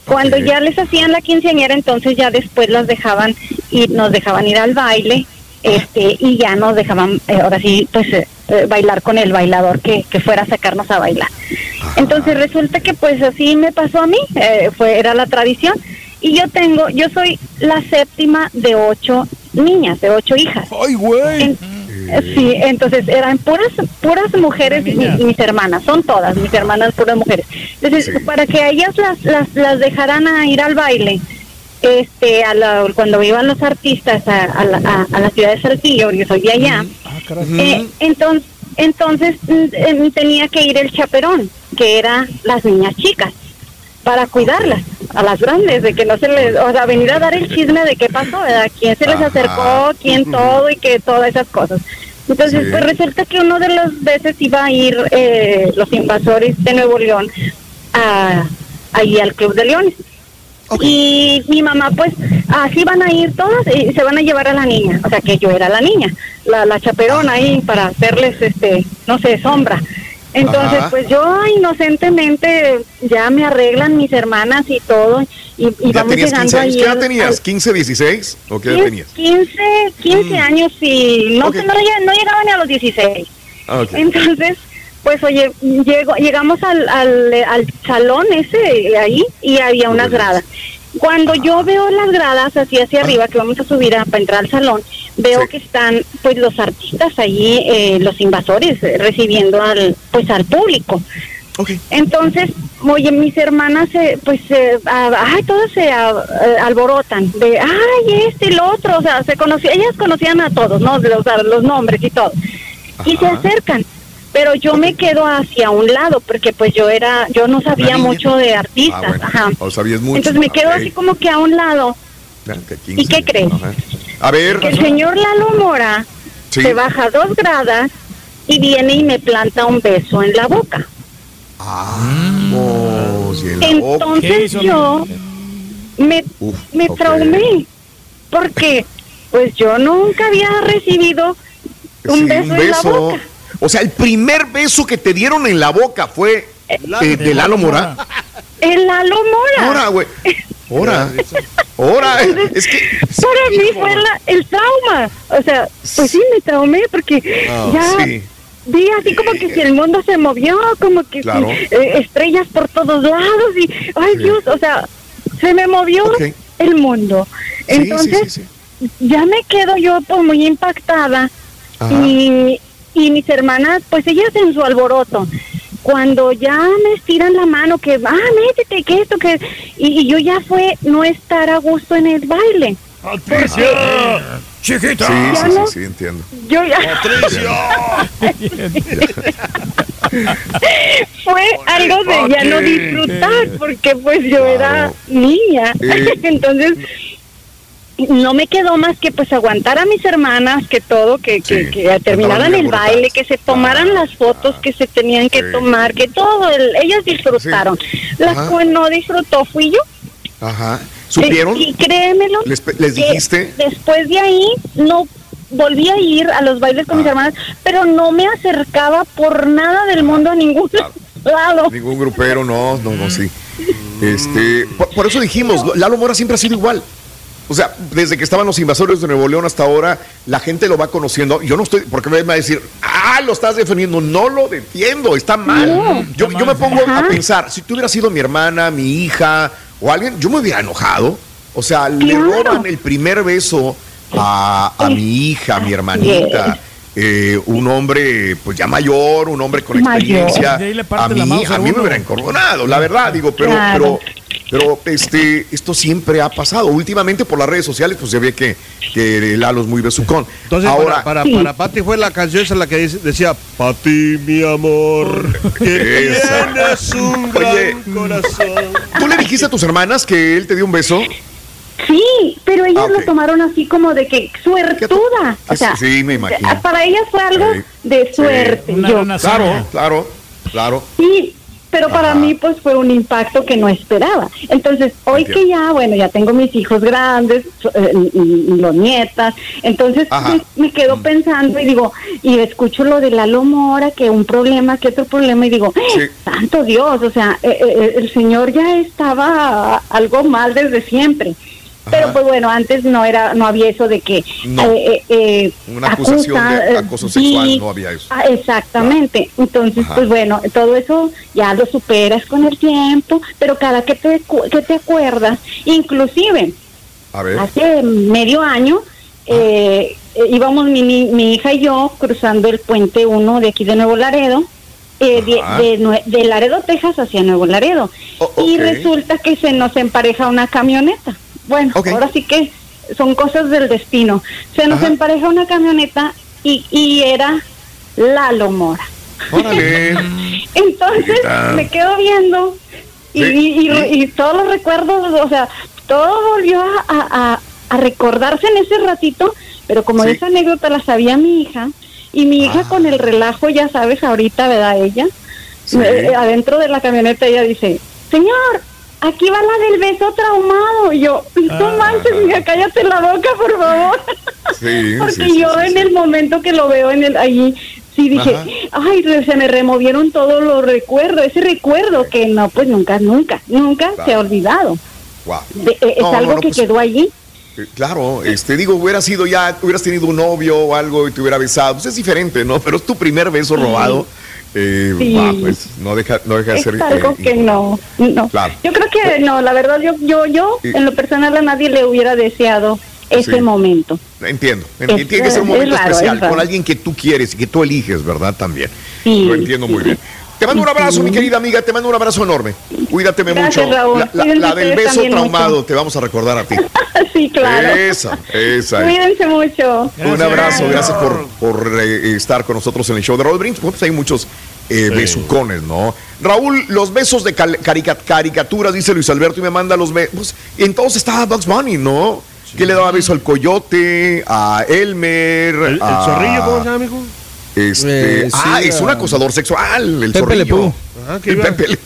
Cuando ya les hacían la quinceañera, entonces ya después las dejaban y nos dejaban ir al baile, este, y ya nos dejaban, eh, ahora sí, pues eh, eh, bailar con el bailador que, que fuera a sacarnos a bailar. Entonces resulta que pues así me pasó a mí, eh, fue era la tradición y yo tengo, yo soy la séptima de ocho niñas, de ocho hijas. ¡Ay, güey! En- sí, entonces eran puras puras mujeres mis, hermanas, son todas mis hermanas puras mujeres. Entonces Sí. para que a ellas las, las las dejaran a ir al baile, este, a la- cuando iban los artistas a, a la, a- a la ciudad de Saltillo, yo soy de allá. Ah, caray. Eh, entonces, entonces mm, eh, tenía que ir el chaperón, que era las niñas chicas, para cuidarlas, a las grandes, de que no se les, o sea, venir a dar el chisme de qué pasó, ¿verdad? quién se les Ajá. acercó, quién todo y que todas esas cosas. Entonces, Sí. pues resulta que uno de las veces iba a ir eh, los invasores de Nuevo León a, ahí al Club de Leones. Y mi mamá, pues, así van a ir todas y se van a llevar a la niña. O sea, que yo era la niña, la, la chaperona ahí para hacerles, este, no sé, sombra. Entonces, Ajá. pues yo inocentemente ya me arreglan mis hermanas y todo. Y, y ¿Ya vamos tenías llegando 15 años? ¿Qué edad tenías? al- ¿15, 16? ¿O qué edad 15, tenías? 15, 15 años y no, Ok. sé, no, no llegaba ni a los 16. Ah, ok. Entonces, pues oye, llego, llegamos al, al, al salón ese eh, ahí y había unas gradas. Cuando yo veo las gradas así hacia arriba, que vamos a subir a, para entrar al salón, veo Sí. que están pues los artistas allí, eh, los invasores, eh, recibiendo al pues al público. Entonces, oye, mis hermanas, eh, pues, ay, todas se ah, eh, alborotan de, ay, este y lo otro, o sea, se conocía, ellas conocían a todos, ¿no? De los, a los nombres y todo. Y se acercan. Pero yo me quedo hacia un lado porque pues yo era, yo no sabía mucho de Ah, artistas, bueno. ajá. ¿O sabías mucho? Entonces me quedo así como que a un lado. Ya, que 15. ¿Y qué crees? Ajá. A ver. Que el señor Lalo Mora Sí. se baja dos gradas y viene y me planta un beso en la boca. En la boca. Entonces ¿Qué hizo, yo me, Uf, me ok. traumé porque pues yo nunca había recibido un Sí, beso, en la boca. O sea, el primer beso que te dieron en la boca fue eh, de Lalo Mora. El Lalo Mora. Ahora, güey. Ahora. Ahora. Es que. Para mí fue la- el trauma. O sea, pues sí, me traumé porque Ah, ya sí. vi así como que si el mundo se movió, como que si, eh, estrellas por todos lados y, ay Sí. Dios, o sea, se me movió el mundo. Entonces, sí, ya me quedo yo pues muy impactada Ajá. y, y mis hermanas, pues ellas en su alboroto. Cuando ya me estiran la mano, que, ah, métete, que esto, que... Y, y yo ya fue no estar a gusto en el baile. Chiquita. Sí, Ya sí, no- sí, sí, entiendo. Yo ya... *laughs* fue algo de ya no disfrutar porque pues yo era niña Eh. *laughs* entonces no me quedó más que pues aguantar a mis hermanas que todo que, que, que terminaran el baile que se tomaran las fotos que se tenían que Sí. tomar que todo el- ellas disfrutaron la Ajá. que no disfrutó fui yo Ajá. ¿Supieron? y créemelo ¿Les, dijiste? después de ahí no volví a ir a los bailes con mis Ah. hermanas, pero no me acercaba por nada del mundo a ningún lado. Ningún grupero, no, no, no, sí. *laughs* Este, por, por eso dijimos, Lalo Mora siempre ha sido igual. O sea, desde que estaban los invasores de Nuevo León hasta ahora, la gente lo va conociendo. Yo no estoy, porque me va a decir, ah, lo estás defendiendo. No lo defiendo, está mal. No, yo, yo me pongo a pensar, si tú hubieras sido mi hermana, mi hija o alguien, yo me hubiera enojado. O sea, le roban el primer beso a, a mi hija, a mi hermanita. eh, un hombre pues ya mayor, un hombre con experiencia. A mí, a mí me hubiera encoronado, la verdad, digo, pero, Claro. pero, pero este, esto siempre ha pasado. Últimamente por las redes sociales, pues se ve que, que Lalo es muy besucón. Entonces, Ahora, para, para, para Pati fue la canción esa la que dice- decía, Pati, mi amor, que *laughs* Esa. tienes un Oye. gran corazón. ¿tú le dijiste a tus hermanas que él te dio un beso? Sí, pero ellas Ah, lo tomaron así como de que suertuda. O sea, sí, me imagino. para ellas fue algo Sí. de suerte. Yo. Claro, claro, claro. Sí, pero para mí pues fue un impacto que no esperaba. Entonces, hoy Entiendo. que ya, bueno, ya tengo mis hijos grandes, so- eh, y, y los nietas, entonces Ajá. me, quedo pensando y digo, y escucho lo de Lalo Mora, que un problema, que otro problema, y digo, Sí. santo Dios, o sea, eh, eh, el señor ya estaba algo mal desde siempre. Pero Ajá. pues bueno, antes no era, no había eso de que No. eh, eh, eh, Una acusación de acoso sexual, no había eso. ah, exactamente. Entonces, Ajá. pues bueno, todo eso ya lo superas con el tiempo, pero cada que te, que te acuerdas, inclusive A ver. hace medio año, eh, eh, íbamos mi, ni- mi hija y yo cruzando el puente 1 de aquí de Nuevo Laredo, eh, de, de de Laredo, Texas hacia Nuevo Laredo. Oh, Y resulta que se nos empareja una camioneta. Bueno, ahora sí que son cosas del destino. Se nos Ajá. empareja una camioneta y, y era Lalo Mora. Órale. *laughs* Entonces Chiquita. me quedo viendo y, y- y- y todos los recuerdos, o sea, todo volvió a, a- recordarse en ese ratito, pero como Sí. esa anécdota la sabía mi hija, y mi hija Ah. con el relajo, ya sabes, ahorita, ¿verdad? Ella, Sí. eh, adentro de la camioneta, ella dice, señor, aquí va la del beso traumado. Y yo, no Ah. manches, mija, cállate la boca, por favor. Sí, *laughs* Porque sí, sí, yo sí, en sí. el momento que lo veo en el allí, sí dije, Ajá. ay, se me removieron todos los recuerdos, ese recuerdo que no, pues nunca, nunca, nunca Claro. se ha olvidado. Guau. De- eh, es No, algo no, que pues, quedó allí. Eh, Claro, este, digo, hubiera sido ya, hubieras tenido un novio o algo y te hubiera besado, pues es diferente, ¿no? Pero es tu primer beso robado. Eh, Sí. bah, pues no deja, no deja de Es ser. algo eh, que no, no. Claro. Yo creo que no, la verdad, yo, yo, yo, Y- en lo personal a nadie le hubiera deseado ese Sí. momento. Entiendo, Es- tiene que ser un es momento raro, especial es con alguien que tú quieres y que tú eliges, ¿verdad? También. Sí, Lo entiendo muy bien. Te mando un abrazo, mi querida amiga, te mando un abrazo enorme. Cuídateme Gracias, mucho. Raúl. La, la- Cuídense la del beso traumado, mucho. te vamos a recordar a ti. *laughs* sí, claro. Esa, esa. Cuídense mucho. Un abrazo, gracias por, por eh, estar con nosotros en el show de Raúl Brindis. Pues hay muchos eh, besucones, ¿no? Raúl, los besos de cal- carica- caricaturas, dice Luis Alberto, y me manda los besos. Entonces estaba Bugs Bunny, ¿no? Que le daba beso al coyote, a Elmer. ¿El, el a- zorrillo cómo se llama, mijo? Este, Eh, ah, es un ah, acosador sexual, el Pepe zorrillo. Pew. Ajá, que El iba- Pepe Le.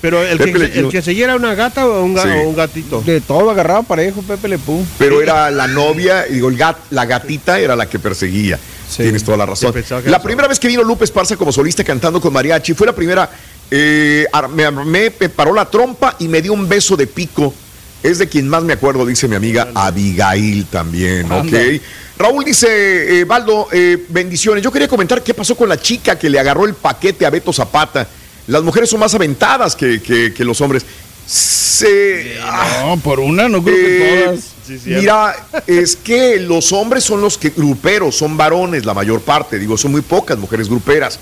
Pero el Pepe que, Le el Pew. que seguía era una gata o un, ga- Sí. o un gatito. De todo agarraba parejo, Pepe Le Pú. Pero era la novia, digo, el gat, la gatita era la que perseguía. Tienes toda la razón. La era primera vez que vino Lupe Esparza como solista cantando con mariachi fue la primera. eh, me, me- me paró la trompa y me dio un beso de pico. Es de quien más me acuerdo, dice mi amiga Abigail también, Anda. Raúl dice, eh, Baldo, eh, bendiciones. Yo quería comentar qué pasó con la chica que le agarró el paquete a Beto Zapata. Las mujeres son más aventadas que, que- que los hombres. Se, No, por una, no creo que Eh, todas. Mira, es que los hombres son los que gruperos, son varones la mayor parte, digo, son muy pocas mujeres gruperas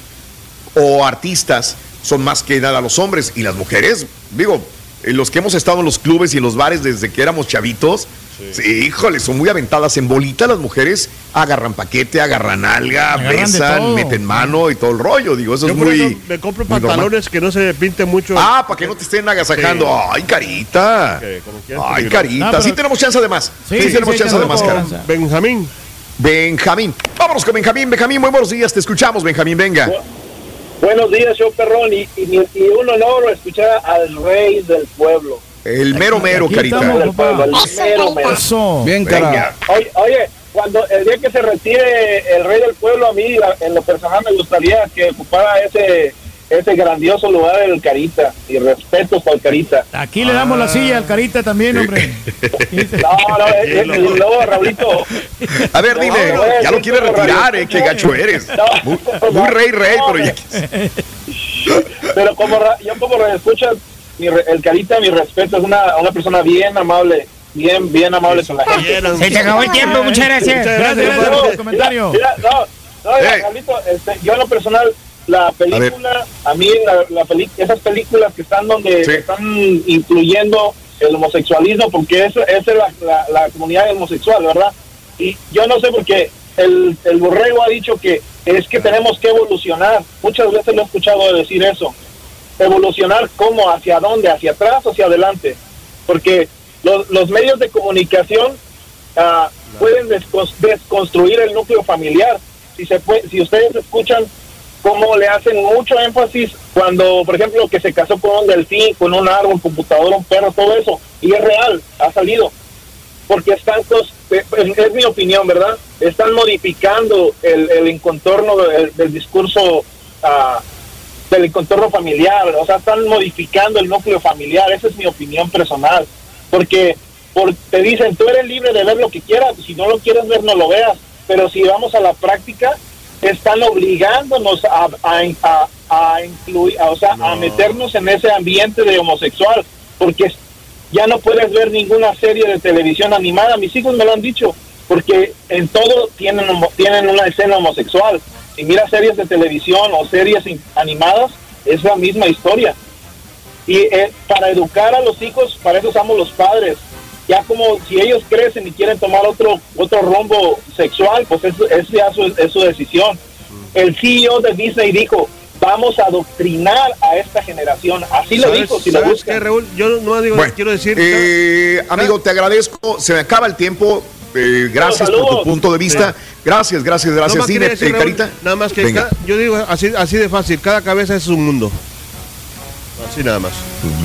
o artistas, son más que nada los hombres y las mujeres, digo, eh, los que hemos estado en los clubes y en los bares desde que éramos chavitos, sí, híjole, son muy aventadas en bolita las mujeres, agarran paquete, agarran alga, Agarran besan, meten mano y todo el rollo, digo, eso Yo es por muy... eso me compro muy normal. pantalones que no se pinten mucho. Ah, para que no te estén agasajando. Sí. Ay, carita. Ay, carita. Ah, pero- Sí tenemos chance de más. Sí, Sí, tenemos sí, chance de más, cara. Benjamín. Benjamín. Vámonos con Benjamín. Benjamín, muy buenos días. Te escuchamos, Benjamín. Venga. Buenos días, show perrón, y, y, y un honor escuchar al rey del pueblo. El mero mero, Aquí carita. estamos, el mero mero. Bien, cara. Oye, oye, cuando el día que se retire el rey del pueblo, a mí, la- en lo personal, me gustaría que ocupara ese ese grandioso lugar del Carita. Y respeto por el Carita. Aquí le damos la silla al Carita también, hombre. *laughs* No, no, es, luego, Raulito. A ver, dile. No, no, ya lo quiere retirar, eh. Qué gacho eres. No, Muy, muy rey, rey, no, pero ya. Pero como ra- yo como escuchas, el Carita, mi respeto, es una, una persona bien amable, bien, bien amable con la gente. Se te acabó el tiempo, muchas gracias. Muchas Gracias, gracias por el comentario. Mira, no, no, Carlito, este, yo en lo personal, la película, a, mí la, la peli- esas películas que están donde están incluyendo el homosexualismo, porque esa esa es la, la, la comunidad homosexual, ¿verdad? Y yo no sé por qué el, el borrego ha dicho que es que tenemos que evolucionar. Muchas veces lo he escuchado decir eso. Evolucionar cómo, hacia dónde, hacia atrás o hacia adelante. Porque los, los medios de comunicación ah, pueden descon- desconstruir el núcleo familiar. Si, se puede, si ustedes escuchan cómo le hacen mucho énfasis cuando, por ejemplo, que se casó con un delfín, con un árbol, computadora, un perro, todo eso, y es real, ha salido. Porque están, eh, es, mi opinión, ¿verdad? Están modificando el, el contorno del, del discurso ah, del contorno familiar, o sea, están modificando el núcleo familiar, esa es mi opinión personal, porque por, te dicen, tú eres libre de ver lo que quieras, si no lo quieres ver, no lo veas, pero si vamos a la práctica, están obligándonos a, a, a- a incluir, o sea, a meternos en ese ambiente de homosexual, porque ya no puedes ver ninguna serie de televisión animada, mis hijos me lo han dicho, porque en todo tienen, tienen una escena homosexual. Si miras series de televisión o series animadas, es la misma historia. Y eh, para educar a los hijos, para eso somos los padres. Ya como si ellos crecen y quieren tomar otro otro rumbo sexual, pues es, es ya su, es su decisión. El CEO de Disney dijo, vamos a adoctrinar a esta generación. Así lo ¿Sabes- dijo, si lo buscan. qué, Raúl? Yo no digo, Bueno, quiero decir. eh, amigo, te agradezco. Se me acaba el tiempo. Eh, gracias por tu punto de vista. Sí. Gracias, gracias, Nada gracias. más decir, eh, Raúl, Carita. Nada más que Venga. cada- yo digo así, así de fácil, cada cabeza es un mundo. Así nada más.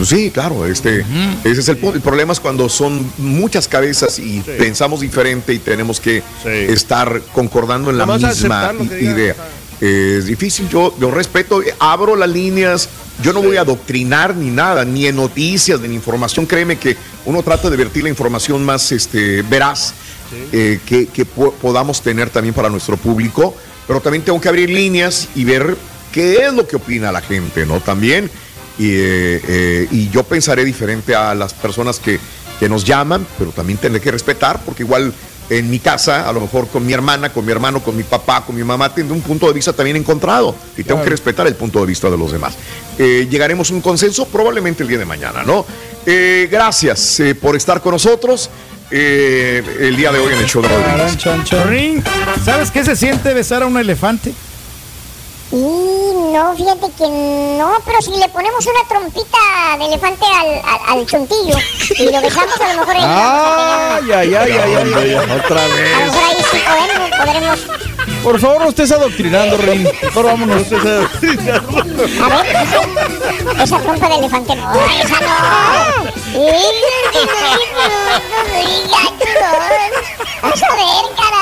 Sí, claro, este, ese es el, punto. el problema es cuando son muchas cabezas y pensamos diferente y tenemos que estar concordando en la Nada misma idea. Es difícil, yo, yo respeto, eh, abro las líneas, yo no voy a adoctrinar ni nada, ni en noticias, ni en información, créeme que uno trata de vertir la información más este, veraz eh, que, que po- podamos tener también para nuestro público, pero también tengo que abrir líneas y ver qué es lo que opina la gente, ¿no? También, y, eh, eh, y yo pensaré diferente a las personas que, que nos llaman, pero también tendré que respetar, porque igual en mi casa, a lo mejor con mi hermana, con mi hermano, con mi papá, con mi mamá, tendré un punto de vista también encontrado y tengo que respetar el punto de vista de los demás. Eh, llegaremos a un consenso probablemente el día de mañana, ¿no? Eh, gracias eh, por estar con nosotros eh, el día de hoy en el show de Rodríguez. Ring, ¿sabes qué se siente besar a un elefante? Y no, fíjate que no, pero si le ponemos una trompita de elefante al, al, al chuntillo y lo besamos, a lo mejor Ay, ay, ay, ay, ay, otra a lo vez. mejor ahí sí podemos, podremos. Por favor, no estés adoctrinando, Rin. Por vámonos. A ver, esa, esa trompa de elefante no, esa no. Vamos a ver, cara.